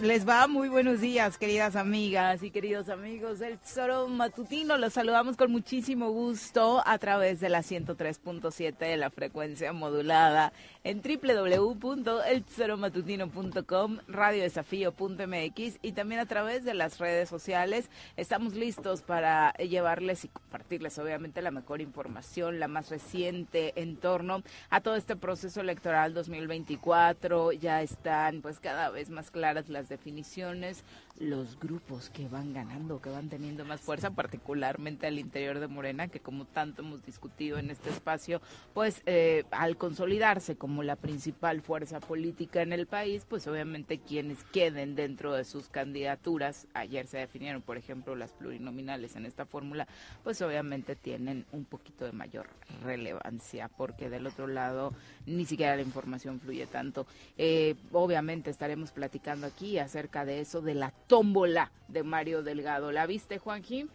les va, Muy buenos días, queridas amigas y queridos amigos del Tesoro Matutino. Los saludamos con muchísimo gusto a través de la 103.7 de la frecuencia modulada en www.eltesoromatutino.com, radiodesafío.mx y también a través de las redes sociales. Estamos listos para llevarles y compartirles obviamente la mejor información, la más reciente en torno a todo este proceso electoral 2024. Ya están pues cada vez más claras las definiciones, los grupos que van ganando, que van teniendo más fuerza, particularmente al interior de Morena, que como tanto hemos discutido en este espacio, pues eh, al consolidarse como la principal fuerza política en el país, pues obviamente quienes queden dentro de sus candidaturas, ayer se definieron, por ejemplo, las plurinominales en esta fórmula, pues obviamente tienen un poquito de mayor relevancia, porque del otro lado ni siquiera la información fluye tanto. Eh, obviamente estaremos platicando aquí acerca de eso, de la tómbola de Mario Delgado. ¿La viste, Juanji?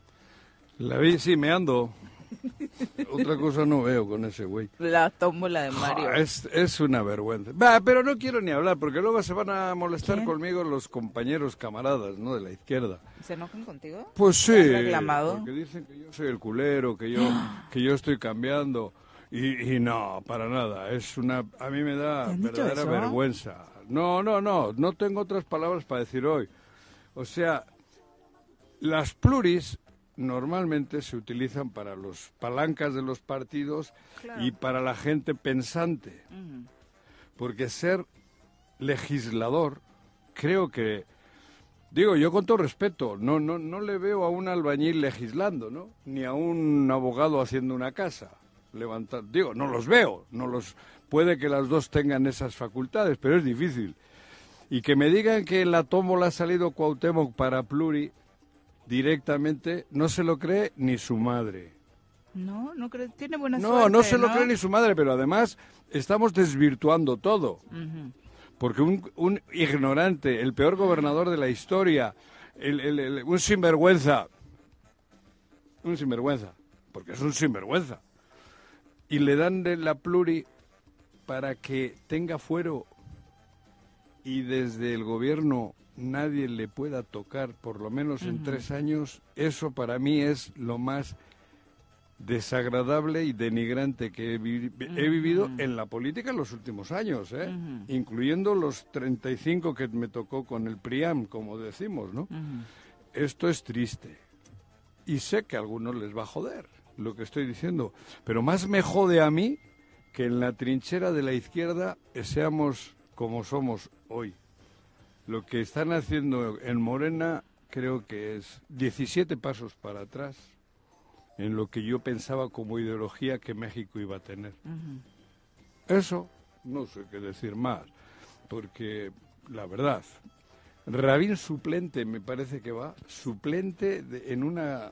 La vi, sí, me ando. Otra cosa no veo con ese güey. La tómbola de Mario. es, es, una vergüenza. Va, pero no quiero ni hablar, porque luego se van a molestar conmigo los compañeros camaradas, ¿no? De la izquierda. ¿Se enojan contigo? Pues sí. reclamado? Porque dicen que yo soy el culero, que yo, que yo estoy cambiando. Y, y, no, para nada. Es una, a mí me da verdadera vergüenza. No, no, no. No tengo otras palabras para decir hoy. O sea, las pluris normalmente se utilizan para los palancas de los partidos y para la gente pensante. Porque ser legislador, creo que, digo yo con todo respeto, no, no, no le veo a un albañil legislando, ¿no? Ni a un abogado haciendo una casa. Levantar, digo, no los veo, no los puede que las dos tengan esas facultades, pero es difícil. Y que me digan que en la tómbola ha salido Cuauhtémoc para Pluri directamente, no se lo cree ni su madre. No, no cree, tiene buena no, suerte. No, no se lo cree ni su madre, pero además estamos desvirtuando todo. Porque un, un, ignorante, el peor gobernador de la historia, el, un sinvergüenza, un sinvergüenza, porque es un sinvergüenza, y le dan de la pluri para que tenga fuero y desde el gobierno nadie le pueda tocar, por lo menos en tres años, eso para mí es lo más desagradable y denigrante que he, vivido en la política en los últimos años, ¿eh? incluyendo los 35 que me tocó con el PRIAM, como decimos, ¿no? Esto es triste. y sé que a algunos les va a joder lo que estoy diciendo, pero más me jode a mí que en la trinchera de la izquierda seamos como somos hoy. Lo que están haciendo en Morena creo que es 17 pasos para atrás en lo que yo pensaba como ideología que México iba a tener. Eso no sé qué decir más, porque la verdad, Rabín suplente me parece que va, suplente en una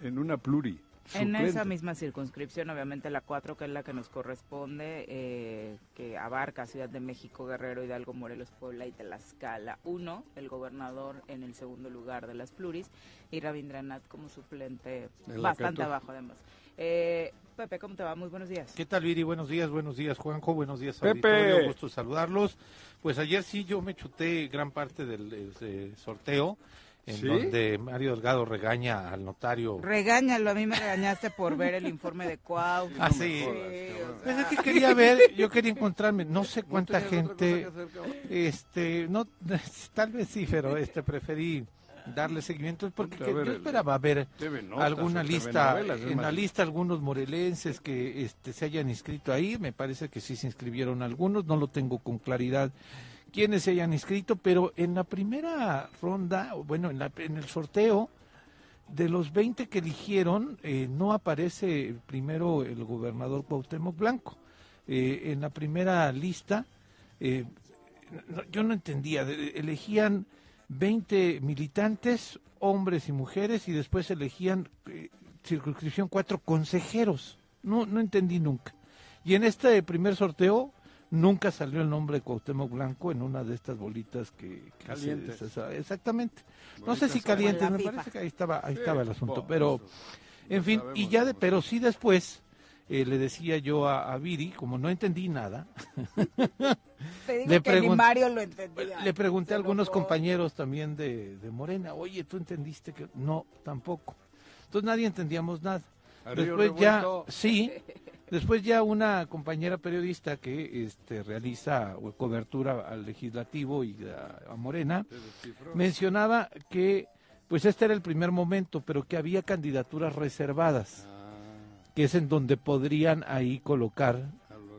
en una pluri. En esa misma circunscripción, obviamente la 4, que es la que nos corresponde, eh, que abarca Ciudad de México, Guerrero, Hidalgo, Morelos, Puebla y Tlaxcala. Uno, el gobernador en el segundo lugar de las pluris y Rabindranath como suplente, bastante abajo además. Eh, Pepe, ¿cómo te va? Muy buenos días. ¿Qué tal, Viri? Buenos días, buenos días, Juanjo. Buenos días, Pepe. Gusto saludarlos. Pues ayer sí yo me chuté gran parte del sorteo en donde Mario Delgado regaña al notario. Regáñalo, a mí me regañaste por ver el informe de Cuau. Ah, sí. Pues es que quería ver, yo quería encontrarme, no sé cuánta gente, este, no, tal vez sí, pero este, preferí darle seguimiento porque yo esperaba ver alguna lista, en la lista algunos morelenses que este, se hayan inscrito ahí, me parece que sí se inscribieron algunos, no lo tengo con claridad quienes se hayan inscrito, pero en la primera ronda, bueno, en, el sorteo, de los 20 que eligieron, eh, no aparece primero el gobernador Cuauhtémoc Blanco. Eh, en la primera lista, eh, yo no entendía, elegían 20 militantes, hombres y mujeres, y después elegían circunscripción cuatro consejeros. No, no entendí nunca. Y en este primer sorteo Nunca salió el nombre de Cuauhtémoc Blanco en una de estas bolitas que... calientes. exactamente. no sé si calientes, me parece que ahí estaba, ahí estaba el asunto. Pero, en fin, y ya de, pero sí después eh, le decía yo a, Viri, como no entendí nada, le, Mario lo entendía. le pregunté a algunos compañeros también de, de Morena, oye, ¿tú entendiste que...? No, tampoco. Entonces nadie entendíamos nada. Después ya, sí, Después ya una compañera periodista que este, realiza cobertura al legislativo y a, Morena mencionaba que pues este era el primer momento, pero que había candidaturas reservadas, ah. que es en donde podrían ahí colocar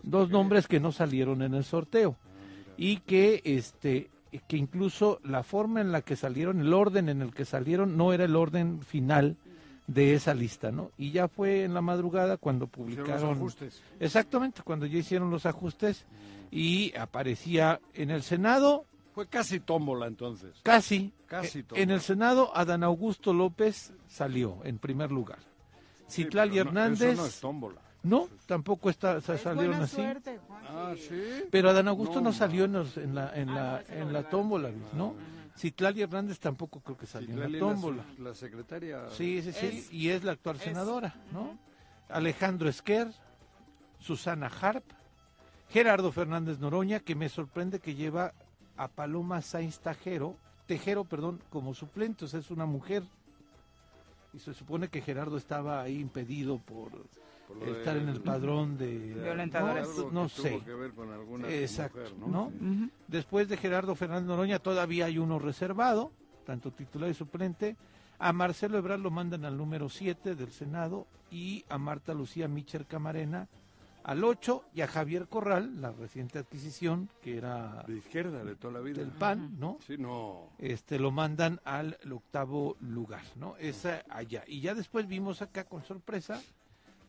dos nombres que no salieron en el sorteo. Ah, y que este que incluso la forma en la que salieron, el orden en el que salieron no era el orden final de esa lista, ¿no? Y ya fue en la madrugada cuando publicaron los ajustes. Exactamente, cuando ya hicieron los ajustes y aparecía en el Senado fue casi tómbola entonces. Casi. Casi tómbola. En el Senado Adán Augusto López salió en primer lugar. Citlali Hernández no, es tómbola. No, tampoco está, salieron así. ah, ¿sí? Pero Adán Augusto no, salió en, en, la, en, la, ah, en la tómbola, ¿no? Citlali Hernández tampoco creo que salió en la tómbola. La, secretaria. Sí, sí, sí, y es la actual senadora, ¿no? Alejandro Esquer, Susana Harp, Gerardo Fernández Noroña, que me sorprende que lleva a Paloma Sainz Tajero, Tejero, perdón, como suplente, o sea, es una mujer. Y se supone que Gerardo estaba ahí impedido por estar en el padrón de violentadores. No, sé. Exacto, ¿no? Después de Gerardo Fernández Noroña todavía hay uno reservado, tanto titular y suplente. A Marcelo Ebrard lo mandan al número 7 del Senado y a Marta Lucía Micher Camarena al 8 y a Javier Corral, la reciente adquisición que era de izquierda de toda la vida del PAN, ¿no? Sí, no. Este lo mandan al octavo lugar, ¿no? Esa allá. Y ya después vimos acá con sorpresa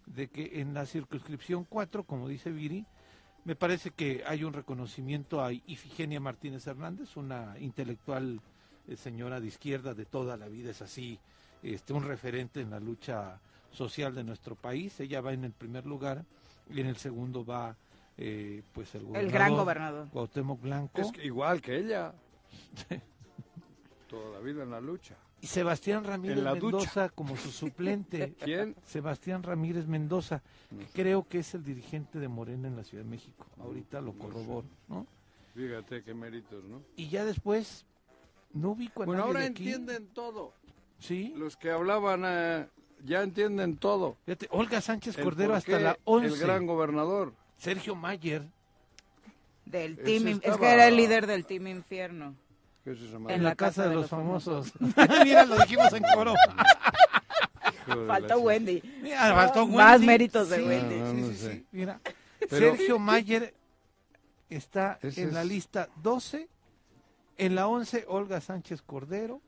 de que en la circunscripción 4, como dice Viri, me parece que hay un reconocimiento a Ifigenia Martínez Hernández, una intelectual eh, señora de izquierda de toda la vida, es así, este, un referente en la lucha social de nuestro país. Ella va en el primer lugar y en el segundo va eh, pues el, el gran gobernador Cuauhtémoc Blanco. Es igual que ella. toda la vida en la lucha. Y Sebastián Ramírez Mendoza como su suplente. ¿Quién? Sebastián Ramírez Mendoza, creo que es el dirigente de Morena en la Ciudad de México. Ahorita lo corroboro, ¿no? Fíjate qué méritos, ¿no? Y ya después, no ubico a Bueno, ahora entienden todo. Sí. Los que hablaban eh, ya entienden todo. Fíjate, Olga Sánchez Cordero hasta la 11. El gran gobernador. Sergio Mayer. Del team, es que era el líder del Team Infierno. En, la, casa, de, los, famosos. Mira, lo dijimos en coro. Faltó Wendy. Mira, faltó Wendy. Más méritos de Wendy. sí, sí, sí, Mira, Sergio Mayer está en la lista 12, en la 11 Olga Sánchez Cordero.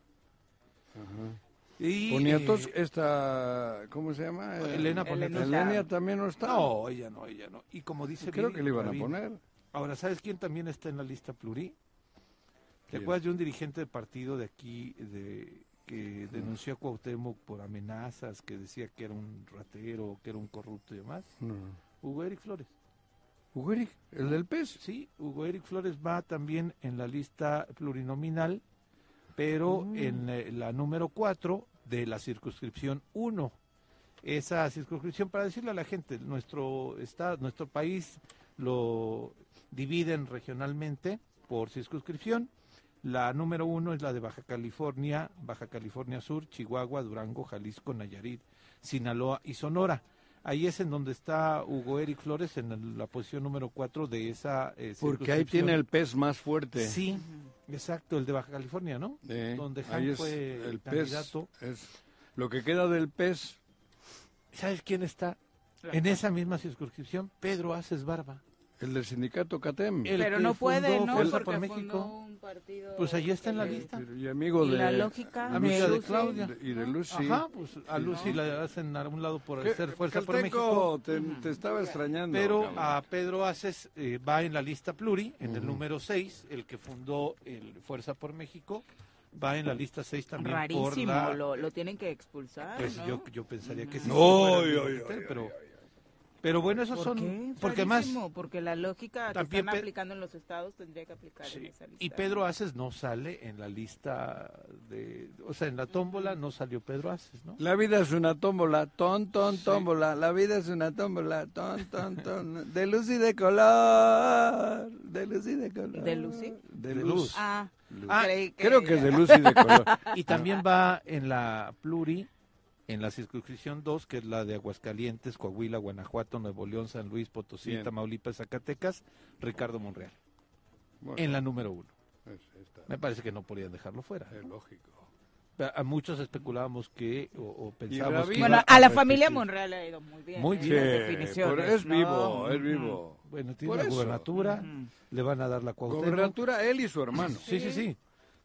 Ajá. Y, Poniatos, esta, ¿cómo se llama? Elena Poniatos. Elena también no está. No, ella no, ella no. Y como dice Creo que le iban a poner. Ahora, ¿sabes quién también está en la lista plurí? ¿Te acuerdas de un dirigente de partido de aquí de que denunció a Cuauhtémoc por amenazas, que decía que era un ratero, que era un corrupto y demás? No. Hugo Eric Flores. ¿Hugo Eric? ¿El del PES? Sí, Hugo Eric Flores va también en la lista plurinominal pero mm. en eh, la número 4 de la circunscripción 1. Esa circunscripción, para decirle a la gente, nuestro estado, nuestro país lo dividen regionalmente por circunscripción. La número 1 es la de Baja California, Baja California Sur, Chihuahua, Durango, Jalisco, Nayarit, Sinaloa y Sonora. Ahí es en donde está Hugo Eric Flores en la posición número 4 de esa eh, Porque ahí tiene el pez más fuerte. Sí, exacto, el de Baja California, ¿no? donde ahí fue el candidato. es lo que queda del pez. ¿Sabes quién está? En esa misma circunscripción, Pedro Aces Barba. El del sindicato CATEM. Pero no puede, ¿no? Fuerza por México. Pues ahí está en la lista. Y amigo de... la lógica. Amiga de Claudia. Y de Lucy. Ajá, pues a Lucy la hacen a un lado por ser Fuerza por México. Te, te estaba extrañando. Pero a Pedro Aces eh, va en la lista pluri, en el número 6, el que fundó el Fuerza por México va en la lista 6 también Rarísimo, por la... lo, lo tienen que expulsar, Pues ¿no? yo, yo pensaría que sí. No, pero... Pero bueno, esos ¿Por son... Qué? Porque más... Porque la lógica que También están Pe- aplicando en los estados tendría que aplicar en Sí, esa lista. Y Pedro Aces no sale en la lista de... O sea, en la tómbola no salió Pedro Aces, ¿no? La vida es una tómbola, ton, ton, tómbola. La vida es una tómbola, ton, ton, ton. De luz y de color. De luz y de color. ¿De Lucy? De De luz. luz. Ah, Ah, creí que... Creo que es de luz y de color. Y también va en la pluri, en la circunscripción 2, que es la de Aguascalientes, Coahuila, Guanajuato, Nuevo León, San Luis, Potosí, Bien. Tamaulipas, Zacatecas, Ricardo Monreal. Bueno, En la número 1. es, está- Me parece que no podían dejarlo fuera. es lógico. A muchos especulábamos que, o, o pensábamos que Bueno, a la familia Monreal le ha ido muy bien. Muy ¿eh? bien. Las Sí, definiciones, por- es ¿no? vivo, es vivo. Bueno, tiene Por la eso. gubernatura, Ujú. le van a dar la Cuauhtémoc. Gobernatura, él y su hermano. Sí, sí, sí.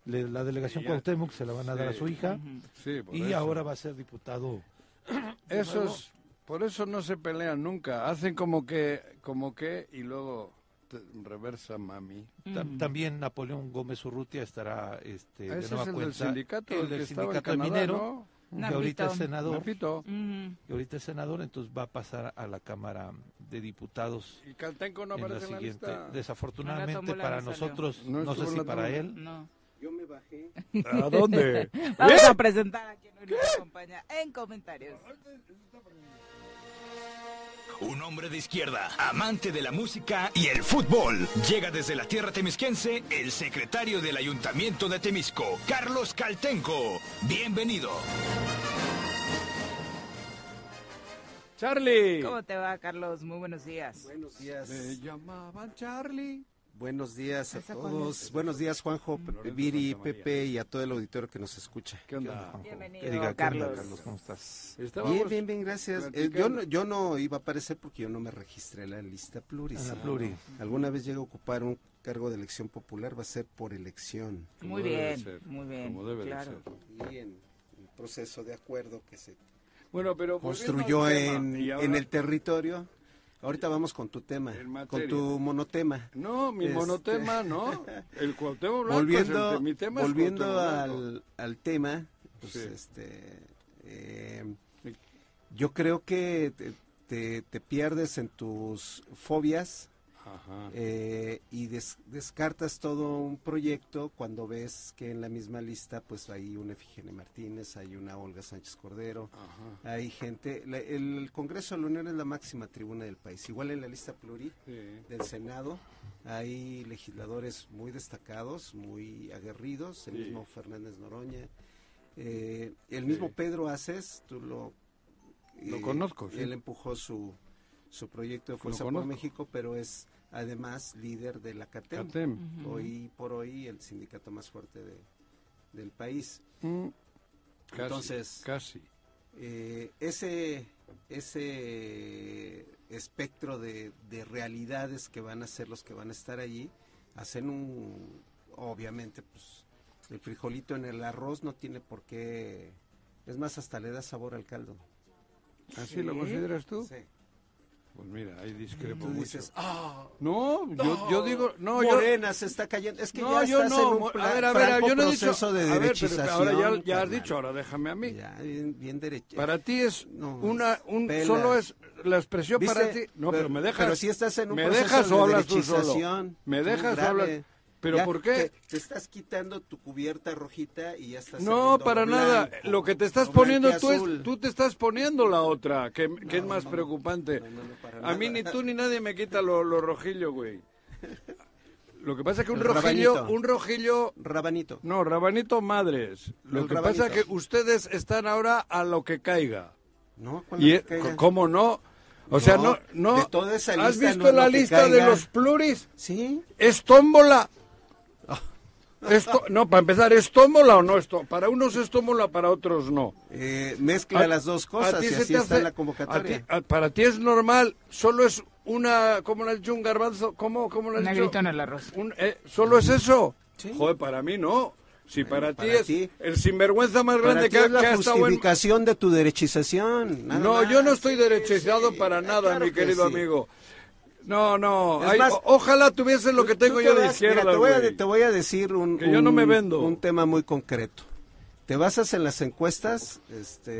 Le- la delegación Y. Cuauhtémoc se la van a dar a su hija. Sí, Y eso. ahora va a ser diputado. Esos, por eso no se pelean nunca. Hacen como que, como que, y luego te- reversa mami. Ta-. También Napoleón Gómez Urrutia estará este, de Ese es nueva el del cuenta. sindicato, el el del sindicato Canadá, minero, ¿no? que ahorita es senador. Que ahorita es senador, entonces va a pasar a la Cámara de Diputados Y Caltenco no en la aparece en la siguiente. lista. Desafortunadamente para nosotros, No no, sé si para él. No. Yo me bajé. ¿A dónde? Vamos a presentar a quien hoy nos acompaña en comentarios. Un hombre de izquierda, amante de la música y el fútbol. Llega desde la tierra temisquense el secretario del Ayuntamiento de Temisco, Carlos Caltenco. Bienvenido. Charlie. ¿Cómo te va, Carlos? Muy buenos días. Buenos días. Me llamaban Charlie. Buenos días a ¿Esa cuál todos. Buenos días, Juanjo, Viri. Pepe y a todo el auditorio que nos escucha. ¿Qué onda? Juanjo? Bienvenido, diga, ¿qué onda, Carlos. Carlos? ¿Cómo estás? Estábamos Bien, bien, bien, gracias. Eh, yo, no, yo no iba a aparecer porque yo no me registré en la lista pluris. La pluri. Alguna vez llegue a ocupar un cargo de elección popular, va a ser por elección. Muy bien, ser, muy bien. como debe de claro. ser. Y en el proceso de acuerdo que se Bueno, pero construyó tema, en, ahora- en el territorio. Ahorita vamos con tu tema, con tu monotema. No, mi Este- monotema, no. El Cuauhtémoc Blanco volviendo es el, mi tema es volviendo Blanco. al, al tema pues Sí. este eh, yo creo que te, te- te pierdes en tus fobias. Eh, y des- descartas todo un proyecto cuando ves que en la misma lista pues hay una Efigenia Martínez hay una Olga Sánchez Cordero Ajá. hay gente la- el Congreso de la Unión es la máxima tribuna del país igual en la lista pluri Sí. del Senado hay legisladores muy destacados, muy aguerridos, el Sí. mismo Fernández Noroña, eh, el mismo Sí. Pedro Aces, tú lo... Lo eh, conozco. Él empujó su, su proyecto de Fuerza por. México, pero es además líder de la CATEM, hoy por hoy el sindicato más fuerte de, del país. Mm, casi, Entonces- Casi. eh, ese, ese espectro de, de, realidades que van a ser los que van a estar allí, hacen un, obviamente, pues el frijolito en el arroz no tiene por qué, es más, hasta le da sabor al caldo. ¿Así lo consideras tú? Sí. Pues mira, ahí discrepo Tú mucho. dices, ah, no, yo, yo digo, no, Morena yo, se está cayendo. Es que no, ya yo estás no, en un mo- pla- a ver, a ver, yo no he dicho, de a ver, pero ahora ya, ya has dicho, ahora déjame a mí. Ya, bien, bien derecha. Para ti es No, una, un, pelas. solo es la expresión ¿Viste? para ti. No, pero, me dejas. Pero si estás en un ¿Me proceso dejas de o hablas tú solo? ¿Me dejas o hablas? ¿Pero Ya por qué? Te, te estás quitando tu cubierta rojita y ya estás No, para blanco, nada. Lo que te estás poniendo tú es, tú te estás poniendo la otra, que, que es más no, preocupante. no, a mí ni tú ni nadie me quita lo, lo rojillo, güey. Lo que pasa es que un El rojillo, rabanito. un rojillo, Rabanito. no, rabanito madres. Lo El que pasa es que ustedes están ahora a lo que caiga. No, Y caiga. ¿Cómo no? O sea, No, no, no. de toda esa ¿Has visto la lista de los pluris? Sí. Es tómbola. Esto, no, para empezar, ¿es tómbola o no es tómbola? Para unos es tómbola, para otros no. Eh, mezcla A- las dos a cosas ti y se así te está hace- la a convocatoria. ti- a- para ti es normal, solo es una, ¿cómo le has dicho? Un garbanzo, ¿cómo, cómo le has dicho? en el arroz. Un- eh, ¿Solo es eso? Sí. Joder, para mí no. Si para, ti para es ti- el sinvergüenza más grande que, es la que ha estado en... justificación de tu derechización. nada No, más. yo no estoy Sí, derechizado sí. para Ah, nada, claro mi que querido sí. amigo. No, no. Es ay, más, o- ojalá tuviese lo que tengo yo de izquierda, mira, te, voy a, te voy a decir un, Que yo no un- me vendo. un tema muy concreto. Te basas en las encuestas este,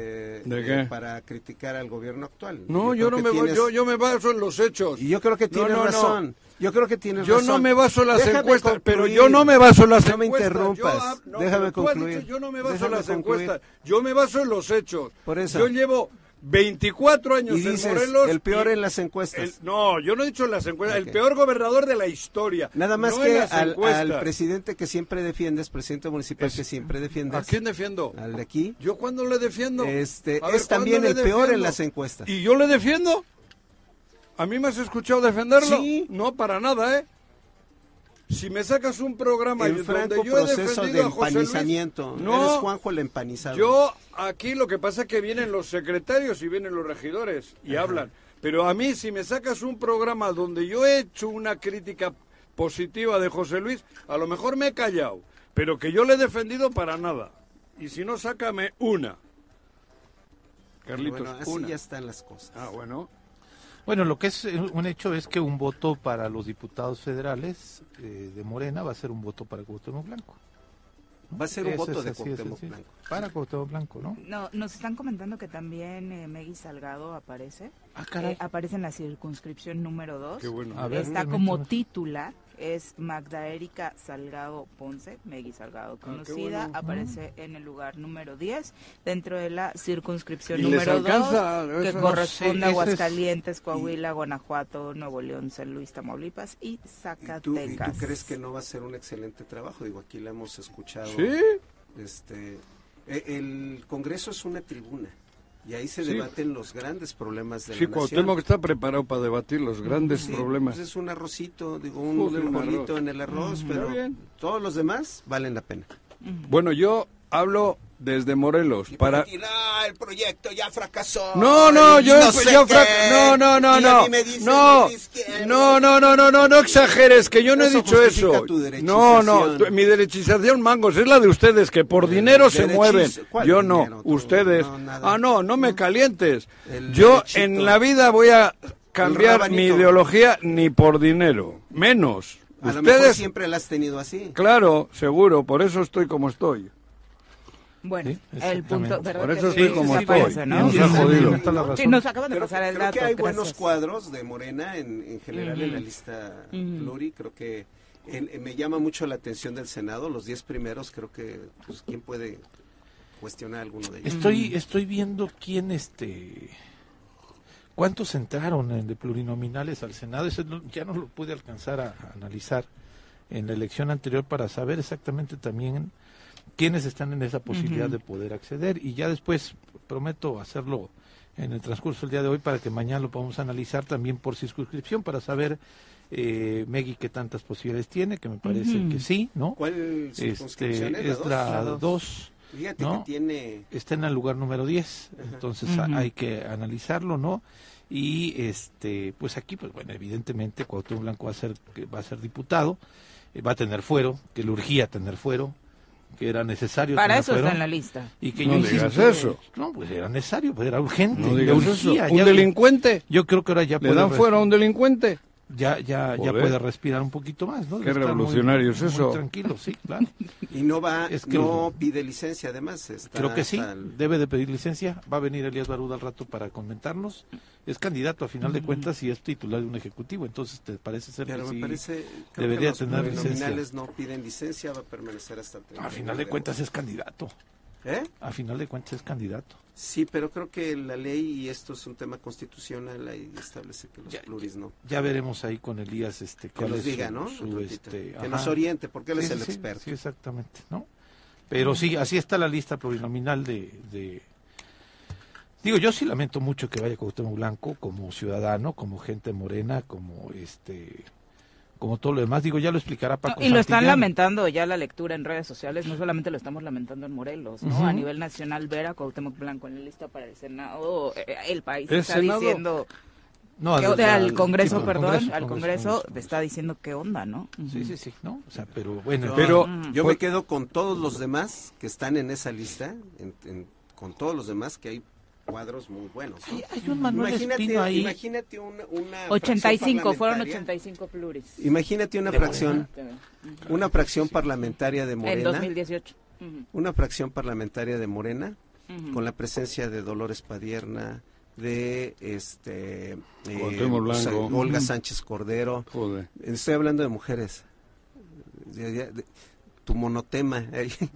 ¿De qué? eh, para criticar al gobierno actual. No, yo, no me tienes- yo, yo me baso en los hechos. Y yo creo que tienes no, no. razón. Yo creo que tienes Yo razón. no me baso en las Déjame encuestas, pero yo no me baso en las No me encuestas. interrumpas. Yo, Déjame concluir. dicho, yo no me baso en las concluir. encuestas. Yo me baso en los hechos. Por eso. Yo llevo 24 años Y dices, en Morelos. el peor y en las encuestas. el- no, yo no he dicho en las encuestas. El peor gobernador de la historia. Nada más no que al, presidente que siempre defiendes, presidente municipal Es- que siempre defiendes. ¿A quién defiendo? Al de aquí. ¿Yo cuándo le defiendo? Este, ver, es también ¿cuándo el peor en las encuestas. ¿Y yo le defiendo? ¿A mí me has escuchado defenderlo? Sí. No, para nada, ¿eh? Si me sacas un programa en donde franco yo he proceso de José Luis... empanizamiento. No, Eres Juanjo el empanizado. yo aquí lo que pasa es que vienen los secretarios y vienen los regidores y hablan. Pero a mí, si me sacas un programa donde yo he hecho una crítica positiva de José Luis, a lo mejor me he callado. Pero que yo le he defendido para nada. Y si no, sácame una. Carlitos, Bueno, así una. ya están las cosas. Ah, bueno. Bueno, lo que es eh, un hecho es que un voto para los diputados federales eh, de Morena va a ser un voto para Cuauhtémoc Blanco. Va a ser un Eso voto es de así, Cuauhtémoc. Blanco. Para Cuauhtémoc Blanco, ¿no? No, nos están comentando que también eh, Megui Salgado aparece. Ah, caray. Eh, aparece en la circunscripción número 2. Qué bueno. A ver, Está como titular, es Magda Erika Salgado Ponce, Megui Salgado qué conocida, bueno. aparece en el lugar número 10 dentro de la circunscripción ¿Y les número 2 alcanza que corresponde Sí, a es- Aguascalientes, Coahuila, Guanajuato, Nuevo León, San Luis, Tamaulipas y ¿Y tú, Zacatecas. y tú crees que no va a ser un excelente trabajo? Digo, aquí la hemos escuchado. Sí. Este, e- el Congreso es una tribuna y ahí se Sí. debaten los grandes problemas de Sí, la nación. Cuauhtémoc está preparado para debatir los grandes Sí, problemas. pues es un arrocito, digo, un Joder, un arroz. en el arroz, pero Está bien. todos los demás valen la pena. Bueno, yo hablo desde Morelos para... ti, "No, el proyecto ya fracasó. No, no, yo, no sé yo qué". frac- no, no, no, no, dicen no, no, no, no, no, no, no exageres, que yo no he dicho eso. No, no, tu- mi derechización, mangos, es la de ustedes, que por dinero se mueven. ¿cuál Yo no, dinero? Ustedes. no, ah, no, no me calientes. El Yo derechito. en la vida voy a cambiar mi ideología ni por dinero, menos. A lo mejor Ustedes, siempre la has tenido así. claro, seguro, por eso estoy como estoy. Bueno, Sí, el punto, exactamente. ¿verdad Por que eso sí? estoy como Sí, estoy. aparece, ¿no? Nos ha jodido. Sí, nos acaban de Creo, pasar el creo dato. que hay buenos gracias. cuadros de Morena en, en general en la lista. Pluri. Creo que en- en- me llama mucho la atención del Senado. Los 10 primeros, creo que, pues, ¿quién puede cuestionar alguno de ellos? Estoy, estoy viendo quién, este, cuántos entraron en de plurinominales al Senado. Eso ya no lo pude alcanzar a, a analizar en la elección anterior para saber exactamente también quiénes están en esa posibilidad de poder acceder. Y ya después prometo hacerlo en el transcurso del día de hoy para que mañana lo podamos analizar también por circunscripción para saber eh, Meggy qué tantas posibilidades tiene, que me parece que sí, ¿no? ¿Cuál Este, circunscripción es? la La dos. 2. Fíjate que tiene... Está en el lugar número 10, entonces hay que analizarlo, ¿no? Y este, pues aquí, pues bueno, evidentemente Cuauhtémoc Blanco va a ser, va a ser diputado, eh, va a tener fuero, que le urgía tener fuero, que era necesario. Para eso está en la lista. Y que no digas eso. No, pues era necesario, pues era urgente. No digas eso. ¿Un delincuente? Yo creo que ahora ya ¿Le dan fuera a un delincuente? Ya, ya, ya puede respirar un poquito más, ¿no? Qué revolucionario es eso. tranquilo, sí, claro. Y no va, no pide licencia además. creo que sí, debe de pedir licencia. Va a venir Elías Baruda al rato para comentarnos. Es candidato a final de cuentas y es titular de un ejecutivo, entonces te parece ser que sí parece, debería tener licencia. Los no piden licencia, va a permanecer hasta el A final de cuentas es candidato. ¿Eh? A final de cuentas es candidato. Sí, pero creo que la ley, y esto es un tema constitucional, ahí establece que los pluris no. Ya veremos ahí con Elías este, que nos diga, ¿no? Este, que nos oriente, porque él es el experto. Sí, exactamente, ¿no? Pero sí, así está la lista plurinominal de, de... Digo, yo sí lamento mucho que vaya Cuauhtémoc Blanco como ciudadano, como gente morena, como este como todo lo demás. Digo, ya lo explicará Paco. y lo están lamentando ya la lectura en redes sociales, no solamente lo estamos lamentando en Morelos, ¿no? A nivel nacional, ver a Cuauhtémoc Blanco en la lista para el Senado, eh, el país está diciendo... No, al, Congreso, perdón, al Congreso, está diciendo qué onda, ¿no? Sí, sí, sí, ¿no? O sea, pero bueno. Yo, pero yo me quedo con todos los demás que están en esa lista, con todos los demás que hay cuadros muy buenos. Hay, un Manuel imagínate, ahí. Imagínate una, una 85, fueron 85 pluris. Imagínate una fracción, una fracción parlamentaria de Morena. En 2018. Una fracción parlamentaria de Morena, con la presencia de Dolores Padierna, de este eh, Blanco. Olga Sánchez Cordero. Estoy hablando de mujeres tu monotema.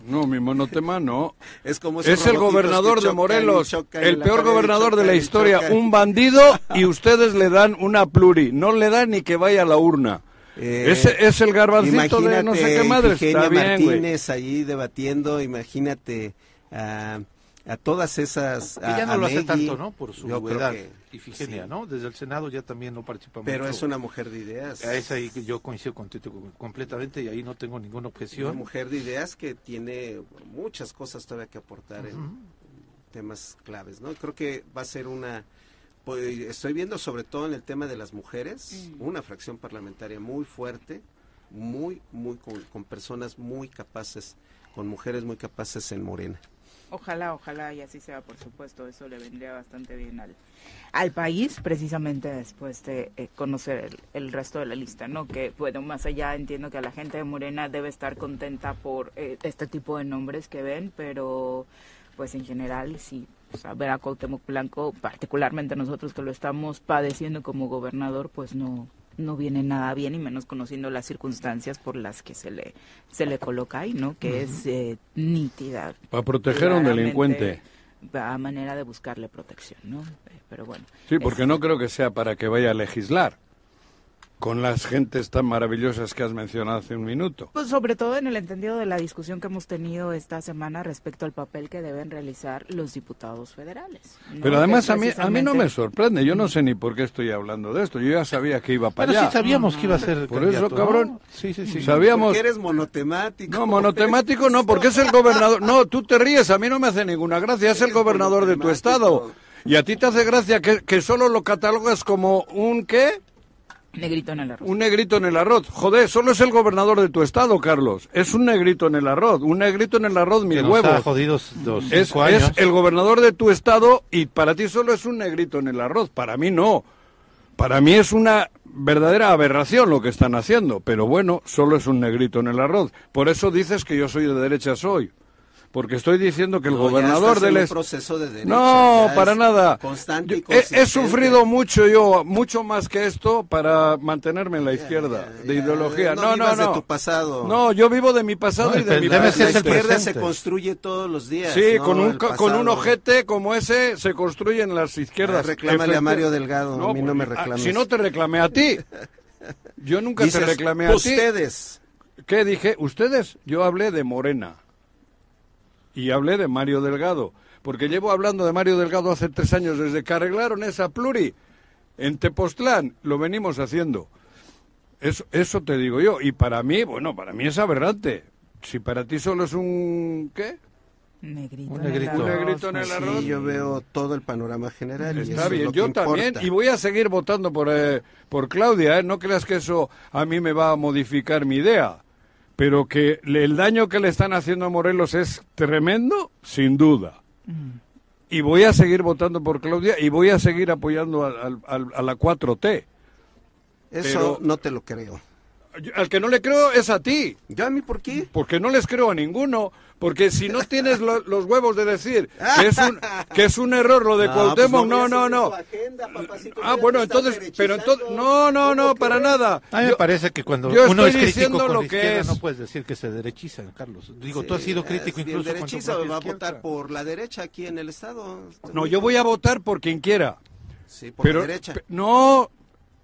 No, mi monotema no. Es como Es el gobernador de Morelos, el peor gobernador de la historia, un bandido y ustedes le dan una pluri, no le dan ni que vaya a la urna. Eh, Ese es el garbancito de no sé qué madre. Está bien, Martínez allí debatiendo, imagínate a a todas esas... A, ya no lo hace tanto, ¿no? Por su edad y Figenia, ¿no? Desde el Senado ya también no participa Pero es una mujer de ideas. Es ahí que yo coincido contigo completamente y ahí no tengo ninguna objeción. Una mujer de ideas que tiene muchas cosas todavía que aportar en temas claves, ¿no? Creo que va a ser una... Pues, estoy viendo sobre todo en el tema de las mujeres, una fracción parlamentaria muy fuerte, muy, muy con personas muy capaces, con mujeres muy capaces en Morena. Ojalá, ojalá y así sea, por supuesto, eso le vendría bastante bien al, al país, precisamente después de eh, conocer el, resto de la lista, ¿no? Que, bueno, más allá entiendo que la gente de Morena debe estar contenta por eh, este tipo de nombres que ven, pero pues en general sí, o ver a Cuauhtémoc Blanco, particularmente nosotros que lo estamos padeciendo como gobernador, pues no, no viene nada bien y menos conociendo las circunstancias por las que se le se le coloca ahí, ¿no? Que es eh, nítida. Para proteger a un delincuente. A manera de buscarle protección, ¿no? Eh, pero bueno. Sí, porque no creo que sea para que vaya a legislar con las gentes tan maravillosas que has mencionado hace un minuto. Pues sobre todo en el entendido de la discusión que hemos tenido esta semana respecto al papel que deben realizar los diputados federales. Pero además a mí a mí no me sorprende, yo no sé ni por qué estoy hablando de esto, yo ya sabía que iba para Pero allá. sí sabíamos que iba a ser Por eso, cabrón. Sí, sí, sí. Sabíamos. Porque eres monotemático. No, monotemático no, porque es el gobernador. No, tú te ríes, a mí no me hace ninguna gracia, es el gobernador de tu estado. Y a ti te hace gracia que, que solo lo catalogas como un qué? Negrito en el arroz. Un negrito en el arroz. Joder, solo es el gobernador de tu estado, Carlos. Es un negrito en el arroz. Un negrito en el arroz, mi huevo. jodidos dos es, es el gobernador de tu estado y para ti solo es un negrito en el arroz. Para mí no. Para mí es una verdadera aberración lo que están haciendo. Pero bueno, solo es un negrito en el arroz. Por eso dices que yo soy de derecha soy porque estoy diciendo que el gobernador del proceso de no para nada. he, sufrido mucho yo mucho más que esto para mantenerme en la izquierda de ideología. No no no, de tu pasado. No yo vivo de mi pasado y de mi pasado la izquierda se construye todos los días sí con un con un ojete como ese se construyen las izquierdas. Ah, reclámale a Mario Delgado a mí no me pues, reclames. si no te reclamé a ti. Yo nunca te reclamé a ti. Ustedes qué dije ustedes. Yo hablé de Morena y hablé de Mario Delgado, porque llevo hablando de Mario Delgado hace tres años, desde que arreglaron esa pluri en Tepoztlán, lo venimos haciendo. Eso, eso te digo yo, y para mí, bueno, para mí es aberrante. Si para ti solo es un... ¿qué? Negrito, un negrito, en el arroz. yo veo todo el panorama general. Está bien, yo también. Y voy a seguir votando por, eh, por Claudia. ¿eh? No creas que eso a mí me va a modificar mi idea. Pero que el daño que le están haciendo a Morelos es tremendo, sin duda. Mm. Y voy a seguir votando por Claudia y voy a seguir apoyando a, la 4T. Eso no te lo creo. Al que no le creo es a ti. ¿Ya a mí por qué? Porque no les creo a ninguno. Porque si no tienes los huevos de decir que es un, que es un error lo de no, pues Cuauhtémoc, no, no, no. ah, bueno, entonces, pero entonces, no, no, no, para nada. A mí me parece que cuando uno es crítico con lo la que es. no puedes decir que se derechiza, Carlos. Digo, tú has sido crítico incluso derechiza, va a votar por la derecha aquí en el Estado. No, yo voy a votar por quien quiera. Sí, por la derecha. No,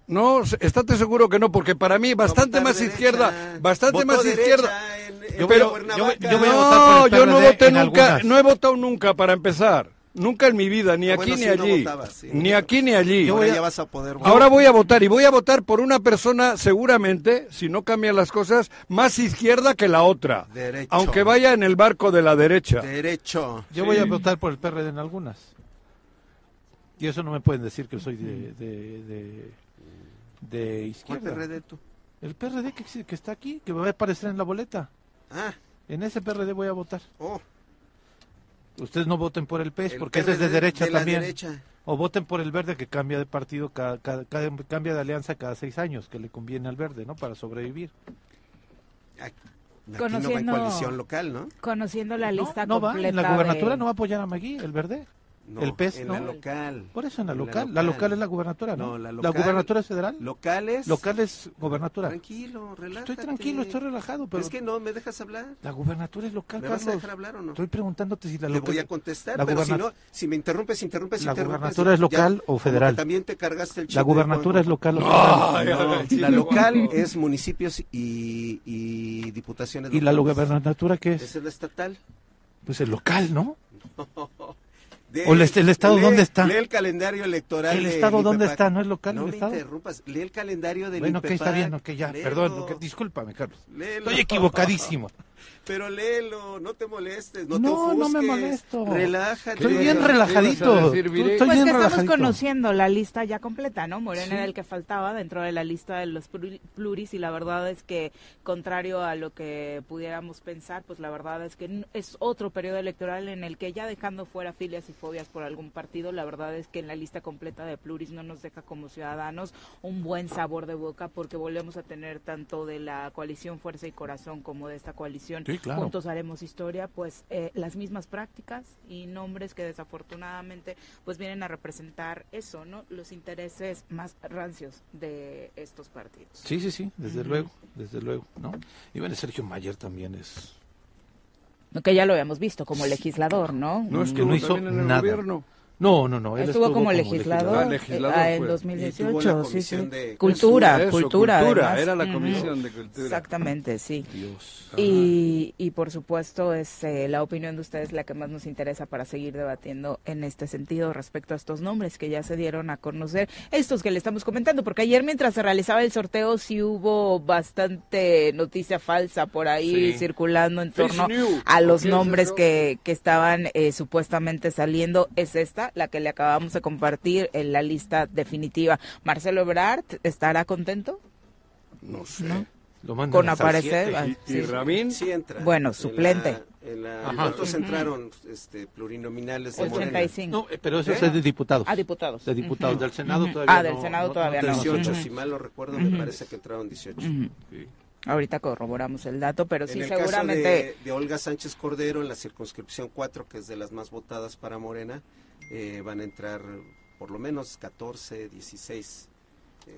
no, estate seguro que no, porque para mí bastante más izquierda, bastante más izquierda. Yo, pero, yo, voy a votar por el yo no voté nunca, no he votado nunca para empezar. Nunca en mi vida, ni aquí ni allí. Ni aquí ni allí. Ahora voy a votar y voy a votar por una persona seguramente, si no cambian las cosas, más izquierda que la otra. Aunque vaya en el barco de la derecha. Derecho. Yo voy a votar por el PRD en algunas. Y eso no me pueden decir que soy de de izquierda. ¿Cuál PRD tú? El PRD que, que está aquí, que va a aparecer en la boleta. Ah. En ese PRD voy a votar. Oh. Ustedes no voten por el PES porque ese es de derecha también. O voten por el verde que cambia de partido, cada, cambia de alianza cada seis años, que le conviene al verde, ¿no? Para sobrevivir. Aquí conociendo, no coalición local, ¿no? Conociendo la lista no, completa. En la gubernatura no va a apoyar a Magui, el verde el PES, en la local. Por eso en la local. la local. es la gubernatura, ¿no? la, local, ¿La gubernatura es federal? Locales. Local es gubernatura. Tranquilo, relájate. Estoy tranquilo, estoy relajado, pero... Es que no, ¿me dejas hablar? La gubernatura es local, ¿Me Carlos. vas a dejar hablar o no? Estoy preguntándote si la local... Te voy a contestar, la pero si no, si me interrumpes, interrumpes, ¿La gubernatura es local o federal? También te cargaste el ¿La gubernatura es local o federal? No, la local es municipios y, y diputaciones ¿Y la gubernatura qué es? Es la estatal. Pues el local, ¿no? ¿O el, Estado dónde está? Lee el calendario electoral. ¿El Estado dónde está? ¿No es local no el Estado? me interrumpas. Lee el calendario del Bueno, que está bien, ok, ya. Perdón, discúlpame, Carlos. Estoy equivocadísimo. Pero léelo, no te molestes, no, no te No, me molesto. Relájate. Estoy bien relajadito. Estoy pues que estamos conociendo la lista ya completa, ¿no? Morena era el que faltaba dentro de la lista de los pluris y la verdad es que, contrario a lo que pudiéramos pensar, pues la verdad es que es otro periodo electoral en el que ya dejando fuera filias y fobias por algún partido, la verdad es que en la lista completa de pluris no nos deja como ciudadanos un buen sabor de boca porque volvemos a tener tanto de la coalición Fuerza y Corazón como de esta coalición juntos haremos historia, pues eh, las mismas prácticas y nombres que desafortunadamente pues vienen a representar eso, ¿no? Los intereses más rancios de estos partidos. Sí, sí, sí, desde luego, desde luego, ¿no? Y bueno, Sergio Mayer también es... Que ya lo habíamos visto como legislador, ¿no? No es que no hizo en el nada. gobierno. No, no, no. Él estuvo, como, legislador, legislador ah, en 2018. Sí, sí. cultura, cultura. cultura era la comisión de cultura. Exactamente, sí. Y, y por supuesto es eh, la opinión de ustedes la que más nos interesa para seguir debatiendo en este sentido respecto a estos nombres que ya se dieron a conocer, estos que le estamos comentando, porque ayer mientras se realizaba el sorteo sí hubo bastante noticia falsa por ahí circulando en torno a los nombres que, que estaban eh, supuestamente saliendo. Es esta la que le acabamos de compartir en la lista definitiva. Marcelo Ebrard, ¿estará contento? No sé. con aparecer. ¿Y, Ramín? Sí entra. Bueno, suplente. ¿Cuántos entraron este, plurinominales de 85. No, eh, pero eso es de diputados. Ah, diputados. De diputados. Del Senado todavía Ah, del Senado todavía no. 18, si mal lo recuerdo, me parece que entraron 18. Ahorita corroboramos el dato, pero sí, en el seguramente. Caso de, Olga Sánchez Cordero en la circunscripción 4, que es de las más votadas para Morena, eh, van a entrar por lo menos 14, 16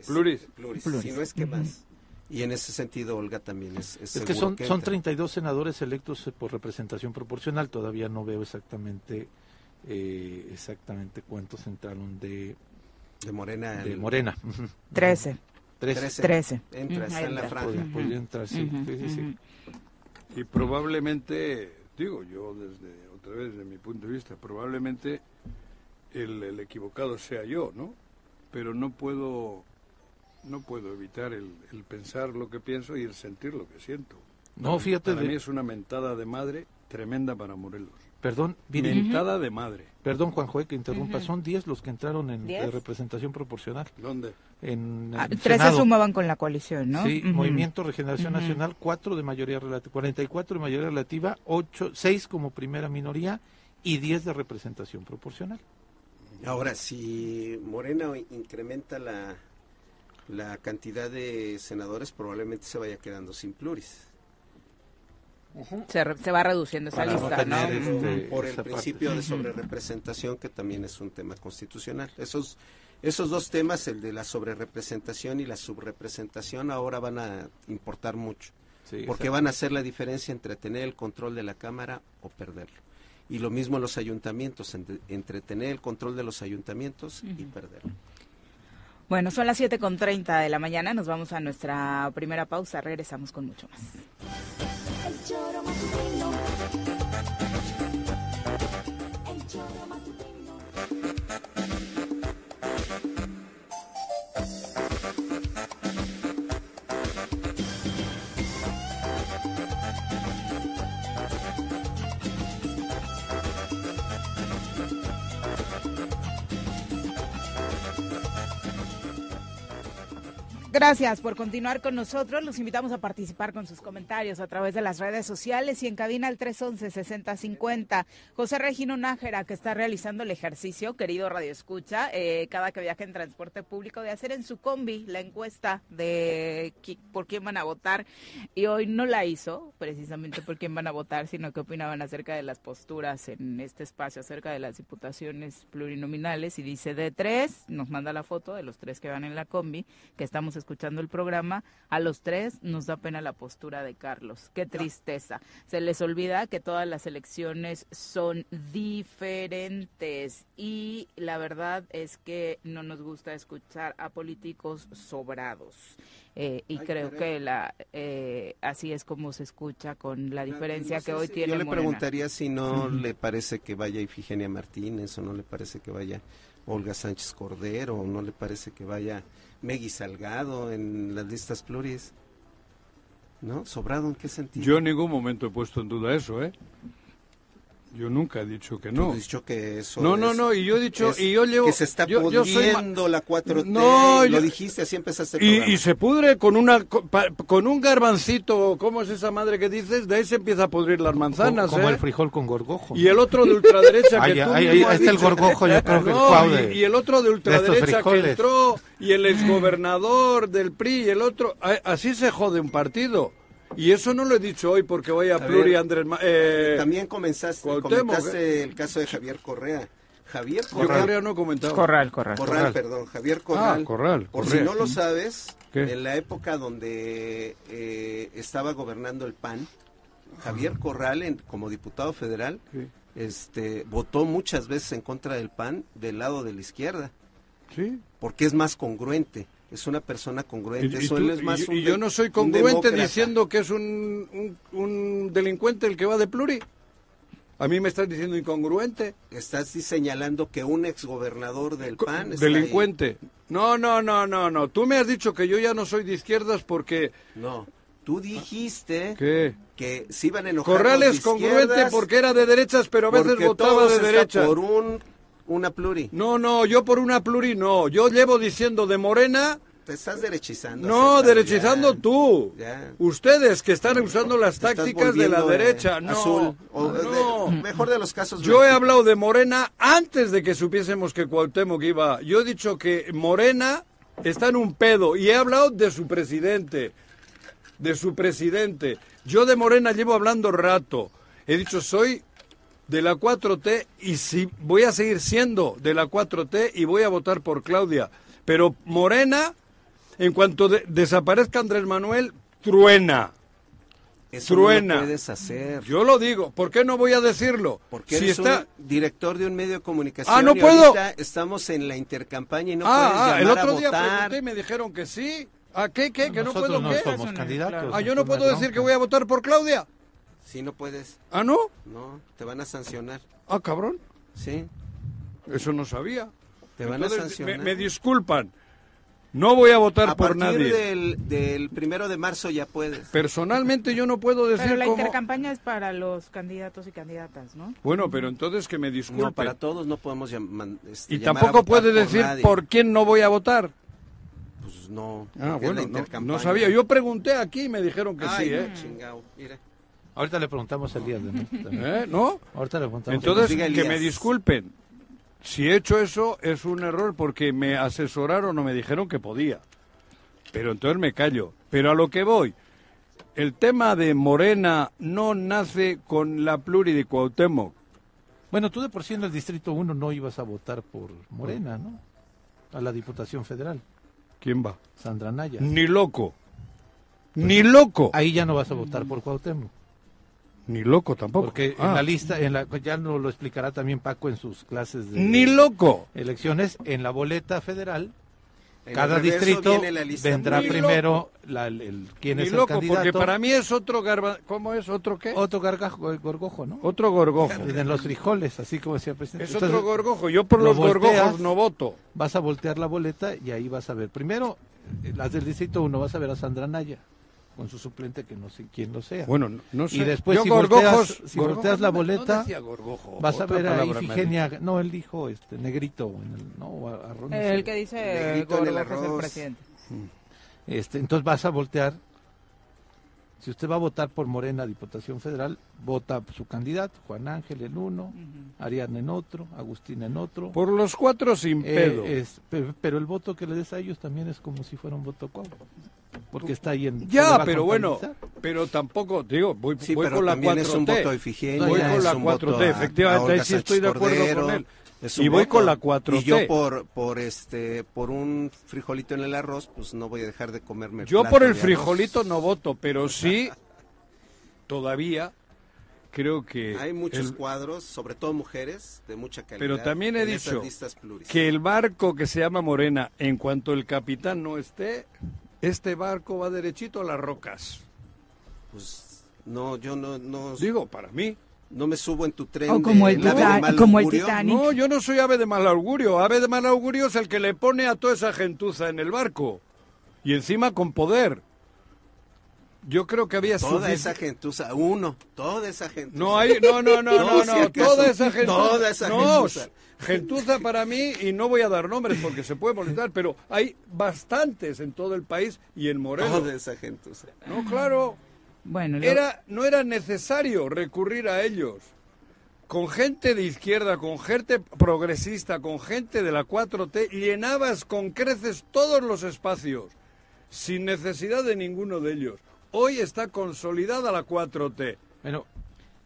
pluris. pluris, si no es que más. Y en ese sentido, Olga también es. Es, es que son, son 32 senadores electos por representación proporcional. Todavía no veo exactamente eh, exactamente cuántos entraron de. De Morena. De Morena. 13. 13. 13. Entra, está en la franja. Podría, entrar, sí. sí, sí, Y probablemente, digo yo desde otra vez, desde mi punto de vista, probablemente el, equivocado sea yo, ¿no? Pero no puedo, no puedo evitar el, pensar lo que pienso y el sentir lo que siento. No, fíjate. Para mí es una mentada de madre tremenda para Morelos. Perdón, Mentada de madre. Perdón, Juanjo, que interrumpa. Son 10 los que entraron en representación proporcional. ¿Dónde? En, ah, tres se sumaban con la coalición, ¿no? Sí, Movimiento Regeneración Nacional, 4 de mayoría relativa, 44 de mayoría relativa, 8, 6 como primera minoría y 10 de representación proporcional. Ahora, si Morena incrementa la, la cantidad de senadores, probablemente se vaya quedando sin pluris se, va reduciendo esa lista, ¿no? Este, Por el principio de sobrerepresentación, que también es un tema constitucional. Esos, esos dos temas, el de la sobrerepresentación y la subrepresentación, ahora van a importar mucho. porque van a hacer la diferencia entre tener el control de la Cámara o perderlo. Y lo mismo los ayuntamientos, entre, tener el control de los ayuntamientos y perderlo. Bueno, son las 7.30 de la mañana, nos vamos a nuestra primera pausa, regresamos con mucho más. Gracias por continuar con nosotros. Los invitamos a participar con sus comentarios a través de las redes sociales y en cabina al 311-6050. José Regino Nájera, que está realizando el ejercicio, querido Radio Escucha, eh, cada que viaje en transporte público, de hacer en su combi la encuesta de por quién van a votar. Y hoy no la hizo, precisamente por quién van a votar, sino qué opinaban acerca de las posturas en este espacio, acerca de las diputaciones plurinominales. Y dice de tres, nos manda la foto de los tres que van en la combi, que estamos escuchando el programa, a los tres nos da pena la postura de Carlos. Qué tristeza. Se les olvida que todas las elecciones son diferentes y la verdad es que no nos gusta escuchar a políticos sobrados. Eh, y creo que la eh, así es como se escucha con la diferencia que hoy tiene. Yo le preguntaría si no le parece que vaya Ifigenia Martínez o no le parece que vaya Olga Sánchez Cordero o no le parece que vaya Megui Salgado en las listas pluris. ¿No? ¿Sobrado en qué sentido? Yo en ningún momento he puesto en duda eso, ¿eh? Yo nunca he dicho que no. Tú has dicho que eso No, no, no, y yo he dicho, y yo llevo... Que se está yo, pudriendo la 4T, no, lo dijiste, así empezaste el y, y, se pudre con una con, un garbancito, ¿cómo es esa madre que dices? De ahí se empieza a pudrir las manzanas, Como, ¿eh? el frijol con gorgojo. Y el otro de ultraderecha que tú ahí está el gorgojo, yo creo que no, y, y, el otro de ultraderecha que entró, y el exgobernador del PRI, y el otro... Así se jode un partido. Y eso no lo he dicho hoy porque voy a, Pluri Andrés. Eh, también comenzaste, comentaste el caso de Javier Correa. Javier Correa. no he comentado. Corral, Corral. Corral, perdón. Javier Corral. Ah, Corral. Por si no lo sabes, en la época donde eh, estaba gobernando el PAN, Javier Corral, como diputado federal, este, votó muchas veces en contra del PAN del lado de la izquierda. Sí. Porque es más congruente es una persona congruente. ¿Y, es más y, yo no soy congruente diciendo que es un, un, delincuente el que va de pluri. A mí me estás diciendo incongruente. Estás señalando que un exgobernador del PAN es delincuente. No, no, no, no, no. Tú me has dicho que yo ya no soy de izquierdas porque No. Tú dijiste ¿Qué? que se iban a enojar Corrales congruente porque era de derechas, pero a veces votaba de derechas. Por un una pluri. No, no, yo por una pluri no. Yo llevo diciendo de Morena. Te estás derechizando. No, derechizando tú. Ustedes que están usando las tácticas de la derecha. No, azul. no. mejor de los casos. Yo he hablado de Morena antes de que supiésemos que Cuauhtémoc iba. Yo he dicho que Morena está en un pedo y he hablado de su presidente. De su presidente. Yo de Morena llevo hablando rato. He dicho, soy de la 4T y si voy a seguir siendo de la 4T y voy a votar por Claudia. Pero Morena, en cuanto desaparezca Andrés Manuel, truena. Eso truena. No lo puedes hacer. Yo lo digo. ¿Por qué no voy a decirlo? Porque si está... director de un medio de comunicación. Ah, no puedo. Estamos en la intercampaña y no ah, puedes llamar el otro a día votar. y me dijeron que sí. ¿A qué? ¿Qué? ¿Que no puedo no qué? Somos candidatos, ah, yo no puedo decir que voy a votar por Claudia. Sí, no puedes. ¿Ah, no? No, te van a sancionar. Ah, cabrón. Sí. Eso no sabía. Te van a sancionar. Me, disculpan. No voy a votar a por nadie. Del, del primero de marzo ya puedes. Personalmente yo no puedo decir Pero la cómo... intercampaña es para los candidatos y candidatas, ¿no? Bueno, pero entonces que me disculpe. No, para todos no podemos llamar. Este, y tampoco puede decir por, quién no voy a votar. Pues no. Ah, bueno, no, no, sabía. Yo pregunté aquí y me dijeron que sí, ¿eh? Chingao, mira. Ahorita le preguntamos a Elías. ¿no? ¿Eh? ¿No? Ahorita le preguntamos. Entonces, que me disculpen. Si he hecho eso es un error porque me asesoraron o me dijeron que podía. Pero entonces me callo. Pero a lo que voy. El tema de Morena no nace con la pluri de Cuauhtémoc. Bueno, tú de por sí en el Distrito 1 no ibas a votar por Morena, ¿no? A la Diputación Federal. ¿Quién va? Sandra Naya. Ni loco. Ni loco. Ahí ya no vas a votar por Cuauhtémoc. Ni loco tampoco. Porque en ah. la lista, en la, ya no lo explicará también Paco en sus clases de Ni loco. elecciones, en la boleta federal, cada distrito vendrá primero la, el, quién es loco, el candidato. porque para mí es otro garba, ¿cómo es? ¿Otro qué? Otro gargajo, gorgojo, ¿no? Otro gorgojo. En los frijoles, así como decía el presidente. Es otro gorgojo, yo por los gorgojos no voto. Vas a voltear la boleta y ahí vas a ver. Primero, las del distrito 1 vas a ver a Sandra Naya con su suplente que no sé quién lo sea. Bueno, no sé. Y después si, volteas, si volteas, la boleta, vas a ver a Ifigenia, no, él dijo este negrito, en el, no, arroz, El que dice gorgojo es el presidente. Este, entonces vas a voltear, si usted va a votar por Morena, Diputación Federal, vota su candidato, Juan Ángel en uno, Ariadna en otro, Agustín en otro. Por los cuatro sin eh, pedo. es, pero, el voto que le des a ellos también es como si fuera un voto cuadro porque está ahí en ya pero bueno pero tampoco digo voy, voy con la 4T es un voto de voy con la 4T efectivamente ahí sí estoy de acuerdo con él y voy con la 4T y yo por por este por un frijolito en el arroz pues no voy a dejar de comerme yo por el frijolito no voto pero sí todavía creo que hay muchos cuadros, sobre todo mujeres, de mucha calidad. Pero también he dicho que el barco que se llama Morena, en cuanto el capitán no esté, este barco va derechito a las rocas. Pues no, yo no, no... Digo, para mí. No me subo en tu tren. O como, el, como el Titanic. No, yo no soy ave de mal augurio. Ave de mal augurio es el que le pone a toda esa gentuza en el barco. Y encima con poder. Yo creo que había toda esa gentuza, uno, toda esa gentuza. No hay, no, no, no, no, no, toda esa gentuza. Toda esa gentuza. Gentuza para mí, y no voy a dar nombres porque se puede molestar, pero hay bastantes en todo el país y en Morelos. Toda esa gentuza. No, claro. Bueno, era, no era necesario recurrir a ellos. Con gente de izquierda, con gente progresista, con gente de la 4T, llenabas con creces todos los espacios, sin necesidad de ninguno de ellos. Hoy está consolidada la 4T.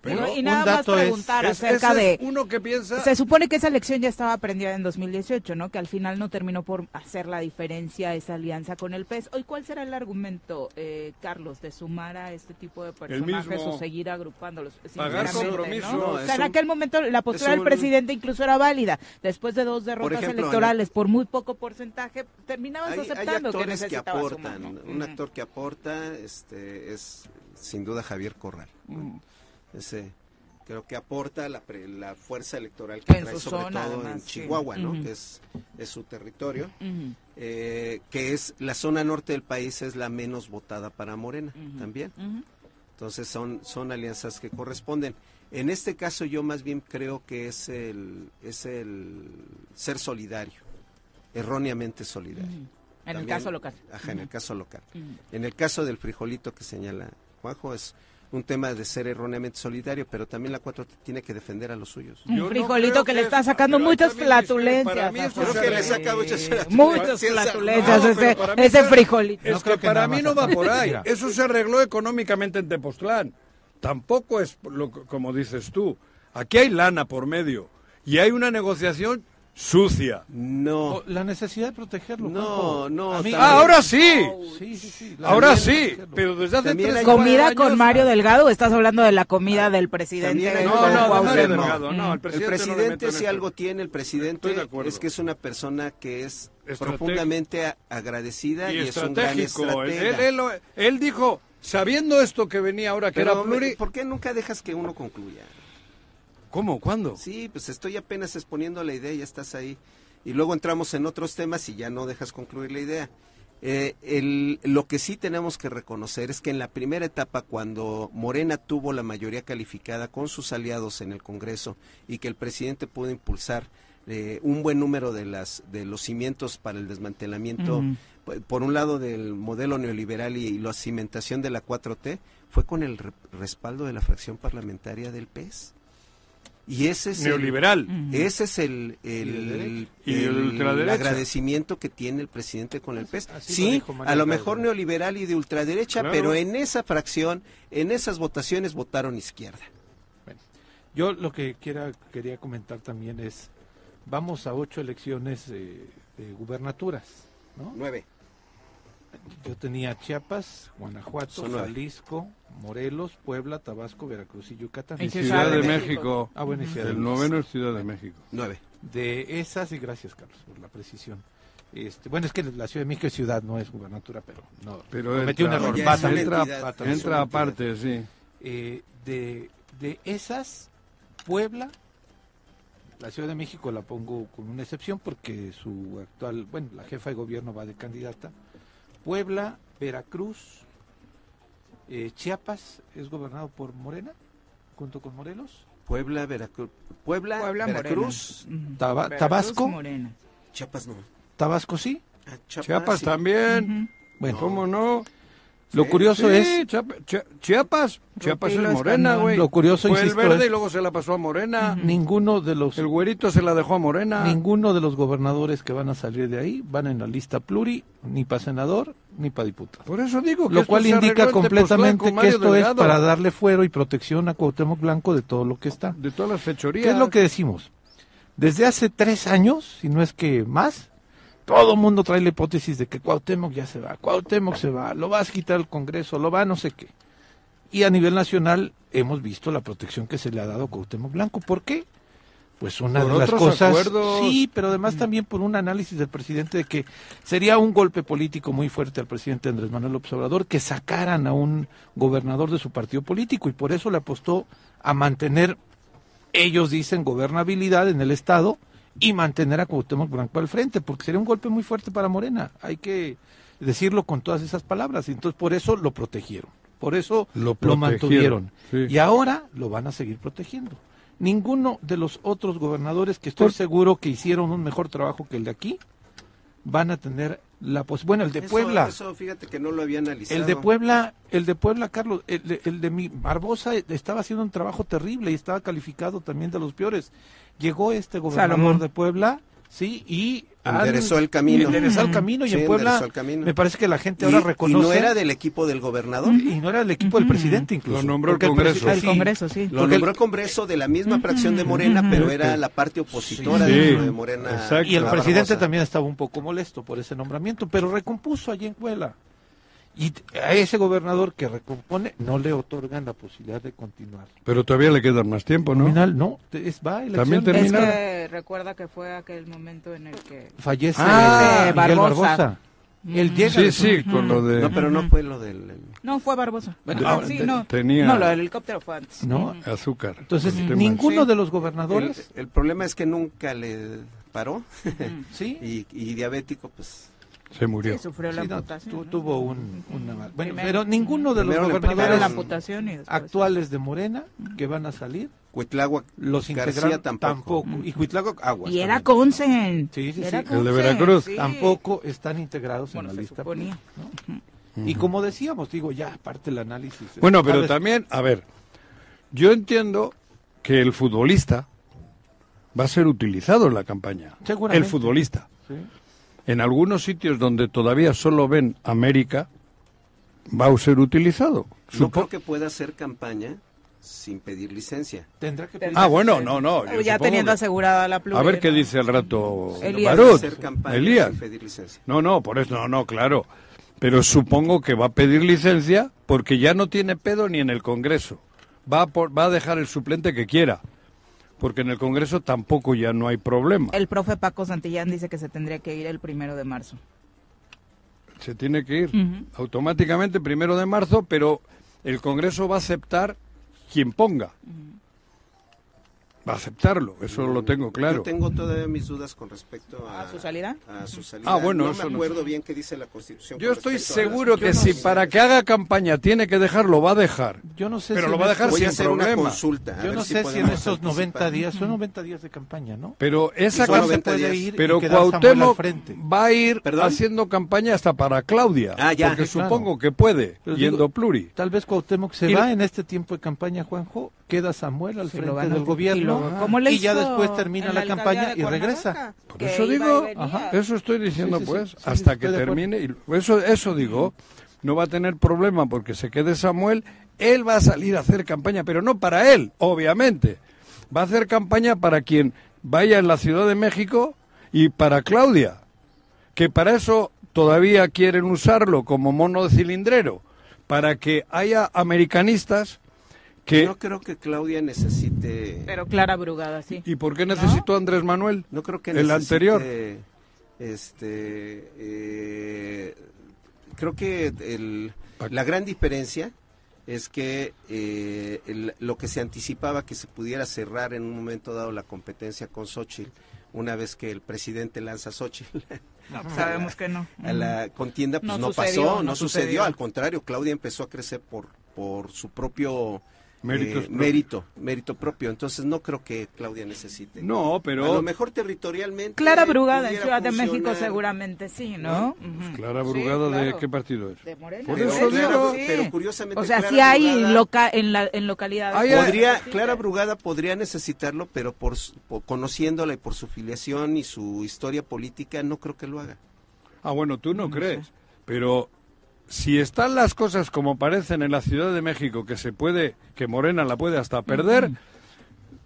Pero y nada más preguntar acerca de... uno que piensa... Se supone que esa elección ya estaba prendida en 2018, ¿no? Que al final no terminó por hacer la diferencia esa alianza con el PES. Hoy, ¿cuál será el argumento, eh, Carlos, de sumar a este tipo de personajes o seguir agrupándolos? Pagar compromiso. en aquel momento la postura del presidente incluso era válida. Después de dos derrotas electorales por muy poco porcentaje, terminabas aceptando que necesitaba aportan. Un actor que aporta este, es sin duda Javier Corral. Mm. Ese, creo que aporta la, la fuerza electoral que trae sobre todo en Chihuahua, ¿no? que es, es, su territorio, eh, que es la zona norte del país es la menos votada para Morena también. Entonces son, son alianzas que corresponden. En este caso yo más bien creo que es el, es el ser solidario, erróneamente solidario. En el caso local. Ajá, en el caso local. En el caso del frijolito que señala Juanjo es un tema de ser erróneamente solidario, pero también la 4 tiene que defender a los suyos. Un frijolito que, le está sacando muchas flatulencias. Creo que le saca muchas Muchas flatulencias ese, ese frijolito. Es que para mí no va por ahí. Eso se arregló económicamente en Tepoztlán. Tampoco es lo, como dices tú. Aquí hay lana por medio. Y hay una negociación sucia. No. La necesidad de protegerlo. No, no. Ah, ahora sí. sí, sí, sí. Ahora sí. Pero desde hace tres ¿Comida con Mario Delgado o estás hablando de la comida del presidente? No, no, Mario Delgado. No, el presidente, el presidente si algo tiene, el presidente es que es una persona que es profundamente agradecida y, es un gran estratega. Él, él, dijo, sabiendo esto que venía ahora, que era pluri... ¿Por qué nunca dejas que uno concluya? ¿Cómo? ¿Cuándo? Sí, pues estoy apenas exponiendo la idea y ya estás ahí. y luego entramos en otros temas y ya no dejas concluir la idea. Eh, el, lo que sí tenemos que reconocer es que en la primera etapa, cuando Morena tuvo la mayoría calificada con sus aliados en el Congreso y que el presidente pudo impulsar eh, un buen número de, las, de los cimientos para el desmantelamiento, por un lado del modelo neoliberal y, la cimentación de la 4T, fue con el respaldo de la fracción parlamentaria del PES. Y ese es neoliberal. El, ese es el, el, el, agradecimiento que tiene el presidente con el PES. Sí, a lo mejor neoliberal y de ultraderecha, pero en esa fracción, en esas votaciones votaron izquierda. Bueno, yo lo que quiera, quería comentar también es, vamos a ocho elecciones de gubernaturas, ¿no? Nueve. Yo tenía Chiapas, Guanajuato, Jalisco, Morelos, Puebla, Tabasco, Veracruz y Yucatán. Y Ciudad, de, México. Ah, bueno, El noveno es Ciudad de México. Nueve. De esas, y gracias Carlos por la precisión. Este, bueno, es que la Ciudad de México es ciudad, no es gubernatura, pero no. Pero cometí un error. entra, entra aparte, sí. Eh, de, de esas, Puebla, la Ciudad de México la pongo con una excepción porque su actual, bueno, la jefa de gobierno va de candidata. Puebla, Veracruz, eh, Chiapas es gobernado por Morena, junto con Morelos. Puebla, Veracruz, Puebla, Veracruz, Tabasco, Chiapas no. Tabasco sí. Ah, Chiapas, también. Bueno, ¿cómo no? Lo curioso es. Chiapas, Chiapas es morena, güey. Lo curioso Fue el verde y luego se la pasó a morena. Ninguno de los. El güerito se la dejó a morena. Ninguno de los gobernadores que van a salir de ahí van en la lista pluri, ni para senador, ni para diputado. Por eso digo que Lo cual indica completamente que esto es para darle fuero y protección a Cuauhtémoc Blanco de todo lo que está. De todas las fechorías. ¿Qué es lo que decimos? Desde hace tres años, si no es que más, todo el mundo trae la hipótesis de que Cuauhtémoc ya se va, Cuauhtémoc se va, lo vas a quitar el Congreso, lo va no sé qué. Y a nivel nacional hemos visto la protección que se le ha dado a Cuauhtémoc Blanco. ¿Por qué? Pues una de las cosas, sí, pero además mm. también por un análisis del presidente de que sería un golpe político muy fuerte al presidente Andrés Manuel López Obrador que sacaran a un gobernador de su partido político y por eso le apostó a mantener, ellos dicen, gobernabilidad en el Estado y mantener a Cuauhtémoc Blanco al frente, porque sería un golpe muy fuerte para Morena. Hay que decirlo con todas esas palabras. Y entonces por eso lo protegieron, por eso lo, mantuvieron. Y ahora lo van a seguir protegiendo. Ninguno de los otros gobernadores que estoy seguro que hicieron un mejor trabajo que el de aquí van a tener la pues bueno el de Puebla. eso fíjate que no lo había analizado. El de Puebla el de Puebla Carlos el, el de mi Barbosa estaba haciendo un trabajo terrible y estaba calificado también de los peores. Llegó este gobernador de Puebla, sí, y enderezó el camino. Enderezó el camino y en Puebla me parece que la gente ahora reconoce. Y no era del equipo del gobernador. Y no era del equipo del presidente incluso. Lo nombró el Congreso. El, Congreso, sí. Lo nombró el Congreso de la misma fracción de Morena, pero era la parte opositora de Morena. Y el presidente también estaba un poco molesto por ese nombramiento, pero recompuso allí en Puebla. Y a ese gobernador que recompone no le otorgan la posibilidad de continuar. Pero todavía le queda más tiempo, ¿no? Final, no, es, va También termina. Es que recuerda que fue aquel momento en el que fallece ah, Miguel Barbosa. El llega sí, sí, con lo de... No, pero no fue lo del... No, fue Barbosa. Bueno, sí, no. Tenía... No, lo del helicóptero fue antes. No, azúcar. Entonces, ninguno de los gobernadores... El, problema es que nunca le paró. ¿Sí? y, y diabético, pues se murió. Sí, sufrió la amputación. tuvo un, una bueno, pero ninguno de los gobernadores actuales de Morena que van a salir Cuitláhuac los García tampoco. Y Cuitláhuac Aguas. Y era Consen. Sí, sí, sí. El de Veracruz. Tampoco están integrados en la lista. Y como decíamos, digo, ya aparte el análisis. Bueno, pero también, a ver, yo entiendo que el futbolista va a ser utilizado en la campaña. El futbolista. Sí en algunos sitios donde todavía solo ven América, va a ser utilizado. No creo que pueda hacer campaña sin pedir licencia. Tendrá que Ah, bueno, no, no. ya teniendo asegurada la pluralidad. A ver qué dice el rato Elías. Hacer campaña Elías. Sin pedir licencia. No, no, por eso, no, no, claro. Pero supongo que va a pedir licencia porque ya no tiene pedo ni en el Congreso. Va va a dejar el suplente que quiera porque en el Congreso tampoco ya no hay problema. El profe Paco Santillán dice que se tendría que ir el primero de marzo. Se tiene que ir automáticamente primero de marzo, pero el Congreso va a aceptar quien ponga. Va a aceptarlo, eso lo tengo claro. Yo tengo todavía mis dudas con respecto a, su salida. A su salida. Ah, bueno, no eso me acuerdo bien qué dice la Constitución. Yo estoy seguro que si para que haga campaña tiene que dejarlo, va a dejar. Yo no sé pero lo va a dejar sin problema. consulta, Yo no sé si en esos 90 días, son 90 días de campaña, ¿no? Pero esa campaña puede ir pero Cuauhtémoc va a ir haciendo campaña hasta para Claudia, ah, ya. porque supongo que puede, yendo pluri. Tal vez Cuauhtémoc se va en este tiempo de campaña, Juanjo, queda Samuel al frente del gobierno y, ya después termina la, campaña y regresa. Por eso digo, eso estoy diciendo pues, hasta que termine. Y eso, eso digo, no va a tener problema porque se quede Samuel, él va a salir a hacer campaña, pero no para él, obviamente. Va a hacer campaña para quien vaya en la Ciudad de México y para Claudia, que para eso todavía quieren usarlo como mono de cilindrero, para que haya americanistas que... No creo que Claudia necesite... Pero Clara Brugada, sí. ¿Y por qué necesitó Andrés Manuel? No creo que El anterior. Este... Eh, creo que el, la gran diferencia es que eh, lo que se anticipaba que se pudiera cerrar en un momento dado la competencia con Xochitl, una vez que el presidente lanza Xochitl. Pues sabemos que no. A la contienda pues no, pasó, no, sucedió. al contrario, Claudia empezó a crecer por, por su propio eh, mérito, mérito propio. Entonces no creo que Claudia necesite. No, pero a lo mejor territorialmente. Clara Brugada en Ciudad de México seguramente sí, ¿no? Pues Clara Brugada de qué partido es? De Morena. Por eso digo, pero curiosamente. O sea, sí hay loca, en la en localidades. Podría Clara Brugada podría necesitarlo, pero por, conociéndola y por su filiación y su historia política no creo que lo haga. Ah, bueno, tú no, crees, pero si están las cosas como parecen en la Ciudad de México, que se puede, que Morena la puede hasta perder,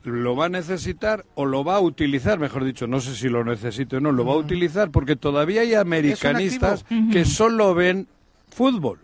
lo va a necesitar o lo va a utilizar, mejor dicho, no sé si lo necesito o no, lo va a utilizar porque todavía hay americanistas que solo ven fútbol.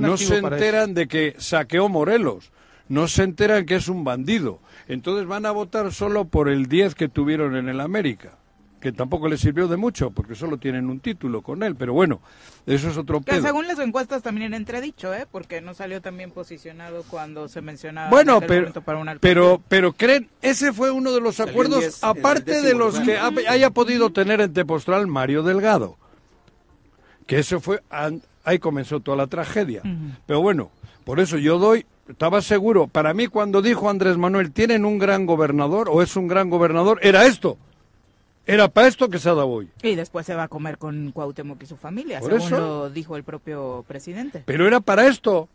no se enteran de que saqueó Morelos, no se enteran que es un bandido. Entonces van a votar solo por el 10 que tuvieron en el América que tampoco le sirvió de mucho, porque solo tienen un título con él, pero bueno, eso es otro pedo. Que según las encuestas también era entredicho, ¿eh? Porque no salió también posicionado cuando se mencionaba bueno, pero, pero, pero creen, ese fue uno de los acuerdos, aparte de los que haya podido tener en Tepostral Mario Delgado, que eso fue, ahí comenzó toda la tragedia. Pero bueno, por eso yo doy estaba seguro, para mí cuando dijo Andrés Manuel, tienen un gran gobernador o es un gran gobernador, era esto. Era para esto que se ha dado hoy. Y después se va a comer con Cuauhtémoc y su familia, según lo dijo el propio presidente. Pero era para esto.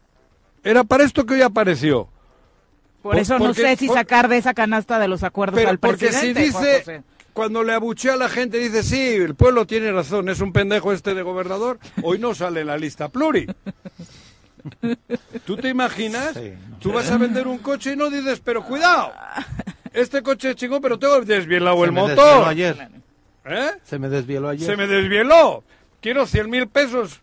Era para esto que hoy apareció. Por, eso no sé si sacar de esa canasta de los acuerdos al presidente. Porque si dice, cuando le abuchea a la gente, dice, sí, el pueblo tiene razón, es un pendejo este de gobernador, hoy no sale la lista pluri. ¿Tú te imaginas? Tú vas a vender un coche y no dices, pero cuidado, este coche es chingón, pero tengo desvielado el motor. ayer. ¿Eh? Se me desvieló ayer. Se me desvieló. Quiero 100 mil pesos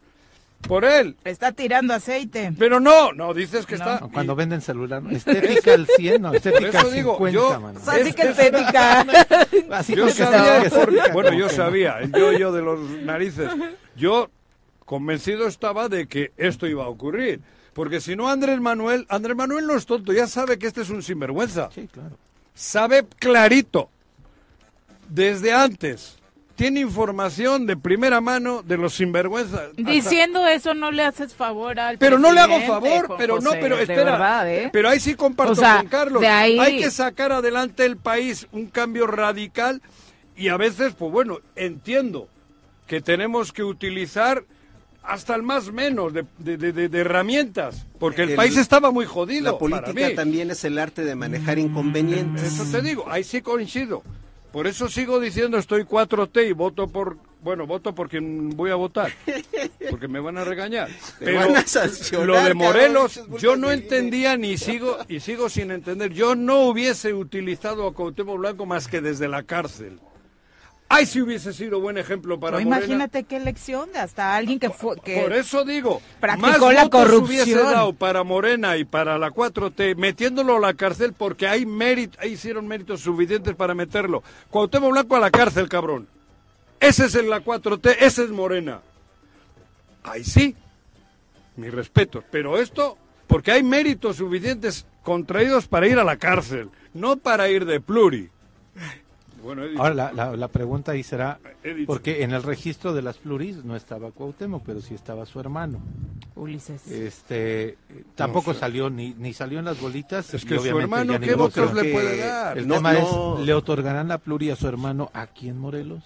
por él. Está tirando aceite. Pero no, no, dices que está... cuando venden celular, estética al 100, no, estética al 50, yo, Así que estética. Así yo sabía, bueno, yo sabía, yo, yo de los narices, yo convencido estaba de que esto iba a ocurrir. Porque si no, Andrés Manuel, Andrés Manuel no es tonto, ya sabe que este es un sinvergüenza. Sí, claro sabe clarito, desde antes, tiene información de primera mano de los sinvergüenzas. Diciendo eso no le haces favor al Pero no le hago favor, pero no, pero espera. ¿eh? Pero ahí sí comparto con Carlos. Hay que sacar adelante el país, un cambio radical y a veces, pues bueno, entiendo que tenemos que utilizar hasta el más menos de, herramientas, porque el, país estaba muy jodido. La política también es el arte de manejar mm, inconvenientes. Eso te digo, ahí sí coincido. Por eso sigo diciendo estoy 4T y voto por, bueno, voto por quien voy a votar, porque me van a regañar. Pero lo de Morelos, yo no entendía ni sigo y sigo sin entender. Yo no hubiese utilizado a Cuauhtémoc Blanco más que desde la cárcel. Ay, si hubiese sido buen ejemplo para Morena. Imagínate qué elección de hasta alguien que fue que Por eso digo, practicó más la corrupción. hubiese dado para Morena y para la 4T metiéndolo a la cárcel porque hay mérito, hicieron méritos suficientes para meterlo. Cuauhtémoc Blanco a la cárcel, cabrón. Ese es el la 4T, ese es Morena. Ahí sí. Mi respeto, pero esto porque hay méritos suficientes contraídos para ir a la cárcel, no para ir de pluri. Ahora la, la, pregunta ahí será, porque en el registro de las pluris no estaba Cuauhtémoc, pero sí estaba su hermano. Ulises. Este, tampoco salió, ni, ni salió en las bolitas. Es que su hermano, ¿qué votos le puede dar? El tema es, ¿le otorgarán la pluri a su hermano aquí en Morelos?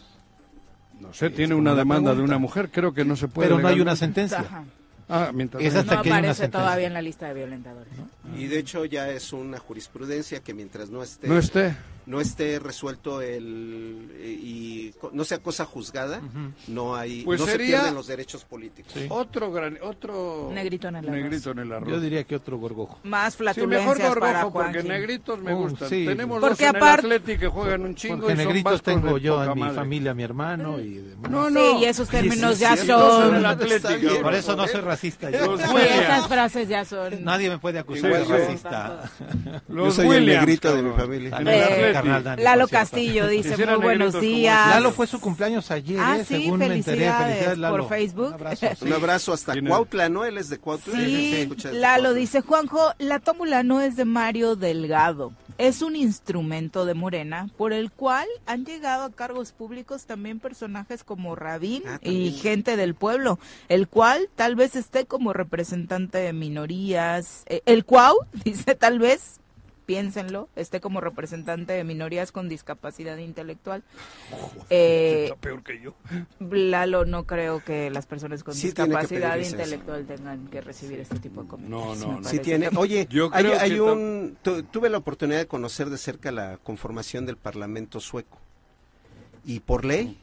No sé, tiene una demanda de una mujer, creo que no se puede. Pero no hay una sentencia. Ah, mientras es hasta no que aparece todavía en la lista de violentadores. Y de hecho ya es una jurisprudencia que mientras no esté, no esté no esté resuelto el y no sea cosa juzgada, no hay pues no se pierden los derechos políticos. Otro gran otro negrito en el arroz. Negrito en el arroz. Yo diría que otro gorgojo. Más flatulencias sí, mejor gorgojo porque negritos me uh, gustan. sí. Tenemos porque dos aparte, en el Atlético que juegan un chingo porque y son negritos tengo yo en mi familia, mi hermano y demás. No, no. Sí, y esos términos ya son Por eso no soy racista yo. esas frases ya son Nadie me puede acusar de racista. Yo soy el negrito de mi familia. Lalo Castillo dice muy buenos días. Lalo fue su cumpleaños ayer, ah, eh, según me enteré. Felicidades Lalo. por Facebook. Un abrazo, hasta Cuautla, ¿no? Él es de Cuautla. Sí, Lalo dice, Juanjo, la tómula no es de Mario Delgado. Es un instrumento de Morena por el cual han llegado a cargos públicos también personajes como Rabín ah, y gente del pueblo, el cual tal vez esté como representante de minorías, eh, el cual dice tal vez piénsenlo, esté como representante de minorías con discapacidad intelectual. Eh, peor que yo. Lalo, no creo que las personas con discapacidad intelectual tengan que recibir este tipo de comentarios. No, no, no. Sí tiene. Oye, hay, un, tuve la oportunidad de conocer de cerca la conformación del Parlamento sueco. Y por ley,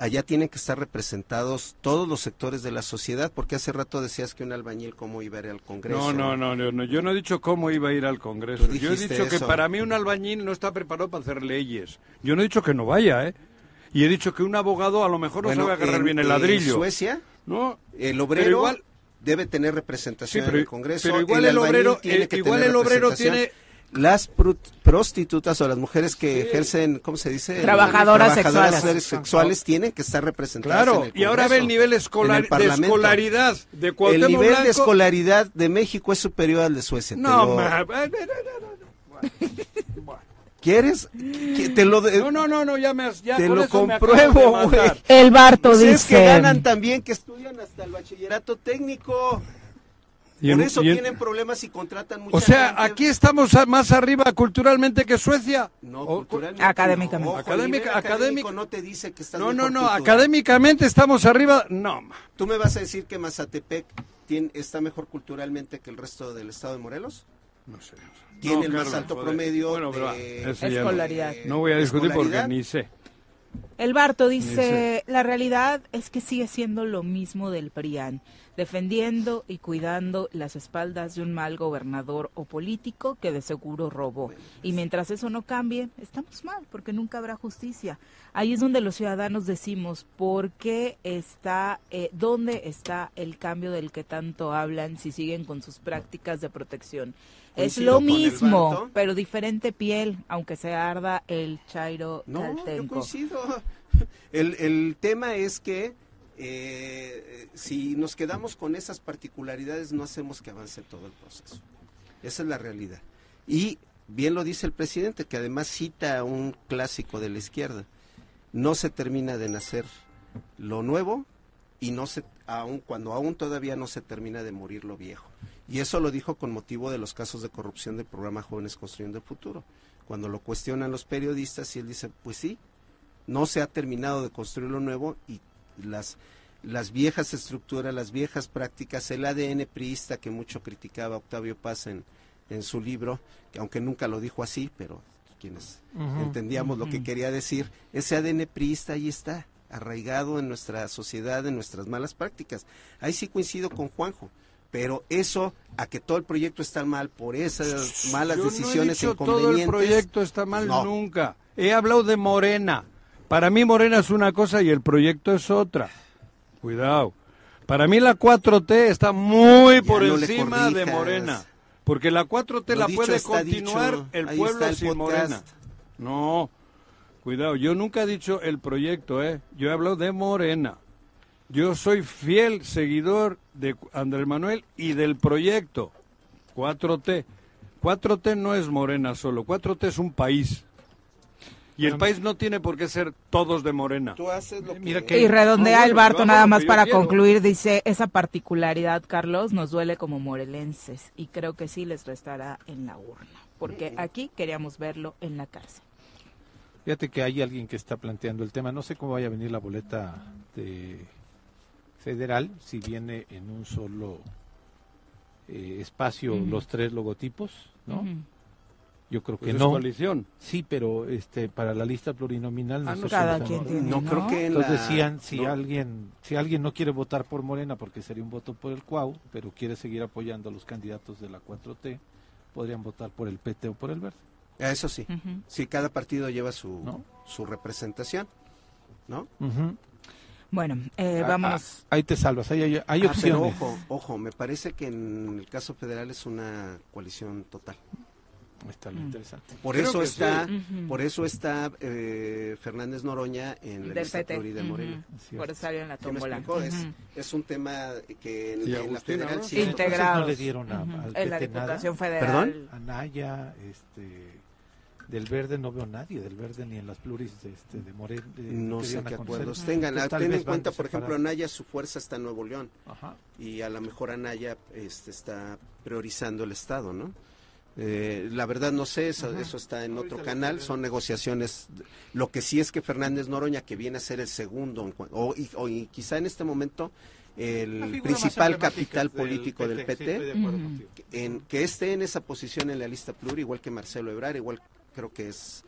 allá tienen que estar representados todos los sectores de la sociedad, porque hace rato decías que un albañil cómo iba a ir al Congreso. No, no, no, yo no he dicho cómo iba a ir al Congreso. Yo he dicho que para mí un albañil no está preparado para hacer leyes. Yo no he dicho que no vaya, ¿eh? Y he dicho que un abogado a lo mejor no sabe agarrar bien el ladrillo. En Suecia, no, el obrero igual, debe tener representación en el Congreso. Pero igual el, obrero, tiene que igual el obrero tiene las prostitutas o las mujeres que ejercen, ¿cómo se dice? Trabajadoras, sexuales. sexuales tienen que estar representadas. Claro, y ahora ve el nivel escolar, de escolaridad de El nivel de escolaridad de México es superior al de Suecia. No, ¿Quieres? Te lo no, no, no, no, ya me ya Te lo compruebo, güey. El Barto dice. Es que ganan también, que estudian hasta el bachillerato técnico. Por eso tienen problemas y contratan mucha O sea, aquí estamos más arriba culturalmente que Suecia. No, culturalmente. Académicamente. Académica, académico no te dice que estás No, no, no, académicamente estamos arriba. No. ¿Tú me vas a decir que Mazatepec tiene, está mejor culturalmente que el resto del estado de Morelos? No sé. Tiene el más alto promedio de escolaridad. No, voy a discutir porque ni sé. El Barto dice, la realidad es que sigue siendo lo mismo del PRIAN defendiendo y cuidando las espaldas de un mal gobernador o político que de seguro robó. Y mientras eso no cambie, estamos mal, porque nunca habrá justicia. Ahí es donde los ciudadanos decimos, ¿por qué está, eh, dónde está el cambio del que tanto hablan si siguen con sus prácticas de protección? Es lo mismo, pero diferente piel, aunque se arda el chairo no, Yo coincido. El, el tema es que eh, si nos quedamos con esas particularidades no hacemos que avance todo el proceso. Esa es la realidad. Y bien lo dice el presidente, que además cita un clásico de la izquierda. No se termina de nacer lo nuevo y no se aun cuando aún todavía no se termina de morir lo viejo. Y eso lo dijo con motivo de los casos de corrupción del programa Jóvenes Construyendo el Futuro. Cuando lo cuestionan los periodistas y él dice, pues sí, no se ha terminado de construir lo nuevo y las, las viejas estructuras, las viejas prácticas, el ADN priista que mucho criticaba Octavio Paz en, en su libro, que aunque nunca lo dijo así, pero quienes entendíamos lo que quería decir, ese ADN priista ahí está, arraigado en nuestra sociedad, en nuestras malas prácticas. Ahí sí coincido con Juanjo. Pero eso, a que todo el proyecto está mal por esas malas decisiones no Todo el proyecto está mal nunca. He hablado de Morena. Para mí Morena es una cosa y el proyecto es otra. Cuidado. Para mí la 4T está muy por encima de Morena. Porque la 4T la puede continuar el pueblo sin Morena. No, cuidado. Yo nunca he dicho el proyecto, ¿eh? Yo he hablado de Morena. Yo soy fiel seguidor de Andrés Manuel y del proyecto 4T. 4T no es Morena solo, 4T es un país. Y el país no tiene por qué ser todos de Morena. Tú haces lo que... Y redondea el Barto nada más para concluir, dice, esa particularidad, Carlos, nos duele como morelenses y creo que sí les restará en la urna, porque aquí queríamos verlo en la cárcel. Fíjate que hay alguien que está planteando el tema, no sé cómo vaya a venir la boleta de federal, si viene en un solo eh, espacio los tres logotipos, ¿no? Yo creo pues que no. coalición. Sí, pero este para la lista plurinominal no, ah, no, creo que Entonces decían si alguien si alguien no quiere votar por Morena porque sería un voto por el Cuau, pero quiere seguir apoyando a los candidatos de la 4T, podrían votar por el PT o por el Verde. Eso sí. Si cada partido lleva su su representación, ¿no? Bueno, eh, vamos. ahí te salvas, hay, hay, hay ah, opciones. ojo, ojo, me parece que en el caso federal es una coalición total. Está lo mm. interesante. Por eso está, por eso está eh, Fernández Noroña en la lista de Morena. Por eso salió en la tómbola. es, un tema que en, la federal sí. Integrado. No le dieron a, al en la Diputación Federal. ¿Perdón? Anaya, este del verde no veo nadie, del verde ni en las pluris de, este, de Morena. no sé qué acuerdos tengan. Pues ten en cuenta, por ejemplo, Anaya, su fuerza está en Nuevo León. Ajá. Y a lo mejor Anaya este, está priorizando el Estado, ¿no? Eh, la verdad no sé, eso, está en otro canal, son negociaciones. Lo que sí es que Fernández Noroña, que viene a ser el segundo, o, y, quizá en este momento el principal capital político del PT, en, que esté en esa posición en la lista pluri, igual que Marcelo Ebrard, igual creo que es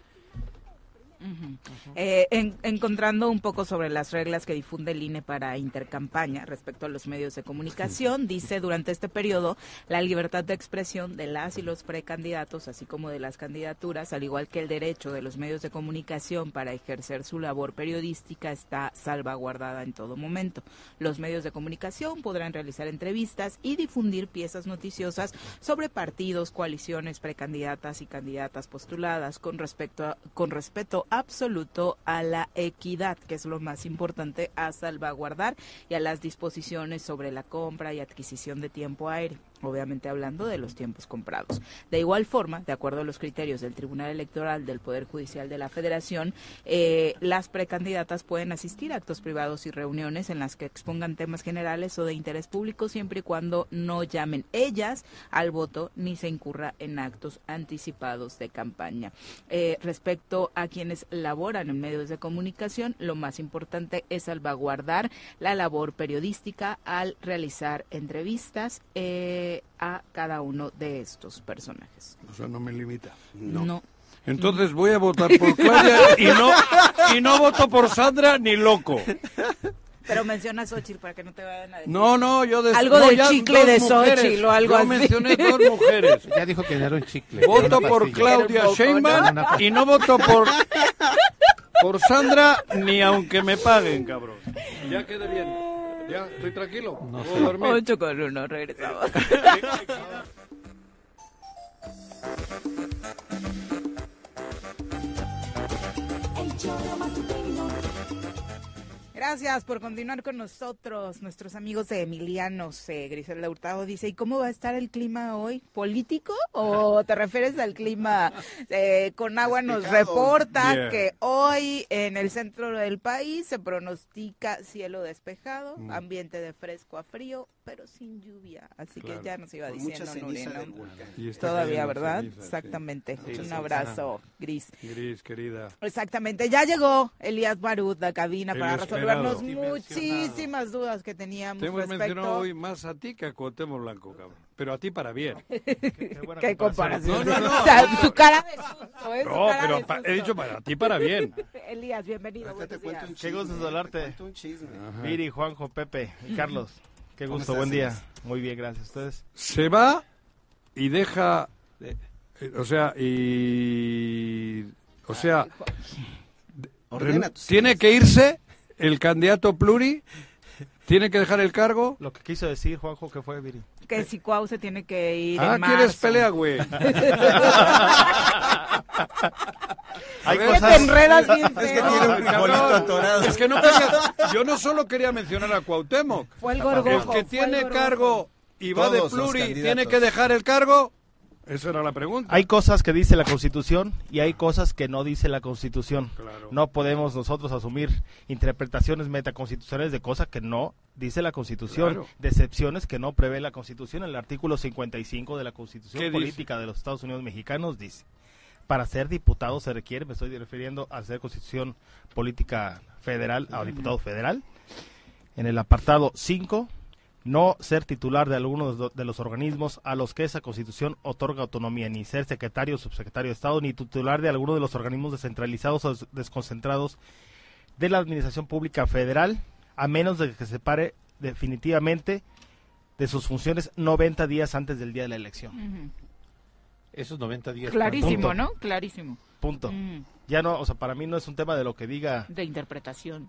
eh, encontrando un poco sobre las reglas que difunde el INE para intercampaña respecto a los medios de comunicación, dice durante este periodo la libertad de expresión de las y los precandidatos, así como de las candidaturas, al igual que el derecho de los medios de comunicación para ejercer su labor periodística, está salvaguardada en todo momento. Los medios de comunicación podrán realizar entrevistas y difundir piezas noticiosas sobre partidos, coaliciones, precandidatas y candidatas postuladas con respecto a, con respeto absoluto a la equidad, que es lo más importante a salvaguardar, y a las disposiciones sobre la compra y adquisición de tiempo aéreo obviamente hablando de los tiempos comprados. De igual forma, de acuerdo a los criterios del Tribunal Electoral del Poder Judicial de la Federación, eh, las precandidatas pueden asistir a actos privados y reuniones en las que expongan temas generales o de interés público siempre y cuando no llamen ellas al voto ni se incurra en actos anticipados de campaña. Eh, respecto a quienes laboran en medios de comunicación, lo más importante es salvaguardar la labor periodística al realizar entrevistas. Eh, a cada uno de estos personajes. O sea, no me limita. No. Entonces voy a votar por Claudia y no y no voto por Sandra ni loco. Pero menciona Xochitl para que no te vayan a decir. No, no, yo de Algo del chicle de Xochitl o algo yo mencioné dos mujeres. Ya dijo que era un chicle. Voto por Claudia Sheinbaum y no voto por por Sandra ni aunque me paguen, cabrón. Ya quede bien. Ya, estoy tranquilo. No sé. dormir. 8 con 1, regresamos. El choro matutino. Gracias por continuar con nosotros, nuestros amigos de Emilianos. Eh, Griselda Hurtado dice, ¿y cómo va a estar el clima hoy? ¿Político o te refieres al clima? Eh, con agua nos reporta que hoy en el centro del país se pronostica cielo despejado, mm. ambiente de fresco a frío, pero sin lluvia. Así que ya nos iba diciendo Todavía, ¿verdad? Exactamente. Un abrazo, Gris. Gris, querida. Exactamente. Ya llegó Elías Barut, la cabina, para resolvernos muchísimas dudas que teníamos. Te hemos mencionado hoy más a ti que a Cuauhtémoc Blanco, cabrón. Pero a ti para bien. qué, comparación. No, no, no. O sea, su cara de susto. ¿eh? No, pero he dicho para ti para bien. Elías, bienvenido. Qué gusto saludarte. Miri, Juanjo, Pepe y Carlos. Qué gusto, buen día. Muy bien, gracias a ustedes. Se va y deja, eh, o sea, y, o sea, tiene que irse el candidato pluri, tiene que dejar el cargo. Lo que quiso decir Juanjo que fue Viri. Que si Cuau se tiene que ir. Ah, ¿quieres pelea, güey? Hay cosas... enredas bien Es que tiene un atorado. Es que no quería... Yo no solo quería mencionar a Cuauhtémoc. Fue el gorgojo. El que tiene cargo y va de pluri, tiene que dejar el cargo. Esa era la pregunta. Hay cosas que dice la Constitución y hay cosas que no dice la Constitución. No podemos nosotros asumir interpretaciones metaconstitucionales de cosas que no dice la Constitución, de excepciones que no prevé la Constitución. El artículo 55 de la Constitución Política de los Estados Unidos Mexicanos dice, para ser diputado se requiere, me estoy refiriendo a ser Constitución Política Federal, a diputado federal, en el apartado 5 no ser titular de alguno de los organismos a los que esa constitución otorga autonomía, ni ser secretario o subsecretario de Estado, ni titular de alguno de los organismos descentralizados o desconcentrados de la Administración Pública Federal, a menos de que se separe definitivamente de sus funciones 90 días antes del día de la elección. Esos 90 días. Clarísimo, ¿no? Clarísimo. Punto. Ya no, o sea, para mí no es un tema de lo que diga. De interpretación.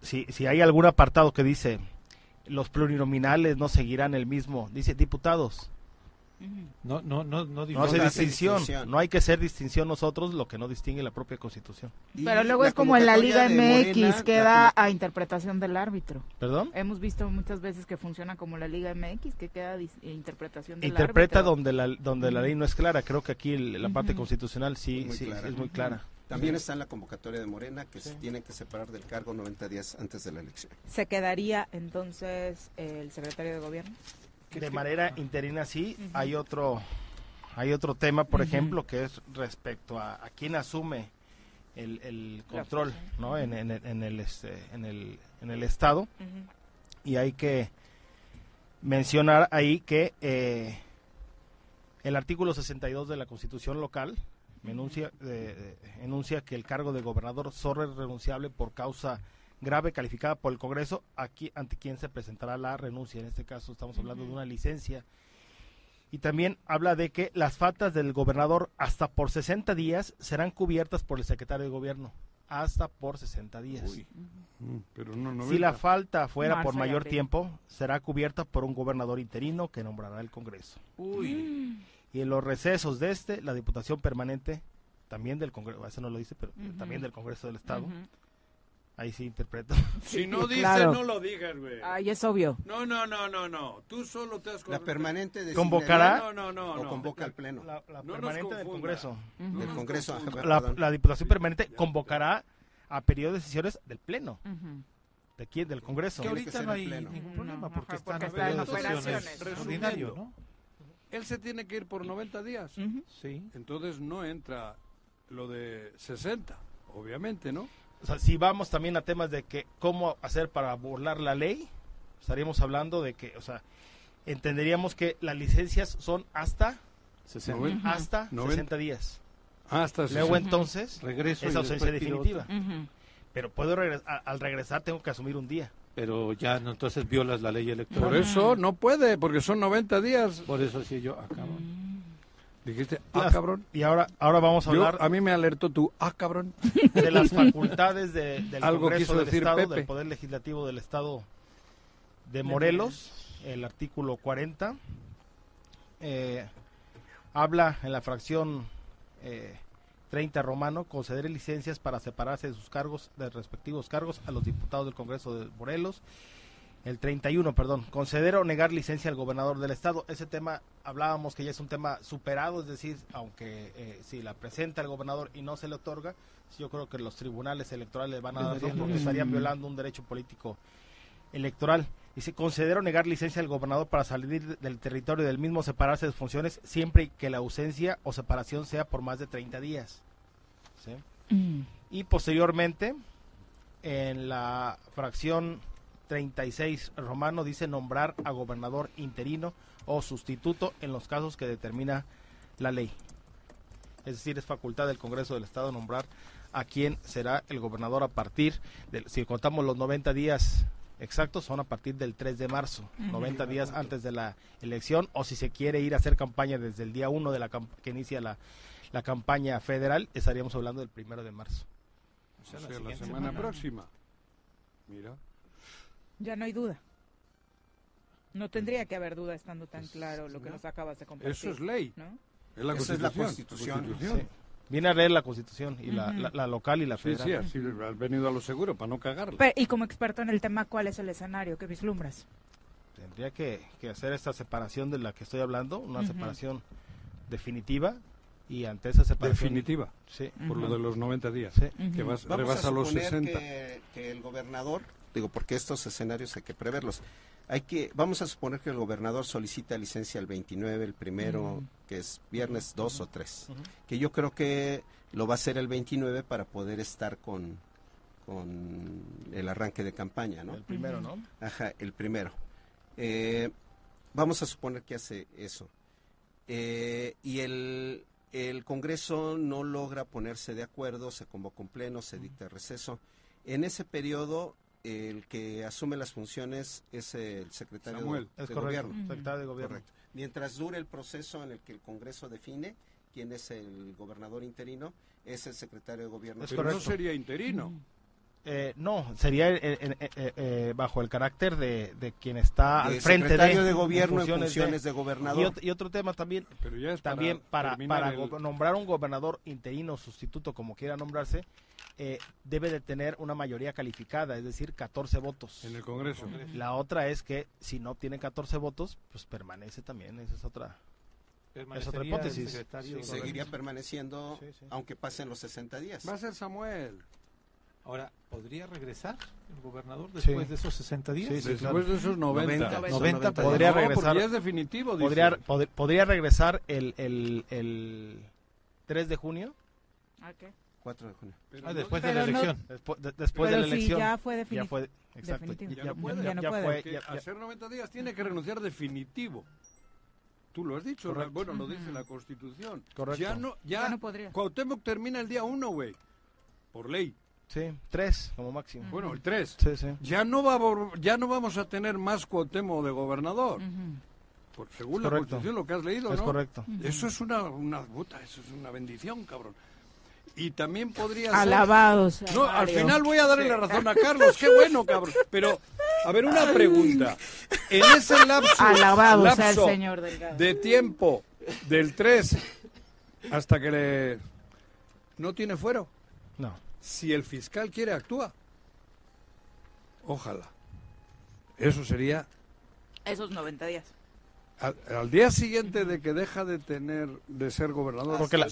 Si, si hay algún apartado que dice los plurinominales no seguirán el mismo. Dice diputados. No, no, no, no, no hace distinción. No hay que ser distinción nosotros, lo que no distingue la propia Constitución. Pero luego es como en la Liga MX, queda a interpretación del árbitro. ¿Perdón? Hemos visto muchas veces que funciona como la Liga MX, que queda a interpretación del Interpreta donde la donde la ley no es clara. Creo que aquí la parte constitucional sí, sí es muy clara. También está en la convocatoria de Morena que se tiene que separar del cargo 90 días antes de la elección. ¿Se quedaría entonces el secretario de gobierno? De manera interina sí, hay otro hay otro tema, por ejemplo, que es respecto a, quién asume el, control, ¿no? En, en, el este, en el en el estado. Y hay que mencionar ahí que eh, el artículo 62 de la Constitución local enuncia, enuncia que el cargo de gobernador solo es renunciable por causa grave calificada por el Congreso, aquí ante quien se presentará la renuncia. En este caso estamos hablando de una licencia. Y también habla de que las faltas del gobernador hasta por 60 días serán cubiertas por el secretario de gobierno. Hasta por 60 días. Mm, si la falta fuera por mayor tiempo, será cubierta por un gobernador interino que nombrará el Congreso. Uy. Y en los recesos de este, la Diputación Permanente, también del Congreso, eso no lo dice, pero también del Congreso del Estado. Ahí sí interpreto. Si no dice, no lo digas, güey. Ay, es obvio. No, no, no, no, no. Tú solo te has... La permanente ¿Convocará? No, no, no. O convoca al Pleno. La, permanente del Congreso. Del Congreso. La, Diputación Permanente convertirá a periodo de sesiones del Pleno. ¿De quién? Del Congreso. Que ahorita no hay ningún problema porque, están en operaciones. Ordinario, ¿no? Él se tiene que ir por 90 días. Sí. Entonces no entra lo de 60, obviamente, ¿no? O sea, si vamos también a temas de que cómo hacer para burlar la ley, estaríamos hablando de que, o sea, entenderíamos que las licencias son hasta 60, hasta 60 días. Hasta Luego entonces Regreso es ausencia definitiva. Pero puedo regresar, al regresar tengo que asumir un día pero ya no, entonces violas la ley electoral. Por eso no puede, porque son 90 días. Por eso sí yo, acabo. Dijiste, ah, cabrón. Y ahora, ahora vamos a hablar. A mí me alertó tú, ah, cabrón. De las facultades del Congreso del Estado, del Poder Legislativo del Estado de Morelos, el artículo 40. Eh, habla en la fracción eh, 30 romano, conceder licencias para separarse de sus cargos, de respectivos cargos, a los diputados del Congreso de Morelos. El 31, perdón, conceder o negar licencia al gobernador del estado. Ese tema hablábamos que ya es un tema superado, es decir, aunque eh, si la presenta el gobernador y no se le otorga, yo creo que los tribunales electorales van a dar porque estarían violando un derecho político electoral. Dice, conceder o negar licencia al gobernador para salir del territorio del mismo, separarse de funciones, siempre que la ausencia o separación sea por más de 30 días. Mm. Y posteriormente, en la fracción 36 romano, dice nombrar a gobernador interino o sustituto en los casos que determina la ley. Es decir, es facultad del Congreso del Estado nombrar a quién será el gobernador a partir de, si contamos los 90 días exactos son a partir del 3 de marzo, 90 días antes de la elección, o si se quiere ir a hacer campaña desde el día 1 de la que inicia la, la campaña federal, estaríamos hablando del 1 de marzo. O sea, la, semana, próxima. Mira. Ya no hay duda. No tendría que haber duda estando tan claro lo que nos acabas de compartir. Eso es ley. ¿no? Es la Esa constitución. Viene a leer la Constitución, y la, la, local y la federal. Sí, sí, has venido a lo seguro para no cagarla. y como experto en el tema, ¿cuál es el escenario que vislumbras? Tendría que, hacer esta separación de la que estoy hablando, una separación definitiva y ante esa separación definitiva. Sí. Por lo de los 90 días. Que vas, rebasa los 60 que, que, el gobernador digo porque estos escenarios hay que preverlos hay que vamos a suponer que el gobernador solicita licencia el 29 el primero que es viernes 2 o 3 que yo creo que lo va a hacer el 29 para poder estar con con el arranque de campaña no el primero no ajá el primero. Eh, vamos a suponer que hace eso. Eh, y el el Congreso no logra ponerse de acuerdo, se convoca un pleno, se dicta receso. En ese periodo, el que asume las funciones es el secretario de, gobierno. Secretario de gobierno. Mientras dure el proceso en el que el Congreso define quién es el gobernador interino, es el secretario de gobierno. Pero no sería interino. Eh, no, sería eh, eh, bajo el carácter de, quien está al frente de, de gobierno en funciones, de, gobernador. Y, otro tema también, también para, para, nombrar un gobernador interino sustituto, como quiera nombrarse, debe de tener una mayoría calificada, es decir, 14 votos. En el Congreso. La otra es que si no tiene 14 votos, pues permanece también, esa es otra. Es otra hipótesis. seguiría permaneciendo aunque pasen los 60 días. Va a ser Samuel. Ahora, ¿podría regresar el gobernador después de esos 60 días? Sí, después de esos 90. 90, podría regresar. es definitivo. Podría, podría regresar el, el, el 3 de junio. ¿A qué? 4 de junio. ah, después de la elección. después, después de la elección. ya fue definitivo. Ya fue, exacto. Definitivo. Ya, no puede. Ya, no puede. hacer 90 días tiene que renunciar definitivo. Tú lo has dicho, bueno, lo dice la Constitución. Correcto. Ya no, ya, ya no podría. Cuauhtémoc termina el día 1, güey. Por ley. Sí, tres como máximo. Bueno, el tres. Sí, sí. Ya no, va, ya no vamos a tener más Cuauhtémoc de gobernador. Por, según la Constitución, lo que has leído, es correcto. Eso es una, una puta, eso es una bendición, cabrón. Y también podría Alabados. No, al final voy a darle la razón a Carlos. Qué bueno, cabrón. Pero, a ver, una pregunta. En ese lapso, Alabados señor de tiempo del 3 hasta que le... ¿No tiene fuero? No. Si el fiscal quiere, actúa. Ojalá. Eso sería... Esos 90 días. Al, día siguiente de que deja de tener de ser gobernador porque la,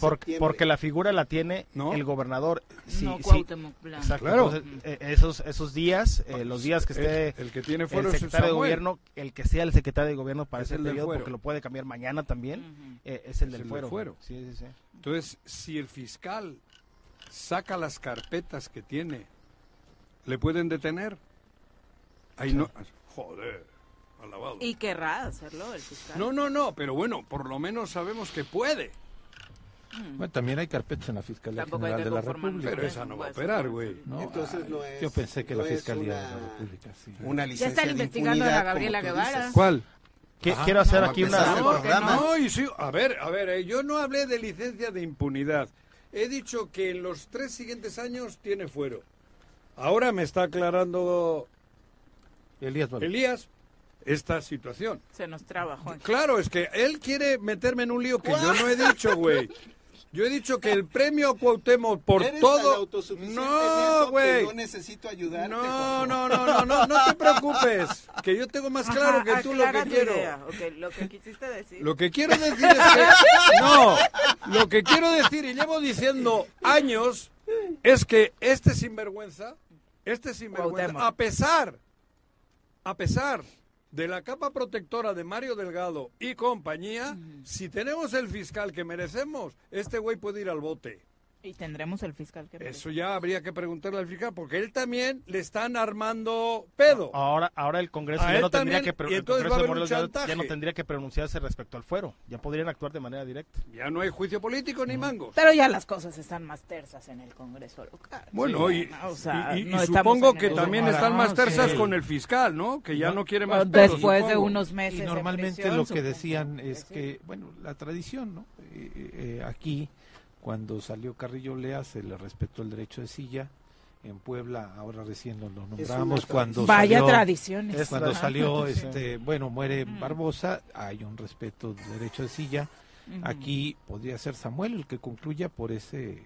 porque, porque, la figura la tiene el gobernador sí, no, sí. Exacto. Claro. Eh, esos esos días eh, los días que esté el, que tiene el secretario de gobierno el que sea el secretario de gobierno para ese periodo porque lo puede cambiar mañana también eh, es el del fuero, Sí, sí, sí. entonces si el fiscal saca las carpetas que tiene, ¿le pueden detener? Ahí no. Joder, alabado. Y querrá hacerlo el fiscal. No, no, no, pero bueno, por lo menos sabemos que puede. Mm. Bueno, también hay carpetas en la Fiscalía General de la República. Pero esa no va a operar, güey. Entonces no es, Yo pensé que la Fiscalía de la República, sí. Una licencia ya están investigando a Gabriela Guevara. ¿Cuál? quiero hacer aquí una... No, y sí, a ver, a ver, eh, yo no hablé de licencia de impunidad. He dicho que en los tres siguientes años tiene fuero. Ahora me está aclarando Elías, Elías esta situación. Se nos trabajó. Claro, es que él quiere meterme en un lío que yo no he dicho, güey. Yo he dicho que el premio Cuauhtémoc por todo. no, güey. No necesito ayudarte. No, no, no, no, no, no te preocupes. Que yo tengo más claro que tú lo que quiero. lo que quisiste decir. Lo que quiero decir es que. No, lo que quiero decir, y llevo diciendo años, es que este sinvergüenza, este sinvergüenza, a pesar, a pesar de la capa protectora de Mario Delgado y compañía, si tenemos el fiscal que merecemos, este güey puede ir al bote. Y tendremos el fiscal que Eso ya habría que preguntarle al fiscal, porque él también le están armando pedo. Ahora, ahora el Congreso ya no tendría que ya, no tendría que pronunciarse respecto al fuero. Ya podrían actuar de manera directa. Ya no hay juicio político ni mangos. Pero ya las cosas están más tersas en el Congreso local. Bueno, y, supongo que también están más tersas con el fiscal, ¿no? Que ya no, quiere más Después de unos meses. Y normalmente lo que decían es que, bueno, la tradición, ¿no? Eh, eh, aquí cuando salió Carrillo Lea se le respetó el derecho de silla. En Puebla, ahora recién lo nombramos. Cuando Vaya tradiciones. Cuando salió, este, bueno, muere Barbosa, hay un respeto del derecho de silla. Aquí podría ser Samuel el que concluya por ese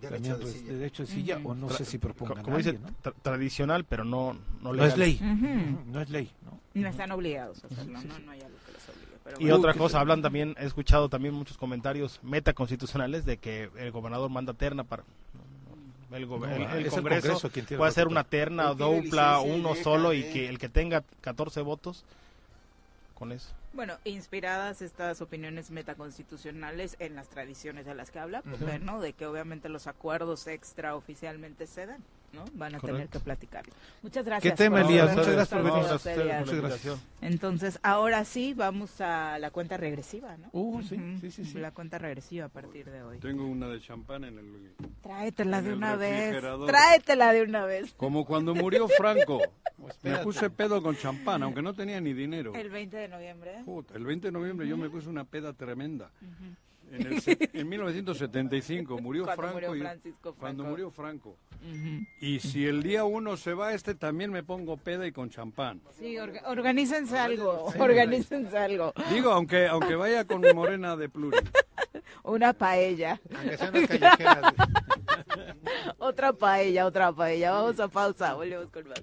derecho de silla, derecho de silla o no sé si propongan como dice tradicional pero no no, es ley. No es ley No están obligados a hacerlo, no, no hay algo y otra cosa, hablan también, he escuchado también muchos comentarios metaconstitucionales de que el gobernador manda terna para... El, el, Congreso, puede hacer una terna, dupla, uno solo y que el que tenga 14 votos con eso. Bueno, inspiradas estas opiniones metaconstitucionales en las tradiciones de las que habla, pues, ¿no? De que obviamente los acuerdos extraoficialmente se dan. ¿No? Van a tener que platicarlo. Muchas gracias. ¿Qué tema, Elías? Muchas gracias por venir. Muchas gracias. Entonces, ahora sí, vamos a la cuenta regresiva, ¿no? Uh, sí, sí, sí, La cuenta regresiva a partir de hoy. Tengo una de champán en el... Tráetela de una vez. Tráetela de una vez. Como cuando murió Franco. me puse pedo con champán, aunque no tenía ni dinero. El 20 de noviembre. el 20 de noviembre yo me puse una peda tremenda. En, en 1975 murió cuando Franco. Murió Francisco Franco. Cuando murió Franco. Y si el día uno se va este, también me pongo peda y con champán. Sí, organícense algo, organícense algo. Digo, aunque aunque vaya con morena de pluri. Una paella. otra paella, otra paella. Vamos a pausa, volvemos con más.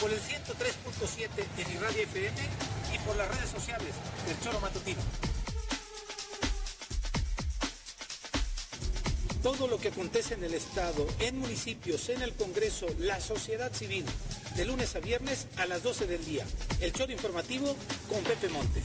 por el 103.7 en Irradia FM y por las redes sociales del Choro Matutino. Todo lo que acontece en el Estado, en municipios, en el Congreso, la sociedad civil, de lunes a viernes a las 12 del día. El Choro Informativo con Pepe Montes.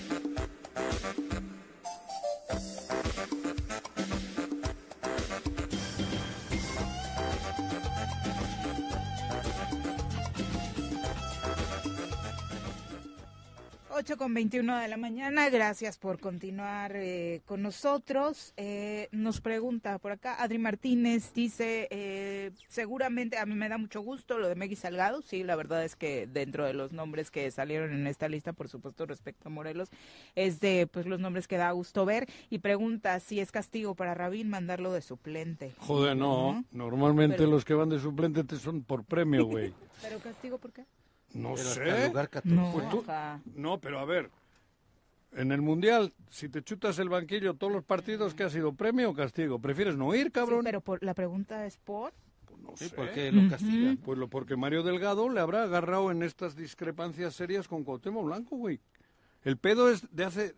8 con 21 de la mañana, gracias por continuar eh, con nosotros. Eh, nos pregunta por acá, Adri Martínez dice, eh, seguramente a mí me da mucho gusto lo de Megui Salgado, sí, la verdad es que dentro de los nombres que salieron en esta lista, por supuesto respecto a Morelos, es de pues los nombres que da gusto ver y pregunta si es castigo para Rabín mandarlo de suplente. Joder, no, normalmente los que van de suplente te son por premio, güey. ¿Pero castigo por qué? No sé. no. Pues no, pero a ver, en el Mundial, si te chutas el banquillo todos los partidos, ¿qué ha sido premio o castigo? ¿Prefieres no ir, cabrón? pero por, la pregunta es por... Pues no sé. ¿Por qué lo castigan? Pues lo, porque Mario Delgado le habrá agarrado en estas discrepancias serias con Cuauhtémoc Blanco, güey. El pedo es de hace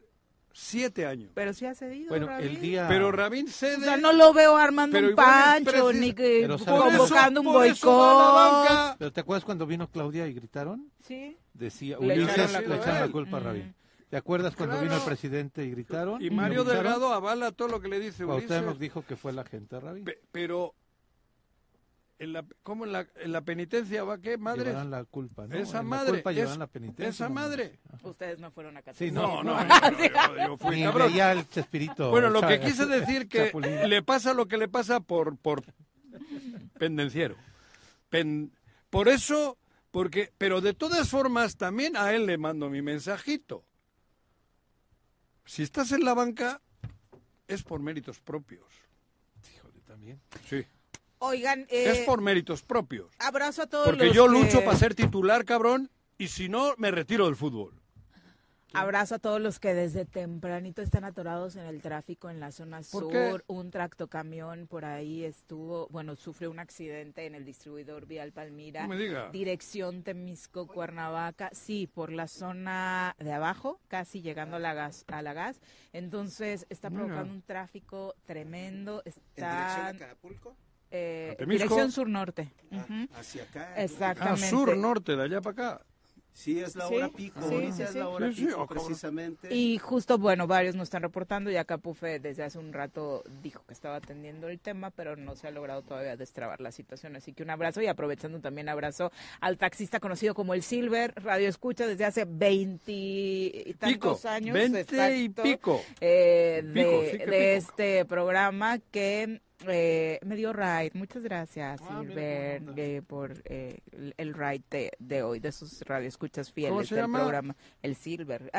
siete años. Pero sí ha cedido. Bueno, el día. Pero Rabín cede. O sea, no lo veo armando un pancho ni que convocando un boicot. Pero ¿te acuerdas cuando vino Claudia y gritaron? Sí. Decía, Ulises le echaron la culpa a Rabín. ¿Te acuerdas cuando vino el presidente y gritaron? Y Mario Delgado avala todo lo que le dice Ulises. nos dijo que fue la gente Rabín. pero en la, ¿Cómo en la, en la penitencia va qué madre? Llevarán la culpa, ¿no? Esa en madre. La culpa es, la penitencia. Esa madre. Ustedes no fueron a casa. Sí, no, no. yo, yo, fui cabrón. el chespirito. Bueno, lo que quise decir que le pasa lo que le pasa por, por pendenciero. Pen, por eso, porque, pero de todas formas también a él le mando mi mensajito. Si estás en la banca, es por méritos propios. Híjole, también. Sí. Oigan, es eh, por méritos propios. Abrazo a todos Porque yo lucho para ser titular, cabrón, y si no, me retiro del fútbol. Abrazo a todos los que desde tempranito están atorados en el tráfico en la zona sur. Un tractocamión por ahí estuvo, bueno, sufrió un accidente en el distribuidor Vial Palmira. Dirección Temisco, Cuernavaca. Sí, por la zona de abajo, casi llegando a la gas. A la gas. Entonces, está provocando un tráfico tremendo. Está... ¿En dirección a Acapulco? Eh, dirección sur-norte. Ah, hacia acá. Exactamente. Ah, sur-norte, de allá para acá. Sí, es la hora pico, es la hora pico precisamente. Y justo, bueno, varios nos están reportando, ya Capufe desde hace un rato dijo que estaba atendiendo el tema, pero no se ha logrado todavía destrabar la situación, así que un abrazo y aprovechando también abrazo al taxista conocido como el Silver, Radio Escucha desde hace veintitantos años. Veinte y pico. Eh, de, de este programa que eh, me dio ride, muchas gracias ah, Silver eh, por eh, el, ride de, hoy, de sus radioescuchas fieles del programa. El Silver.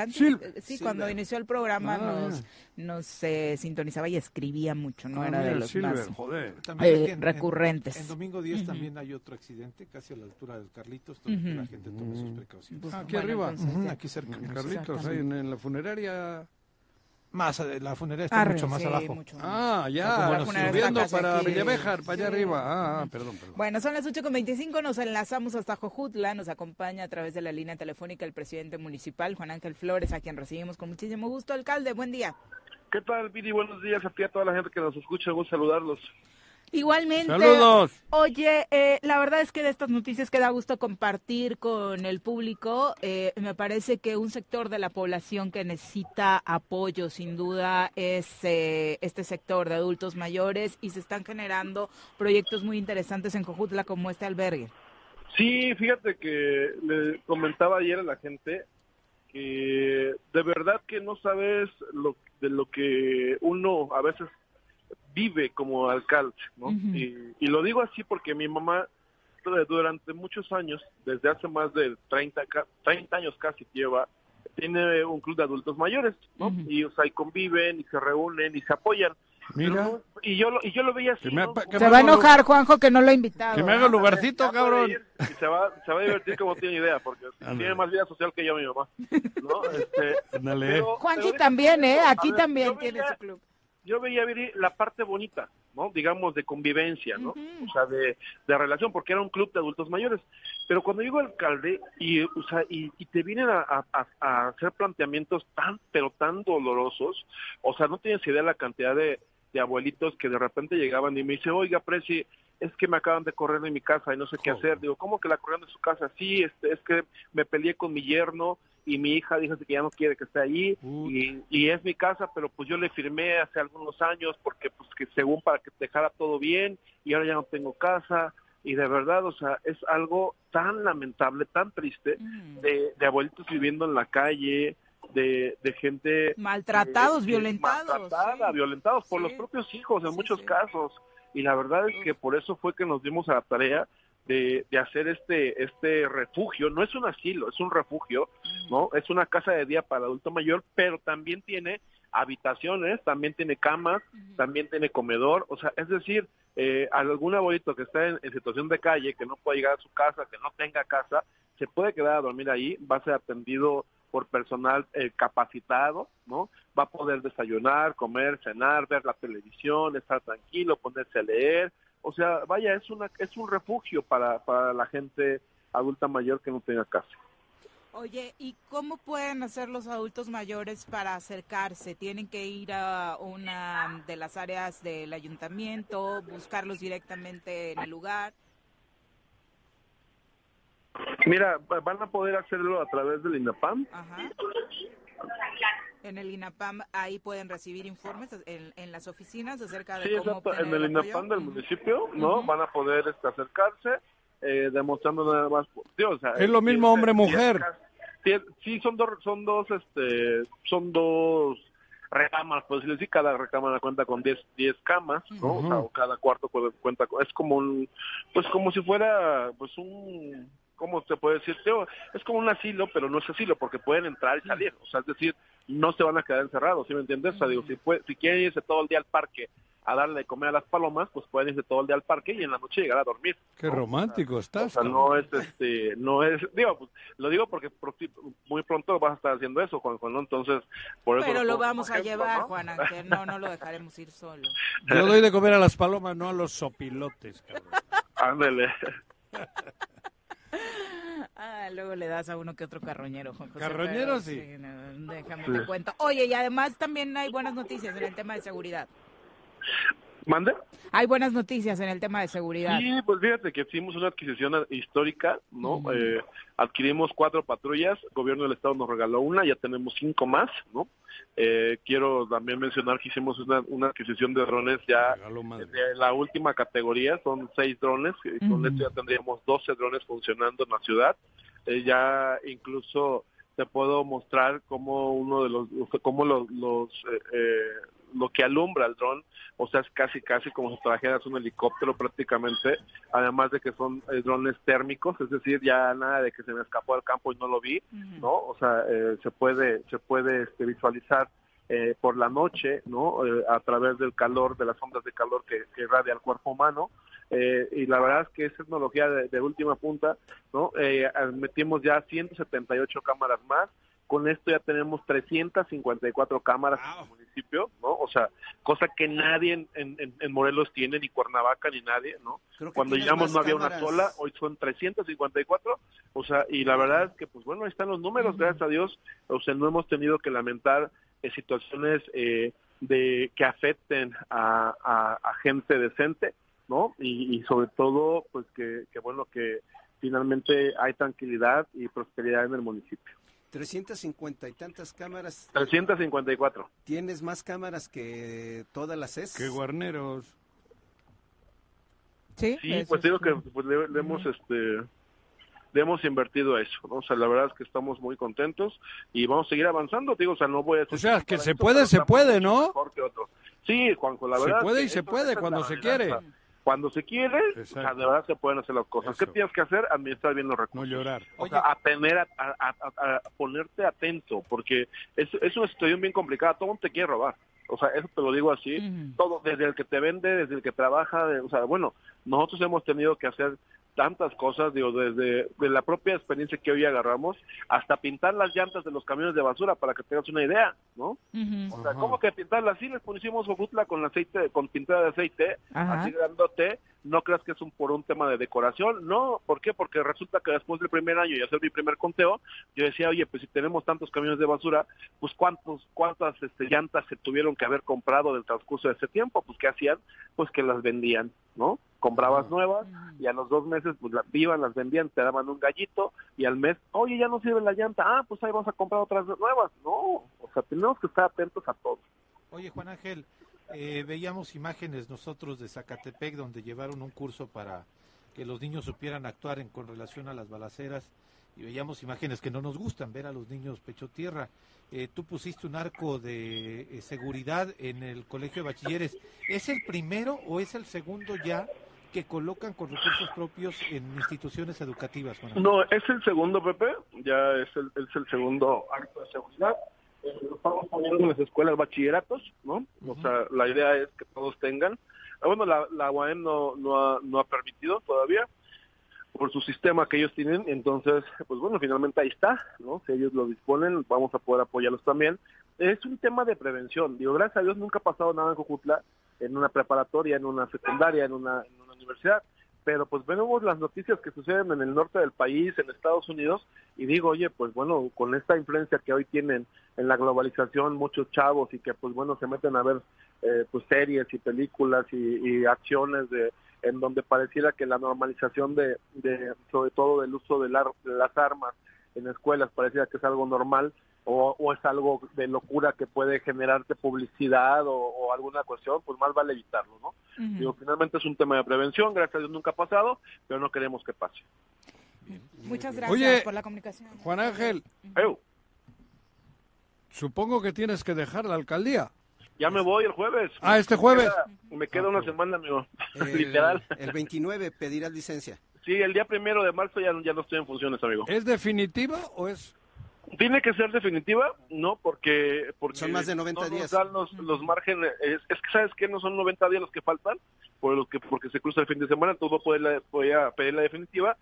sí, cuando inició el programa ah, nos, sintonizaba y escribía mucho, no ah, era de los más recurrentes. En, domingo 10 también hay otro accidente, casi a la altura del Carlitos, que la gente tome sus precauciones. Pues, aquí arriba, aquí cerca. Carlitos, ahí en la funeraria más, la funeraria está mucho más abajo. Ah, ya, subiendo para Villavejar, para allá arriba. Ah, ah, perdón, perdón. Bueno, son las 8.25, nos enlazamos hasta Jojutla, nos acompaña a través de la línea telefónica el presidente municipal, Juan Ángel Flores, a quien recibimos con muchísimo gusto. Alcalde, buen día. ¿Qué tal, Vidi? Buenos días a ti a toda la gente que nos escucha, gusto saludarlos. Igualmente. Saludos. Oye, eh, la verdad es que de estas noticias que da gusto compartir con el público, eh, me parece que un sector de la población que necesita apoyo, sin duda, es eh, este sector de adultos mayores y se están generando proyectos muy interesantes en Cojutla como este albergue. Sí, fíjate que le comentaba ayer a la gente que de verdad que no sabes lo, de lo que uno a veces vive como alcalde, ¿no? y, lo digo así porque mi mamá durante muchos años, desde hace más de 30, 30 años casi lleva, tiene un club de adultos mayores, ¿no? Y, o sea, y conviven, y se reúnen, y se apoyan. Mira. y yo lo, y yo lo veía así. se va a enojar, Juanjo, que no lo ha invitado. Que me haga lugarcito, cabrón. y se va, se va a divertir como tiene idea, porque tiene más vida social que yo, mi mamá. ¿no? Este, Juanji también, ¿eh? Aquí también tiene su club yo veía la parte bonita, ¿no? Digamos, de convivencia, ¿no? O sea, de, de, relación, porque era un club de adultos mayores. Pero cuando digo alcalde y, o sea, y, te vienen a, a, hacer planteamientos tan, pero tan dolorosos, o sea, no tienes idea de la cantidad de, de abuelitos que de repente llegaban y me dice, oiga, Preci, es que me acaban de correr de mi casa y no sé qué hacer. Digo, ¿cómo que la corrieron de su casa? Sí, este, es que me peleé con mi yerno y mi hija dijo que ya no quiere que esté allí y, y, es mi casa, pero pues yo le firmé hace algunos años porque pues que según para que dejara todo bien y ahora ya no tengo casa y de verdad, o sea, es algo tan lamentable, tan triste de, de abuelitos viviendo en la calle, de, de gente maltratados, violentados, maltratada, violentados por los propios hijos en muchos casos y la verdad es que por eso fue que nos dimos a la tarea de, de, hacer este este refugio no es un asilo es un refugio no es una casa de día para adulto mayor pero también tiene habitaciones también tiene camas también tiene comedor o sea es decir eh, algún abuelito que está en, situación de calle que no puede llegar a su casa que no tenga casa se puede quedar a dormir ahí va a ser atendido por personal eh, capacitado, ¿no? Va a poder desayunar, comer, cenar, ver la televisión, estar tranquilo, ponerse a leer. O sea, vaya, es una es un refugio para, para la gente adulta mayor que no tenga casa. Oye, ¿y cómo pueden hacer los adultos mayores para acercarse? ¿Tienen que ir a una de las áreas del ayuntamiento, buscarlos directamente en el lugar? Mira, van a poder hacerlo a través del INAPAM. Ajá. En el INAPAM ahí pueden recibir informes en, las oficinas acerca de sí, cómo exacto. En el INAPAM del municipio, ¿no? Van a poder este, acercarse, eh, demostrando nada más. es lo mismo hombre-mujer. Sí, son dos, son dos, este, son dos recámaras, pues decir, cada recámara cuenta con 10 diez camas, ¿no? o, sea, cada cuarto cuenta con, es como un, pues como si fuera, pues un ¿cómo se puede decir? Es como un asilo, pero no es asilo porque pueden entrar y salir. O sea, es decir, no se van a quedar encerrados, ¿sí me entiendes? O sea, digo, si, si quieren irse todo el día al parque a darle de comer a las palomas, pues pueden irse todo el día al parque y en la noche llegar a dormir. Qué romántico estás. O sea, no es, este, no es, digo, pues, lo digo porque muy pronto vas a estar haciendo eso, Juan Juan, ¿no? Entonces, por eso. Pero lo, vamos a llevar, ¿no? Juan no, no lo dejaremos ir solo. Yo doy de comer a las palomas, no a los sopilotes, cabrón. Ándele. Ah, luego le das a uno que otro carroñero, Juan Carroñero sí. déjame te cuento. Oye, y además también hay buenas noticias en el tema de seguridad. ¿Mande? Hay buenas noticias en el tema de seguridad. Sí, pues fíjate que hicimos una adquisición histórica, ¿no? Eh, adquirimos cuatro patrullas, el gobierno del estado nos regaló una, ya tenemos cinco más, ¿no? Eh, quiero también mencionar que hicimos una, adquisición de drones ya de la última categoría, son seis drones, y con esto ya tendríamos 12 drones funcionando en la ciudad. Eh, ya incluso te puedo mostrar cómo uno de los, cómo los, los lo que alumbra el dron, o sea, es casi casi como si trajeras un helicóptero prácticamente, además de que son eh, drones térmicos, es decir, ya nada de que se me escapó al campo y no lo vi, ¿no? O sea, eh, se puede se puede este, visualizar eh, por la noche, ¿no? a través del calor, de las ondas de calor que, que irradia el cuerpo humano. y la verdad es que es tecnología de, de última punta, ¿no? metimos ya 178 cámaras más, con esto ya tenemos 354 cámaras en el municipio, ¿no? O sea, cosa que nadie en, en, Morelos tiene, ni Cuernavaca, ni nadie, ¿no? Cuando llegamos no había una sola, hoy son 354, o sea, y la verdad es que, pues bueno, ahí están los números, gracias a Dios, o sea, no hemos tenido que lamentar eh, situaciones eh, de que afecten a, a, gente decente, ¿no? Y, y sobre todo, pues que, que bueno, que finalmente hay tranquilidad y prosperidad en el municipio. 350 y tantas cámaras. 354. ¿Tienes más cámaras que todas las es? Que guarneros. Sí, sí pues digo que pues, le, hemos este le hemos invertido a eso, ¿no? O sea, la verdad es que estamos muy contentos y vamos a seguir avanzando, digo, o sea, no voy a O sea, que se puede, se puede, ¿no? Sí, Juanjo, la verdad. Se puede y se puede cuando se quiere. Cuando se quiere, de verdad se pueden hacer las cosas. ¿Qué tienes que hacer? Administrar bien los recursos. No llorar. O sea, a, tener, a, ponerte atento, porque es, es una situación bien complicada. Todo mundo te quiere robar. O sea, eso te lo digo así. Todo, desde el que te vende, desde el que trabaja, o sea, bueno, nosotros hemos tenido que hacer tantas cosas, digo, desde de la propia experiencia que hoy agarramos, hasta pintar las llantas de los camiones de basura, para que tengas una idea, ¿no? O sea, ¿cómo que pintarlas? Sí, les pusimos Ojutla con aceite, con pintura de aceite, así grandote, no creas que es un por un tema de decoración, no, ¿por qué? Porque resulta que después del primer año y hacer mi primer conteo, yo decía, oye, pues si tenemos tantos camiones de basura, pues cuántos, cuántas este, llantas se tuvieron que haber comprado del transcurso de ese tiempo, pues ¿qué hacían? Pues que las vendían, ¿no? Comprabas nuevas y a los dos meses pues las iban, las vendían, te daban un gallito y al mes, oye, ya no sirve la llanta, ah, pues ahí vamos a comprar otras nuevas, no, o sea, tenemos que estar atentos a todo. Oye, Juan Ángel, eh, veíamos imágenes nosotros de Zacatepec donde llevaron un curso para que los niños supieran actuar en, con relación a las balaceras y veíamos imágenes que no nos gustan, ver a los niños pecho tierra. Eh, tú pusiste un arco de eh, seguridad en el colegio de bachilleres. ¿Es el primero o es el segundo ya que colocan con recursos propios en instituciones educativas? No, es el segundo, Pepe. Ya es el, es el segundo arco de seguridad lo estamos poniendo en las escuelas bachilleratos, ¿no? O sea, la idea es que todos tengan. Ah, bueno, la, la UAM no, no, ha, no ha permitido todavía por su sistema que ellos tienen, entonces, pues bueno, finalmente ahí está, ¿no? Si ellos lo disponen, vamos a poder apoyarlos también. Es un tema de prevención, digo, gracias a Dios nunca ha pasado nada en Cojutla, en una preparatoria, en una secundaria, en una, universidad, pero pues vemos las noticias que suceden en el norte del país, en Estados Unidos, y digo, oye, pues bueno, con esta influencia que hoy tienen en la globalización muchos chavos y que pues bueno, se meten a ver eh, pues series y películas y, acciones de en donde pareciera que la normalización de, de sobre todo del uso de, de las armas en escuelas pareciera que es algo normal, o, es algo de locura que puede generarte publicidad o, alguna cuestión, pues más vale evitarlo, ¿no? Digo, finalmente es un tema de prevención, gracias a Dios nunca ha pasado, pero no queremos que pase. Muchas gracias por la comunicación. Juan Ángel, supongo que tienes que dejar la alcaldía. Ya me voy el jueves. Ah, este jueves. Me queda, una semana, amigo. El, Literal. El 29 pedirás licencia. Sí, el día primero de marzo ya, ya no estoy en funciones, amigo. ¿Es definitiva o es...? Tiene que ser definitiva, ¿no? Porque, porque son más de 90 días. los, los márgenes, es, que sabes que no son 90 días los que faltan, por los que porque se cruza el fin de semana, entonces voy a, pedir la definitiva,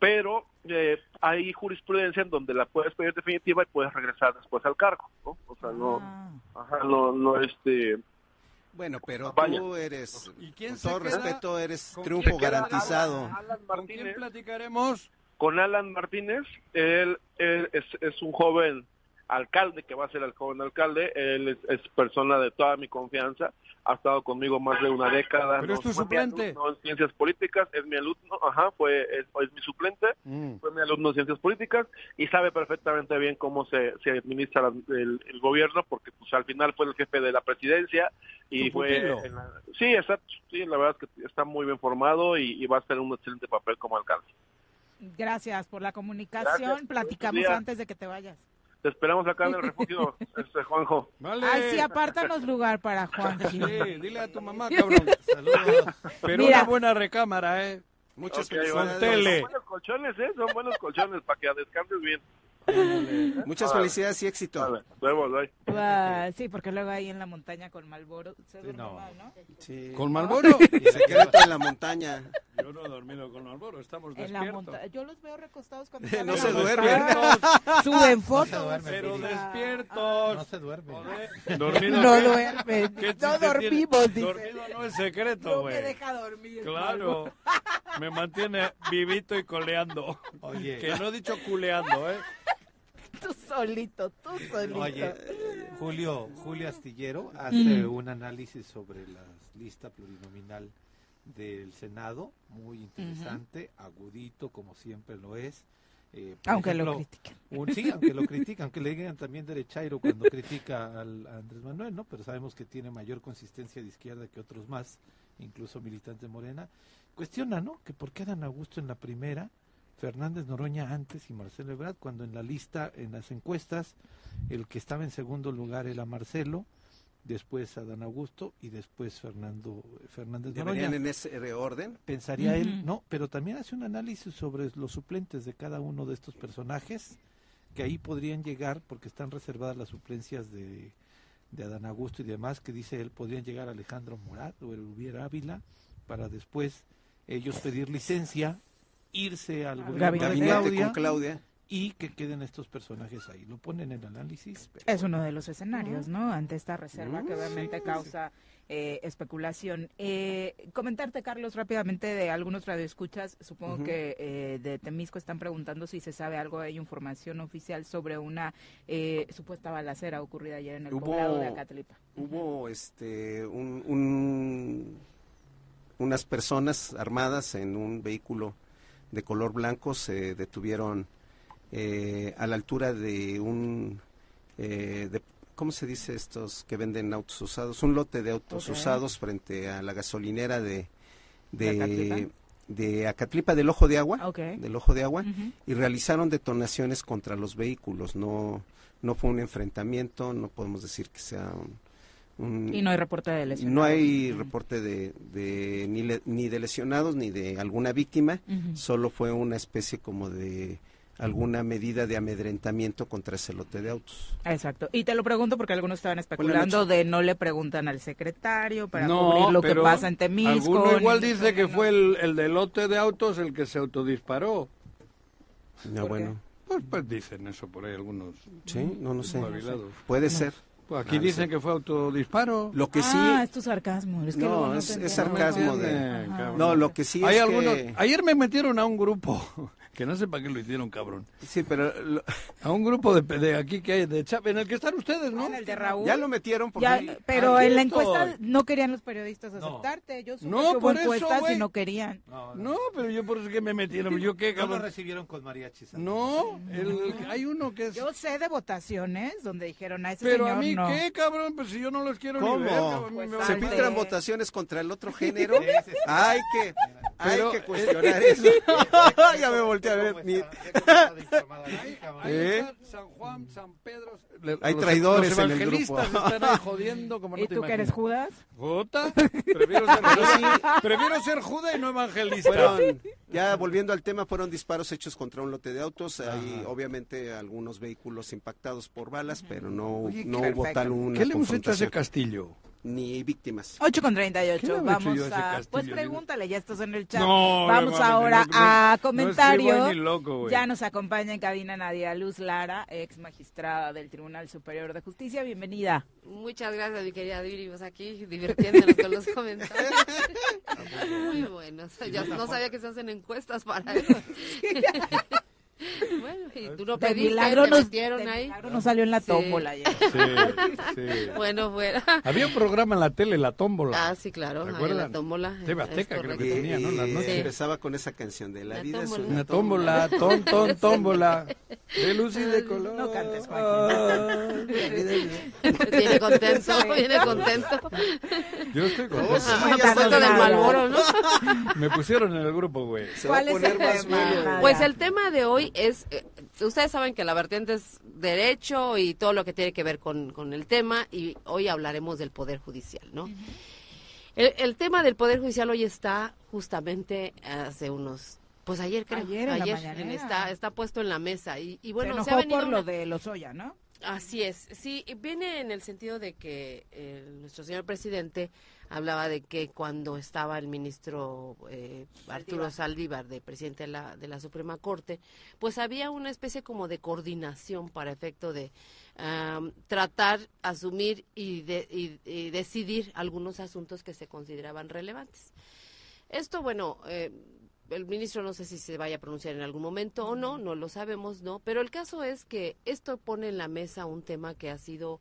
pero eh, hay jurisprudencia en donde la puedes pedir definitiva y puedes regresar después al cargo, ¿no? O sea, no, ah. ajá, no, no, este... Bueno, pero tú eres, ¿Y quién con todo respeto, eres triunfo garantizado. ¿Con quién platicaremos? con Alan Martínez. Él, es, un joven alcalde, que va a ser el joven alcalde, él es, persona de toda mi confianza, ha estado conmigo más de una década. Pero es tu suplente. No en ciencias políticas, es mi alumno, ajá, fue, es, mi suplente, mm. fue mi alumno en ciencias políticas y sabe perfectamente bien cómo se, se administra el, gobierno, porque pues al final fue el jefe de la presidencia y fue... sí, exacto, sí, la verdad es que está muy bien formado y, va a hacer un excelente papel como alcalde. Gracias por la comunicación. Platicamos antes de que te vayas. Te esperamos acá en el refugio, este Juanjo. Vale. Ay, sí, apártanos lugar para Juanjo. Sí, dile a tu mamá, cabrón. Saludos. Pero una buena recámara, ¿eh? Muchas okay, Son tele. Son buenos colchones, ¿eh? Son buenos colchones para que descanses bien. Muchas felicidades y éxito. sí, porque luego ahí en la montaña con Malboro se duerme no. mal, ¿no? Sí. ¿Con Malboro? Secreto en la montaña. Yo no he dormido con Malboro, estamos despiertos. Yo los veo recostados cuando No se duermen. Suben fotos. pero despiertos. No se duermen. Dormido no duermen. No dormimos, dice. Dormido no es secreto, güey. No me deja dormir. Claro. Me mantiene vivito y coleando. Oye. Que no he dicho culeando, ¿eh? tú solito, tú solito. Oye, Julio, Julio Astillero hace un análisis sobre la lista plurinominal del Senado, muy interesante, agudito como siempre lo es. Eh, aunque lo critiquen. sí, aunque lo critican, aunque le digan también derechairo cuando critica al, a Andrés Manuel, ¿no? Pero sabemos que tiene mayor consistencia de izquierda que otros más, incluso militantes Morena. Cuestiona, ¿no? Que por qué Dan Augusto en la primera Fernández Noroña antes y Marcelo Ebrard, cuando en la lista, en las encuestas, el que estaba en segundo lugar era Marcelo, después Adán Augusto y después Fernando Fernández ¿Deberían en ese orden? Pensaría él, no, pero también hace un análisis sobre los suplentes de cada uno de estos personajes, que ahí podrían llegar, porque están reservadas las suplencias de, de Adán Augusto y demás, que dice él, podrían llegar Alejandro Morat o el Ávila, para después ellos pedir licencia irse al gabinete, con Claudia y que queden estos personajes ahí. Lo ponen en análisis. Es uno de los escenarios, ¿no? Ante esta reserva que obviamente causa eh, especulación. Eh, comentarte, Carlos, rápidamente de algunos radioescuchas. Supongo que eh, de Temisco están preguntando si se sabe algo, hay información oficial sobre una supuesta balacera ocurrida ayer en el poblado de Acatlipa. Hubo este un, unas personas armadas en un vehículo de color blanco se detuvieron eh, a la altura de un, eh, de, ¿cómo se dice estos que venden autos usados? Un lote de autos usados frente a la gasolinera de, de, de Acatlipa del Ojo de Agua, del Ojo de Agua, y realizaron detonaciones contra los vehículos. No, no fue un enfrentamiento, no podemos decir que sea un, y no hay reporte de lesionados. No hay reporte de, ni, de lesionados ni de alguna víctima, solo fue una especie como de alguna medida de amedrentamiento contra ese lote de autos. Exacto. Y te lo pregunto porque algunos estaban especulando de no le preguntan al secretario para cubrir lo que pasa en Temisco. Alguno igual dice que fue el, el del lote de autos el que se autodisparó. No, bueno. Pues, pues, dicen eso por ahí algunos. Sí, no, no sé. Puede ser. Pues aquí dicen que fue autodisparo. Lo que sí. Ah, es tu sarcasmo. Es que no, es, sarcasmo. de... No, lo que sí Hay es algunos... Ayer me metieron a un grupo que no sé para qué lo hicieron, cabrón. Sí, pero... A un grupo de, de, aquí que hay, de en el que están ustedes, ¿no? En el de Raúl. Ya lo metieron por Pero en la encuesta no querían los periodistas aceptarte. Yo supe no, que hubo encuestas y no querían. No, pero yo por eso que me metieron. ¿Yo qué, cabrón? No lo recibieron con mariachi. No, el, hay uno que es... Yo sé de votaciones donde dijeron a ese pero señor a mí qué, cabrón? Pues si yo no los quiero ni ver. ¿Se filtran votaciones contra el otro género? hay que... Hay que cuestionar eso. ya me volteé a ver. ¿Eh? San Juan, San Pedro. Hay traidores en el grupo. están ahí jodiendo como no ¿Y tú que eres Judas? ¿Jota? Prefiero ser, Prefiero ser Judas y no evangelista. ya volviendo al tema, fueron disparos hechos contra un lote de autos. Hay obviamente algunos vehículos impactados por balas, pero no, no hubo tal una ¿Qué le hemos hecho a ese castillo? Ni víctimas. 8 con 38. Vamos a. Pues pregúntale, ya estás en el chat. Vamos ahora a comentarios. ya nos acompaña en cabina Nadia Luz Lara, ex magistrada del Tribunal Superior de Justicia. Bienvenida. Muchas gracias, mi querida Viri. Pues aquí divirtiéndonos con los comentarios. Muy buenos. Ya no sabía que se hacen encuestas para eso. Bueno, y tú no pediste, milagro te metieron ahí. Milagro no salió en la tómbola ya. Sí, sí. Bueno, fuera. Había un programa en la tele, La Tómbola. Ah, sí, claro, la tómbola. TV Azteca creo que tenía, ¿no? Las noches. Empezaba con esa canción de La, vida es una tómbola, ton, ton, tómbola, de luz y de color. No cantes, Joaquín. viene contento, viene contento. Yo estoy contento. Ah, del Malboro, ¿no? Me pusieron en el grupo, güey. ¿Cuál es el tema? Pues el tema de hoy es, eh, ustedes saben que la vertiente es derecho y todo lo que tiene que ver con, con el tema y hoy hablaremos del Poder Judicial, ¿no? el, tema del Poder Judicial hoy está justamente hace unos pues ayer creo, ayer, está está puesto en la mesa y, bueno se, ha venido por lo de Lozoya, ¿no? Así es, sí, viene en el sentido de que eh, nuestro señor presidente hablaba de que cuando estaba el ministro eh, Arturo Saldívar, de presidente de la, de la Suprema Corte, pues había una especie como de coordinación para efecto de tratar, asumir y, y, decidir algunos asuntos que se consideraban relevantes. Esto, bueno, eh, el ministro no sé si se vaya a pronunciar en algún momento o no, no lo sabemos, ¿no? Pero el caso es que esto pone en la mesa un tema que ha sido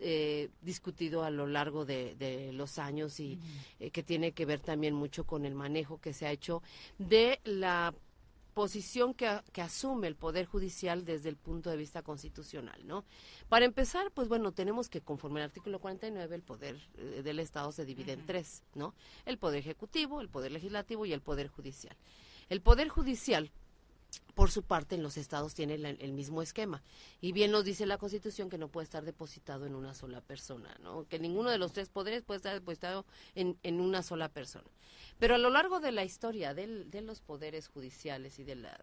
eh, discutido a lo largo de, los años y eh, que tiene que ver también mucho con el manejo que se ha hecho de la posición que, que, asume el Poder Judicial desde el punto de vista constitucional, ¿no? Para empezar, pues bueno, tenemos que conforme al artículo 49 el poder eh, del Estado se divide en tres, ¿no? El Poder Ejecutivo, el Poder Legislativo y el Poder Judicial. El Poder Judicial por su parte, en los estados tiene el mismo esquema. Y bien nos dice la Constitución que no puede estar depositado en una sola persona, ¿no? Que ninguno de los tres poderes puede estar depositado en, una sola persona. Pero a lo largo de la historia de los poderes judiciales y de la,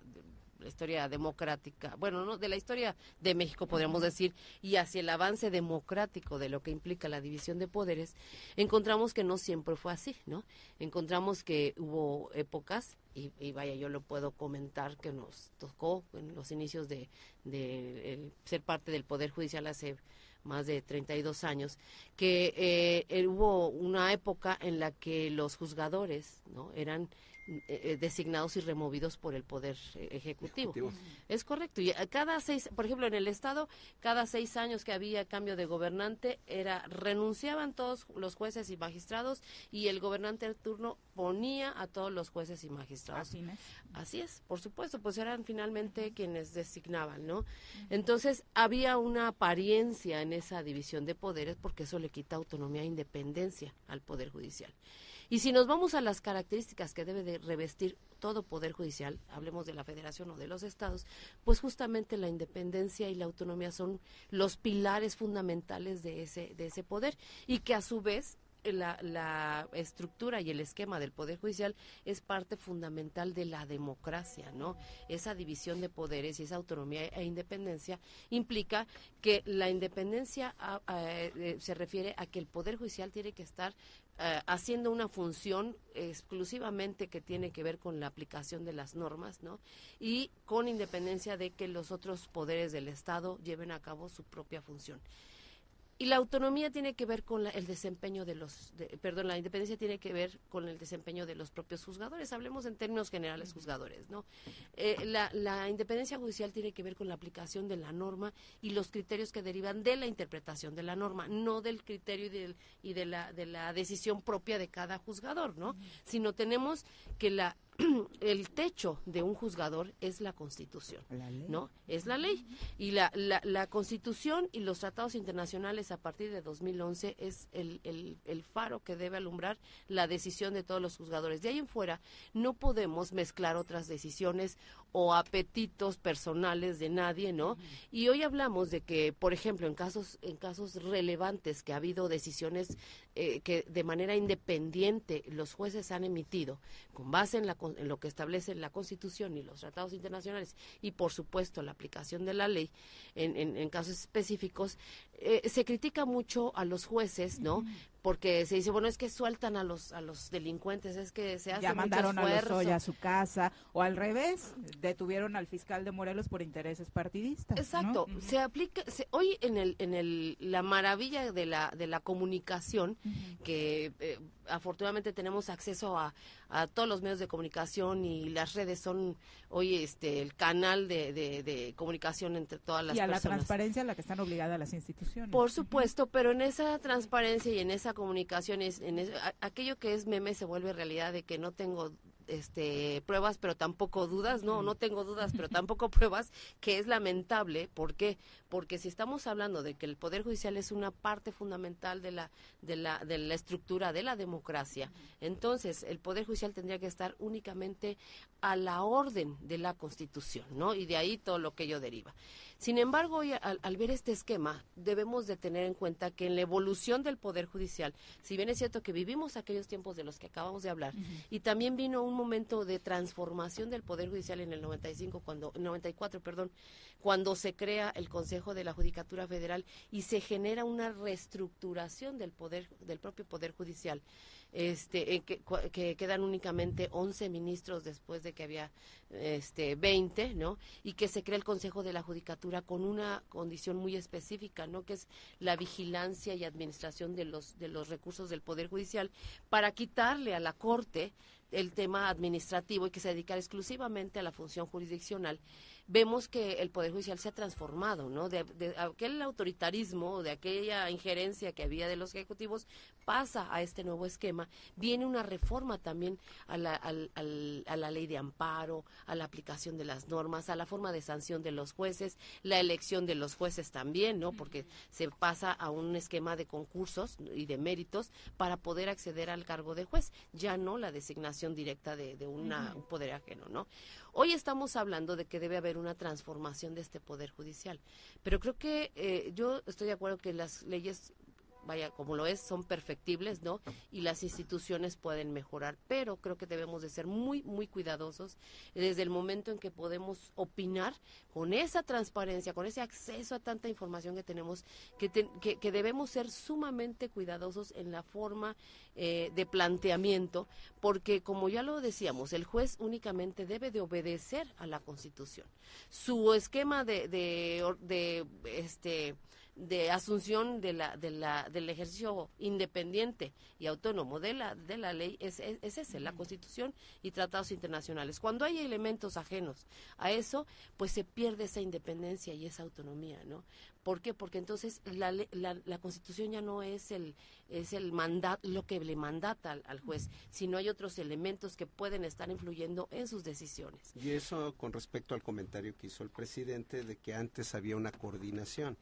la historia democrática, bueno, no, de la historia de México podríamos decir, y hacia el avance democrático de lo que implica la división de poderes, encontramos que no siempre fue así, ¿no? Encontramos que hubo épocas, y, vaya, yo lo puedo comentar, que nos tocó en los inicios de, de ser parte del Poder Judicial hace más de 32 años, que eh, hubo una época en la que los juzgadores no eran eh, eh, designados y removidos por el poder eh, ejecutivo. Es correcto. Y cada seis, por ejemplo, en el estado, cada seis años que había cambio de gobernante, era renunciaban todos los jueces y magistrados y el gobernante de turno ponía a todos los jueces y magistrados. Así es. Así es, por supuesto, pues eran finalmente quienes designaban, ¿no? Entonces había una apariencia en esa división de poderes porque eso le quita autonomía e independencia al poder judicial. Y si nos vamos a las características que debe de revestir todo poder judicial, hablemos de la federación o de los estados, pues justamente la independencia y la autonomía son los pilares fundamentales de ese, de ese poder y que a su vez la, la, estructura y el esquema del Poder Judicial es parte fundamental de la democracia, ¿no? Esa división de poderes y esa autonomía e independencia implica que la independencia eh, se refiere a que el Poder Judicial tiene que estar eh, haciendo una función exclusivamente que tiene que ver con la aplicación de las normas, ¿no? Y con independencia de que los otros poderes del Estado lleven a cabo su propia función. Y la autonomía tiene que ver con el desempeño de los, perdón, la independencia tiene que ver con el desempeño de los propios juzgadores. Hablemos en términos generales juzgadores, ¿no? Eh, la, independencia judicial tiene que ver con la aplicación de la norma y los criterios que derivan de la interpretación de la norma, no del criterio y, del, y de, la, de la decisión propia de cada juzgador, ¿no? Sino tenemos que la el techo de un juzgador es la Constitución, ¿no? Es la ley. Y la, la, Constitución y los tratados internacionales a partir de 2011 es el, el, el, faro que debe alumbrar la decisión de todos los juzgadores. De ahí en fuera no podemos mezclar otras decisiones o apetitos personales de nadie, ¿no? Y hoy hablamos de que, por ejemplo, en casos en casos relevantes que ha habido decisiones eh, que de manera independiente los jueces han emitido con base en, la, en lo que establece la Constitución y los tratados internacionales y, por supuesto, la aplicación de la ley en, en, casos específicos, eh, se critica mucho a los jueces, ¿no? porque se dice, bueno, es que sueltan a los a los delincuentes, es que se hace Ya mandaron a a su casa, o al revés, detuvieron al fiscal de Morelos por intereses partidistas. Exacto, se aplica, hoy en el en el la maravilla de la de la comunicación, que eh, afortunadamente tenemos acceso a, a todos los medios de comunicación y las redes son hoy este el canal de, de, comunicación entre todas las personas. Y a la transparencia a la que están obligadas las instituciones. Por supuesto, pero en esa transparencia y en esa comunicación, es, en aquello que es meme se vuelve realidad de que no tengo este, pruebas, pero tampoco dudas, no, no tengo dudas, pero tampoco pruebas, que es lamentable. ¿Por qué? Porque si estamos hablando de que el Poder Judicial es una parte fundamental de la, de la, de la estructura de la democracia, entonces el Poder Judicial tendría que estar únicamente a la orden de la Constitución, ¿no? Y de ahí todo lo que ello deriva. Sin embargo, hoy, al, ver este esquema, debemos de tener en cuenta que en la evolución del Poder Judicial, si bien es cierto que vivimos aquellos tiempos de los que acabamos de hablar, y también vino un momento de transformación del Poder Judicial en el 95, cuando, 94, perdón, cuando se crea el Consejo de la Judicatura Federal y se genera una reestructuración del poder, del propio Poder Judicial este, eh, que, quedan únicamente 11 ministros después de que había este, 20, ¿no? Y que se crea el Consejo de la Judicatura con una condición muy específica, ¿no? Que es la vigilancia y administración de los, de los recursos del Poder Judicial para quitarle a la Corte el tema administrativo y que se dedicara exclusivamente a la función jurisdiccional vemos que el Poder Judicial se ha transformado, ¿no? De, aquel autoritarismo, de aquella injerencia que había de los ejecutivos, pasa a este nuevo esquema. Viene una reforma también a la, a la ley de amparo, a la aplicación de las normas, a la forma de sanción de los jueces, la elección de los jueces también, ¿no? Porque se pasa a un esquema de concursos y de méritos para poder acceder al cargo de juez, ya no la designación directa de, un poder ajeno, ¿no? Hoy estamos hablando de que debe haber una transformación de este Poder Judicial, pero creo que eh, yo estoy de acuerdo que las leyes vaya, como lo es, son perfectibles, ¿no? Y las instituciones pueden mejorar, pero creo que debemos de ser muy, muy cuidadosos desde el momento en que podemos opinar con esa transparencia, con ese acceso a tanta información que tenemos, que, que, debemos ser sumamente cuidadosos en la forma eh, de planteamiento, porque como ya lo decíamos, el juez únicamente debe de obedecer a la Constitución. Su esquema de, de, de este de asunción de la, de la, del ejercicio independiente y autónomo de la, de la ley es, es, ese, la Constitución y tratados internacionales. Cuando hay elementos ajenos a eso, pues se pierde esa independencia y esa autonomía, ¿no? ¿Por qué? Porque entonces la, la, la Constitución ya no es el es el mandato lo que le mandata al, al, juez, sino hay otros elementos que pueden estar influyendo en sus decisiones. Y eso con respecto al comentario que hizo el presidente de que antes había una coordinación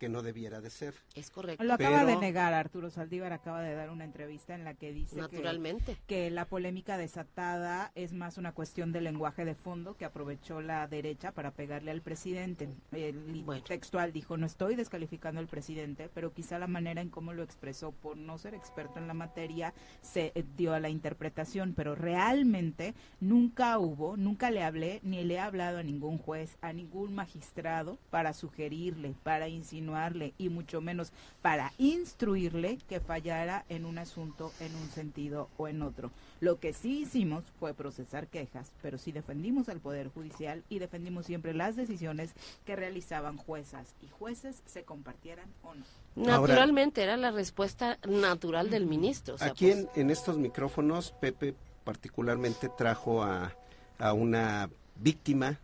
que no debiera de ser. Es correcto. Lo acaba de negar Arturo Saldívar, acaba de dar una entrevista en la que dice Naturalmente. Que, la polémica desatada es más una cuestión de lenguaje de fondo que aprovechó la derecha para pegarle al presidente. El textual dijo, no estoy descalificando al presidente, pero quizá la manera en cómo lo expresó por no ser experto en la materia se eh, dio a la interpretación, pero realmente nunca hubo, nunca le hablé ni le he hablado a ningún juez, a ningún magistrado para sugerirle, para insinuar y mucho menos para instruirle que fallara en un asunto en un sentido o en otro. Lo que sí hicimos fue procesar quejas, pero sí defendimos al Poder Judicial y defendimos siempre las decisiones que realizaban juezas y jueces se compartieran o no. Naturalmente, era la respuesta natural del ministro. aquí pues en, estos micrófonos, Pepe particularmente trajo a, a una víctima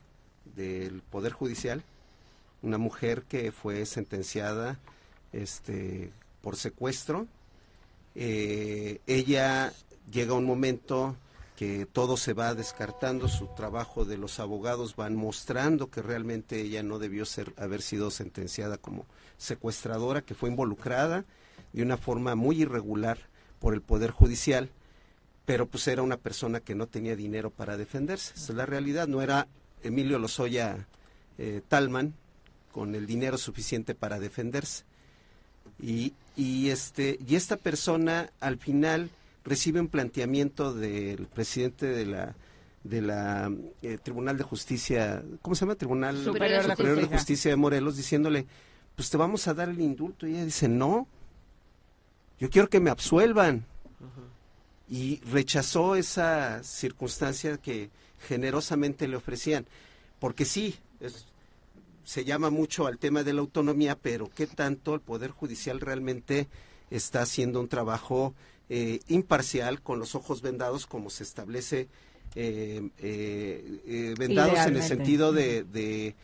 del Poder Judicial una mujer que fue sentenciada este, por secuestro. Eh, ella llega un momento que todo se va descartando, su trabajo de los abogados van mostrando que realmente ella no debió ser, haber sido sentenciada como secuestradora, que fue involucrada de una forma muy irregular por el Poder Judicial, pero pues era una persona que no tenía dinero para defenderse. Esa es la realidad, no era Emilio Lozoya eh, Talman, con el dinero suficiente para defenderse. Y, y, este, y esta persona al final recibe un planteamiento del presidente de la de la eh, Tribunal de Justicia, ¿cómo se llama? Tribunal Superior, de, Justicia. de Morelos, diciéndole, pues te vamos a dar el indulto. Y ella dice, no, yo quiero que me absuelvan. Y rechazó esa circunstancia que generosamente le ofrecían. Porque sí, se llama mucho al tema de la autonomía, pero ¿qué tanto el Poder Judicial realmente está haciendo un trabajo eh, imparcial con los ojos vendados como se establece eh, eh, vendados en el sentido de, de,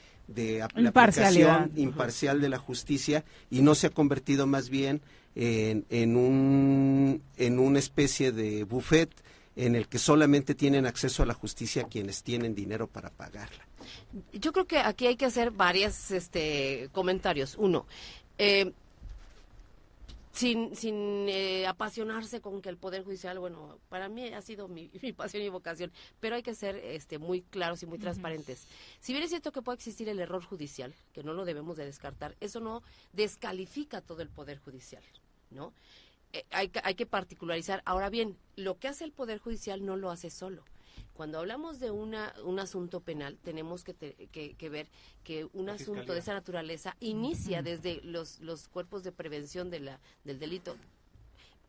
la aplicación imparcial de la justicia y no se ha convertido más bien en, en, un, en una especie de buffet en el que solamente tienen acceso a la justicia quienes tienen dinero para pagarla. Yo creo que aquí hay que hacer varios este, comentarios. Uno, eh, sin, sin eh, apasionarse con que el Poder Judicial, bueno, para mí ha sido mi, pasión y vocación, pero hay que ser este, muy claros y muy transparentes. Si bien es cierto que puede existir el error judicial, que no lo debemos de descartar, eso no descalifica todo el Poder Judicial, ¿no? Eh, hay, hay que particularizar. Ahora bien, lo que hace el Poder Judicial no lo hace solo. Cuando hablamos de una, un asunto penal, tenemos que, que, ver que un asunto de esa naturaleza inicia desde los, los cuerpos de prevención de la, del delito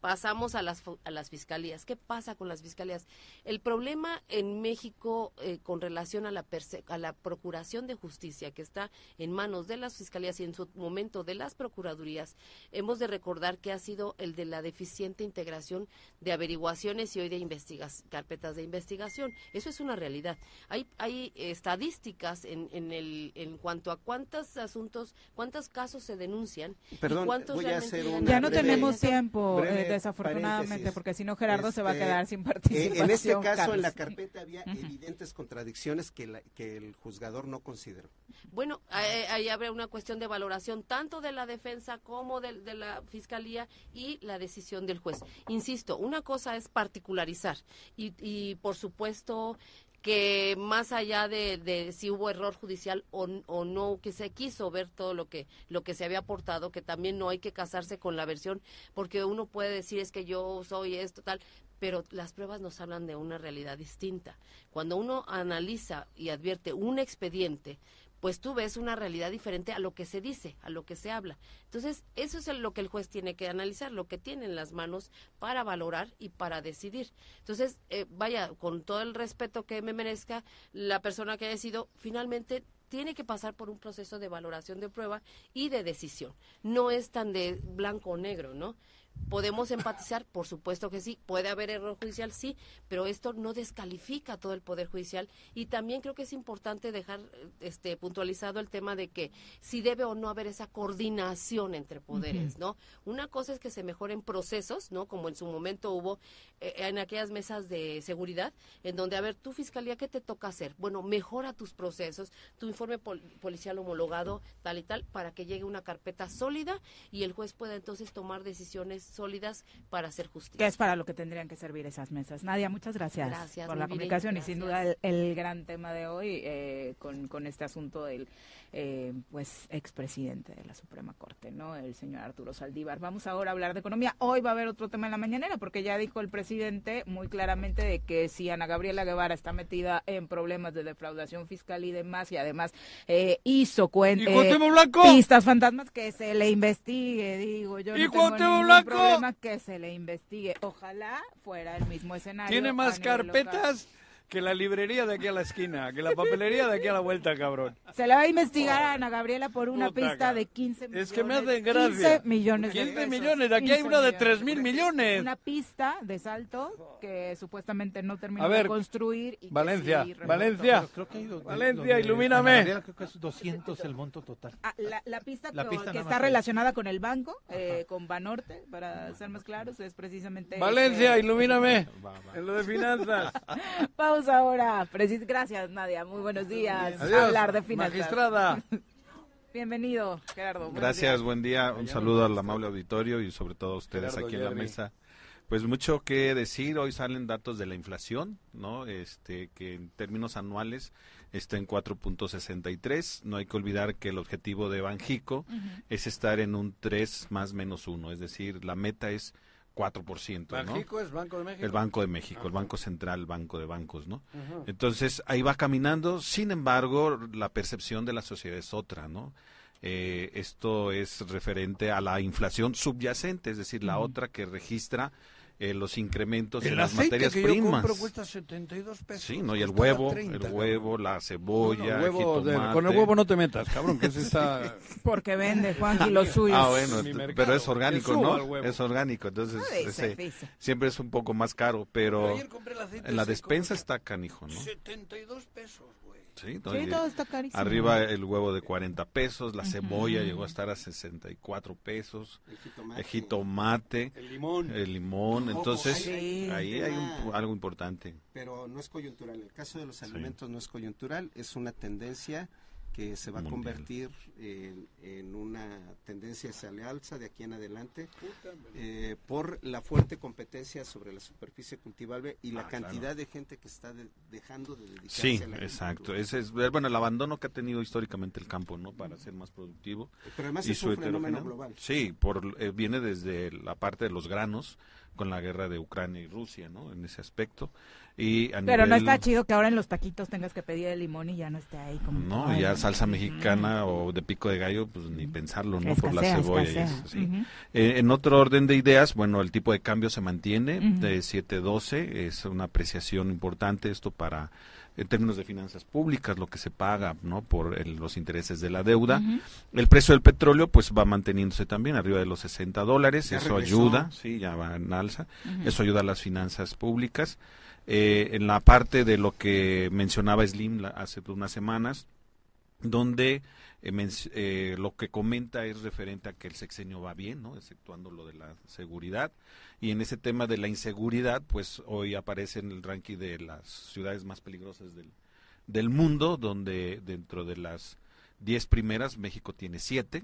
pasamos a las, a las fiscalías. ¿Qué pasa con las fiscalías? El problema en México eh, con relación a la, a la procuración de justicia que está en manos de las fiscalías y en su momento de las procuradurías, hemos de recordar que ha sido el de la deficiente integración de averiguaciones y hoy de carpetas de investigación. Eso es una realidad. Hay, hay estadísticas en, en, el, en cuanto a cuántos asuntos, cuántos casos se denuncian. Perdón, cuántos voy a hacer Ya no tenemos tiempo. Eh, desafortunadamente, porque si no Gerardo se va a quedar sin participación. Este, en este caso, en la carpeta había evidentes contradicciones que, que el juzgador no consideró. Bueno, ahí habrá una cuestión de valoración tanto de la defensa como de, la fiscalía y la decisión del juez. Insisto, una cosa es particularizar y, y por supuesto que más allá de, si hubo error judicial o, o, no, que se quiso ver todo lo que, lo que se había aportado, que también no hay que casarse con la versión, porque uno puede decir es que yo soy esto, tal, pero las pruebas nos hablan de una realidad distinta. Cuando uno analiza y advierte un expediente, pues tú ves una realidad diferente a lo que se dice, a lo que se habla. Entonces, eso es lo que el juez tiene que analizar, lo que tiene en las manos para valorar y para decidir. Entonces, eh, vaya, con todo el respeto que me merezca, la persona que haya sido, finalmente tiene que pasar por un proceso de valoración de prueba y de decisión. No es tan de blanco o negro, ¿no? ¿Podemos empatizar? Por supuesto que sí. ¿Puede haber error judicial? Sí, pero esto no descalifica todo el Poder Judicial. Y también creo que es importante dejar este, puntualizado el tema de que si debe o no haber esa coordinación entre poderes, ¿no? Una cosa es que se mejoren procesos, ¿no? Como en su momento hubo eh, en aquellas mesas de seguridad, en donde, a ver, tu fiscalía, ¿qué te toca hacer? Bueno, mejora tus procesos, tu informe policial homologado, tal y tal, para que llegue una carpeta sólida y el juez pueda entonces tomar decisiones sólidas para hacer justicia. Que es para lo que tendrían que servir esas mesas. Nadia, muchas gracias, por la comunicación y sin duda el, gran tema de hoy eh, con, con este asunto del eh, pues expresidente de la Suprema Corte, ¿no? El señor Arturo Saldívar. Vamos ahora a hablar de economía. Hoy va a haber otro tema en la mañanera porque ya dijo el presidente muy claramente de que si Ana Gabriela Guevara está metida en problemas de defraudación fiscal y demás y además eh, hizo cuenta pistas fantasmas que se le investigue, digo yo. ¿Y no tengo Blanco? Problema que se le investigue. Ojalá fuera el mismo escenario. Tiene más carpetas que la librería de aquí a la esquina, que la papelería de aquí a la vuelta, cabrón. Se le va a investigar a Ana Gabriela por una pista de 15 millones. Es que me hacen gracia. 15 millones 15 millones, aquí hay una de 3 mil millones. Una pista de salto que supuestamente no terminó de construir. Y Valencia, Valencia, Valencia, ilumíname. Creo que es 200 el monto total. Ah, la, pista, que, está relacionada con el banco, eh, con Banorte, para ser más claros, es precisamente... Valencia, ilumíname, en lo de finanzas. Pausa ahora. Gracias, Nadia. Muy buenos días. Hablar de finanzas. Magistrada. Bienvenido, Gerardo. Gracias, buen día. Un saludo al amable auditorio y sobre todo a ustedes aquí en la mesa. Pues mucho que decir, hoy salen datos de la inflación, ¿no? Este que en términos anuales está en 4.63. No hay que olvidar que el objetivo de Banjico es estar en un 3 más menos 1, es decir, la meta es 4%. ¿Banjico es Banco de México? El Banco de México, el Banco Central, Banco de Bancos, ¿no? Entonces, ahí va caminando, sin embargo, la percepción de la sociedad es otra, ¿no? Eh, esto es referente a la inflación subyacente, es decir, la otra que registra eh, los incrementos en las materias que primas. Yo compro cuesta 72 pesos. Sí, no, y el huevo, el huevo, la cebolla, el huevo con el huevo no te metas, cabrón, que se está porque vende Juan y los suyos. Ah, bueno, pero es orgánico, ¿no? Es orgánico, entonces siempre es un poco más caro, pero, en la despensa está canijo, ¿no? 72 pesos. Sí, todo está carísimo. Arriba el huevo de 40 pesos, la cebolla llegó a estar a 64 pesos, el jitomate, el limón, el limón entonces ahí hay algo importante. Pero no es coyuntural, el caso de los alimentos no es coyuntural, es una tendencia que se va a convertir en, una tendencia hacia la alza de aquí en adelante eh, por la fuerte competencia sobre la superficie cultivable y la ah, cantidad de gente que está dejando de dedicarse sí, a la exacto. Ese es bueno el abandono que ha tenido históricamente el campo, ¿no? Para ser más productivo. Pero además es un fenómeno global. Sí, por eh, viene desde la parte de los granos con la guerra de Ucrania y Rusia, ¿no? En ese aspecto. Y Pero no está chido que ahora en los taquitos tengas que pedir el limón y ya no esté ahí como... No, ya salsa mexicana o de pico de gallo, pues ni pensarlo, ¿no? Por la cebolla eh, en otro orden de ideas, bueno, el tipo de cambio se mantiene de 7.12, es una apreciación importante esto para en términos de finanzas públicas, lo que se paga ¿no? por los intereses de la deuda. El precio del petróleo pues va manteniéndose también arriba de los 60 dólares, eso ayuda, sí, ya va en alza, eso ayuda a las finanzas públicas. Eh, en la parte de lo que mencionaba Slim hace unas semanas, donde eh, eh, lo que comenta es referente a que el sexenio va bien, ¿no? exceptuando lo de la seguridad. Y en ese tema de la inseguridad, pues hoy aparece en el ranking de las ciudades más peligrosas del, del mundo, donde dentro de las 10 primeras México tiene 7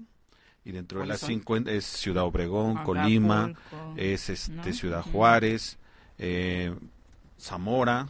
y dentro de las 50 es Ciudad Obregón, Colima, es este Ciudad Juárez, eh, Zamora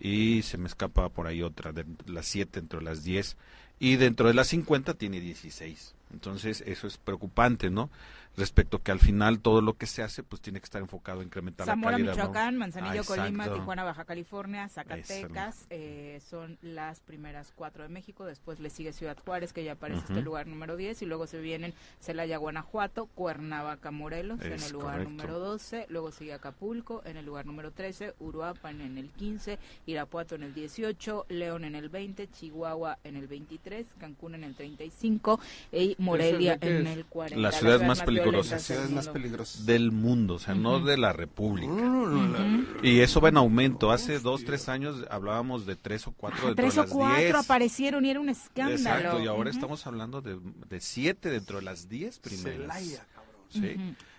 y se me escapa por ahí otra de las 7 dentro de las 10 y dentro de las 50 tiene 16. Entonces, eso es preocupante, ¿no? Respecto que al final todo lo que se hace pues tiene que estar enfocado a incrementar la calidad. Michoacán, Manzanillo, Colima, Tijuana, Baja California, Zacatecas, eh, son las primeras cuatro de México, después le sigue Ciudad Juárez, que ya aparece en este lugar número 10, y luego se vienen Celaya, Guanajuato, Cuernavaca, Morelos, en el lugar número 12, luego sigue Acapulco, en el lugar número 13, Uruapan en el 15, Irapuato en el 18, León en el 20, Chihuahua en el 23, Cancún en el 35 y Morelia en el 40. Las ciudades más peligrosas las ciudades más peligrosas del mundo, o sea, no de la República. Y eso va en aumento. Hace dos, tres años hablábamos de tres o cuatro dentro tres de las o cuatro aparecieron y era un escándalo. Exacto, y ahora estamos hablando de, de, siete dentro de las diez primeras. ¿sí?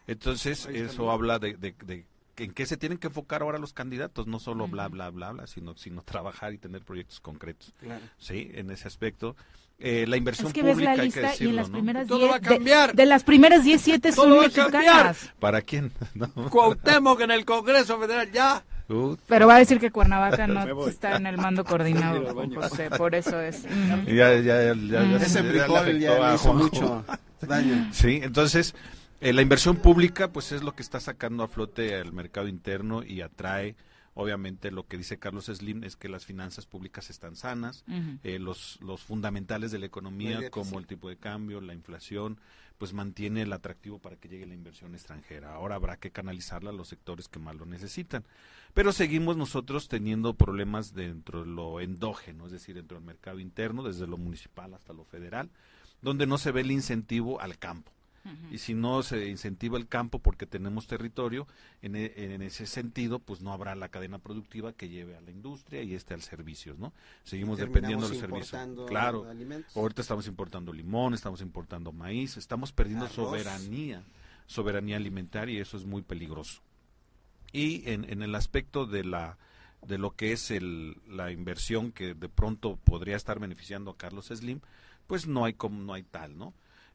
Entonces, eso habla de, de, en qué se tienen que enfocar ahora los candidatos, no solo bla, bla, bla, bla, sino, sino trabajar y tener proyectos concretos. Sí, en ese aspecto. Eh, la inversión es que ves la lista y en las primeras Todo va a cambiar. De, las primeras 17 son mexicanas. ¿Para quién? No. Cuauhtémoc en el Congreso Federal, ya. Pero va a decir que Cuernavaca no está en el mando coordinado, José, por eso es. Ya, ya, ya, ya, Ese frijol ya hizo mucho daño. Sí, entonces, eh, la inversión pública, pues es lo que está sacando a flote el mercado interno y atrae Obviamente lo que dice Carlos Slim es que las finanzas públicas están sanas, eh, los, los fundamentales de la economía como el tipo de cambio, la inflación, pues mantiene el atractivo para que llegue la inversión extranjera. Ahora habrá que canalizarla a los sectores que más lo necesitan. Pero seguimos nosotros teniendo problemas dentro de lo endógeno, es decir, dentro del mercado interno, desde lo municipal hasta lo federal, donde no se ve el incentivo al campo. Y si no se incentiva el campo porque tenemos territorio, en, e, en, ese sentido, pues no habrá la cadena productiva que lleve a la industria y este al servicio, ¿no? Seguimos dependiendo del servicio. Claro, ahorita estamos importando limón, estamos importando maíz, estamos perdiendo soberanía, soberanía alimentaria y eso es muy peligroso. Y en, en el aspecto de la de lo que es el, la inversión que de pronto podría estar beneficiando a Carlos Slim, pues no hay como no hay tal, ¿no?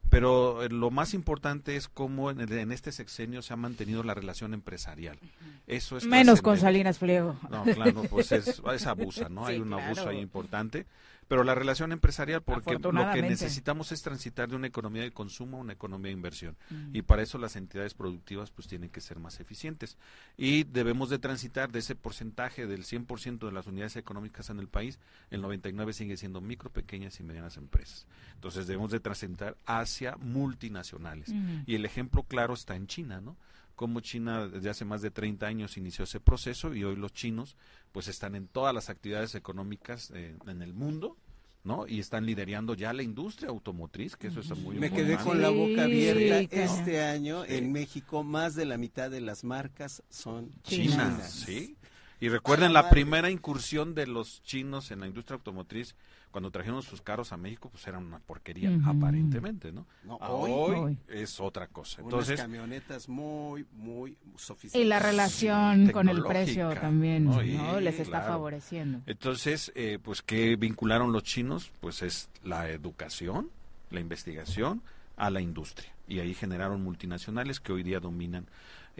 Pero eh, lo más importante es cómo en, este sexenio se ha mantenido la relación empresarial. Eso es Menos con Salinas Pliego. No, claro, pues es, abusa, ¿no? Hay un abuso ahí importante. Pero la relación empresarial, porque lo que necesitamos es transitar de una economía de consumo a una economía de inversión. Mm. Y para eso las entidades productivas pues tienen que ser más eficientes. Y debemos de transitar de ese porcentaje del 100% de las unidades económicas en el país, el 99 sigue siendo micro, pequeñas y medianas empresas. Entonces debemos de transitar hacia multinacionales. Y el ejemplo claro está en China, ¿no? Como China desde hace más de 30 años inició ese proceso y hoy los chinos pues están en todas las actividades económicas eh, en el mundo ¿no? Y están liderando ya la industria automotriz, que eso es muy Me quedé con la boca abierta. este año en México más de la mitad de las marcas son chinas. Sí. Y recuerden la primera incursión de los chinos en la industria automotriz cuando trajeron sus carros a México, pues eran una porquería, aparentemente, ¿no? hoy, es otra cosa. Entonces, camionetas muy, muy sofisticadas. Y la relación con el precio también, ¿no? Les está favoreciendo. Entonces, eh, pues, ¿qué vincularon los chinos? Pues es la educación, la investigación a la industria. Y ahí generaron multinacionales que hoy día dominan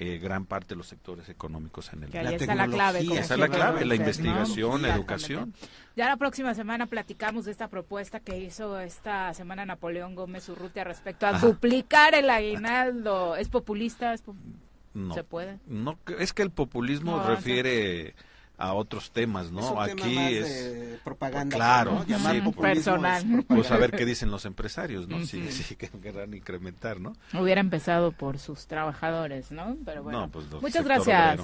eh, gran parte de los sectores económicos en el mundo. Esa es la clave. Esa es la clave, la investigación, la educación. Ya la próxima semana platicamos de esta propuesta que hizo esta semana Napoleón Gómez Urrutia respecto a duplicar el aguinaldo. ¿Es populista? no, ¿Se puede? No, es que el populismo refiere a otros temas, ¿no? Aquí es propaganda, claro, personal. Pues a ver qué dicen los empresarios, ¿no? Sí, sí, que querrán incrementar, ¿no? Hubiera empezado por sus trabajadores, ¿no? Pero bueno. Pues, muchas gracias.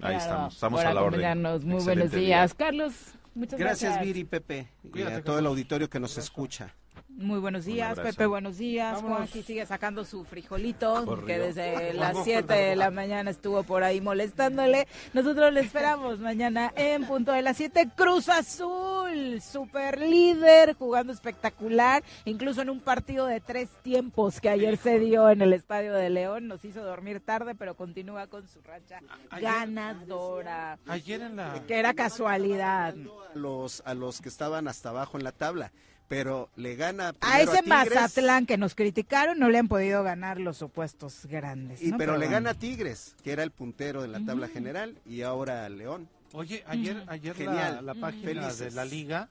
Ahí estamos, estamos a la orden. Muy buenos días, Carlos. Muchas gracias. Gracias, Viri, Pepe, y a todo el auditorio que nos escucha. Muy buenos días, Pepe, buenos días. Juan aquí sigue sacando su frijolito, que desde las 7 de la mañana estuvo por ahí molestándole. Nosotros le esperamos mañana en punto de las 7. Cruz Azul, super líder, jugando espectacular, incluso en un partido de tres tiempos que ayer se dio en el Estadio de León. Nos hizo dormir tarde, pero continúa con su racha ganadora. Ayer en la... Que era casualidad. los, a los que estaban hasta abajo en la tabla pero le gana a ese Mazatlán que nos criticaron no le han podido ganar los opuestos grandes. Y pero, le gana a Tigres, que era el puntero de la tabla general, y ahora a León. Oye, ayer, ayer La, página de la liga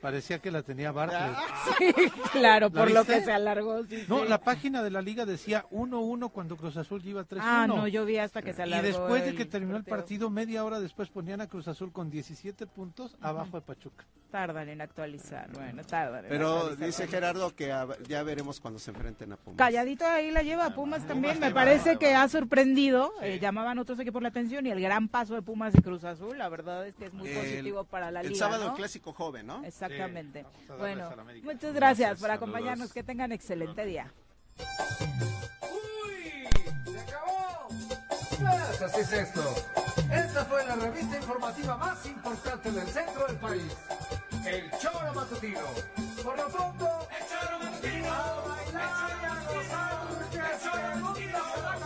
parecía que la tenía Bartlett. Sí, claro, por lo que se alargó. no, la página de la liga decía 1-1 cuando Cruz Azul iba 3-1. Ah, no, yo vi hasta que se alargó. Y después de que terminó el partido, media hora después ponían a Cruz Azul con 17 puntos abajo de Pachuca. Tardan en actualizar, bueno, tardan. Pero dice Gerardo que ya veremos cuando se enfrenten a Pumas. Calladito ahí la lleva ah, Pumas también, me parece que ha sorprendido, eh, llamaban otros equipos la atención y el gran paso de Pumas y Cruz Azul, la verdad es que es muy positivo para la liga. El sábado el clásico joven, ¿no? Exactamente. bueno, muchas gracias por acompañarnos, que tengan excelente día. ¡Uy! ¡Se acabó! Pues así es esto. Esta fue la revista informativa más importante del centro del país. El Choro Matutino. Por lo pronto, el Choro Matutino. A bailar y a gozar, el Matutino se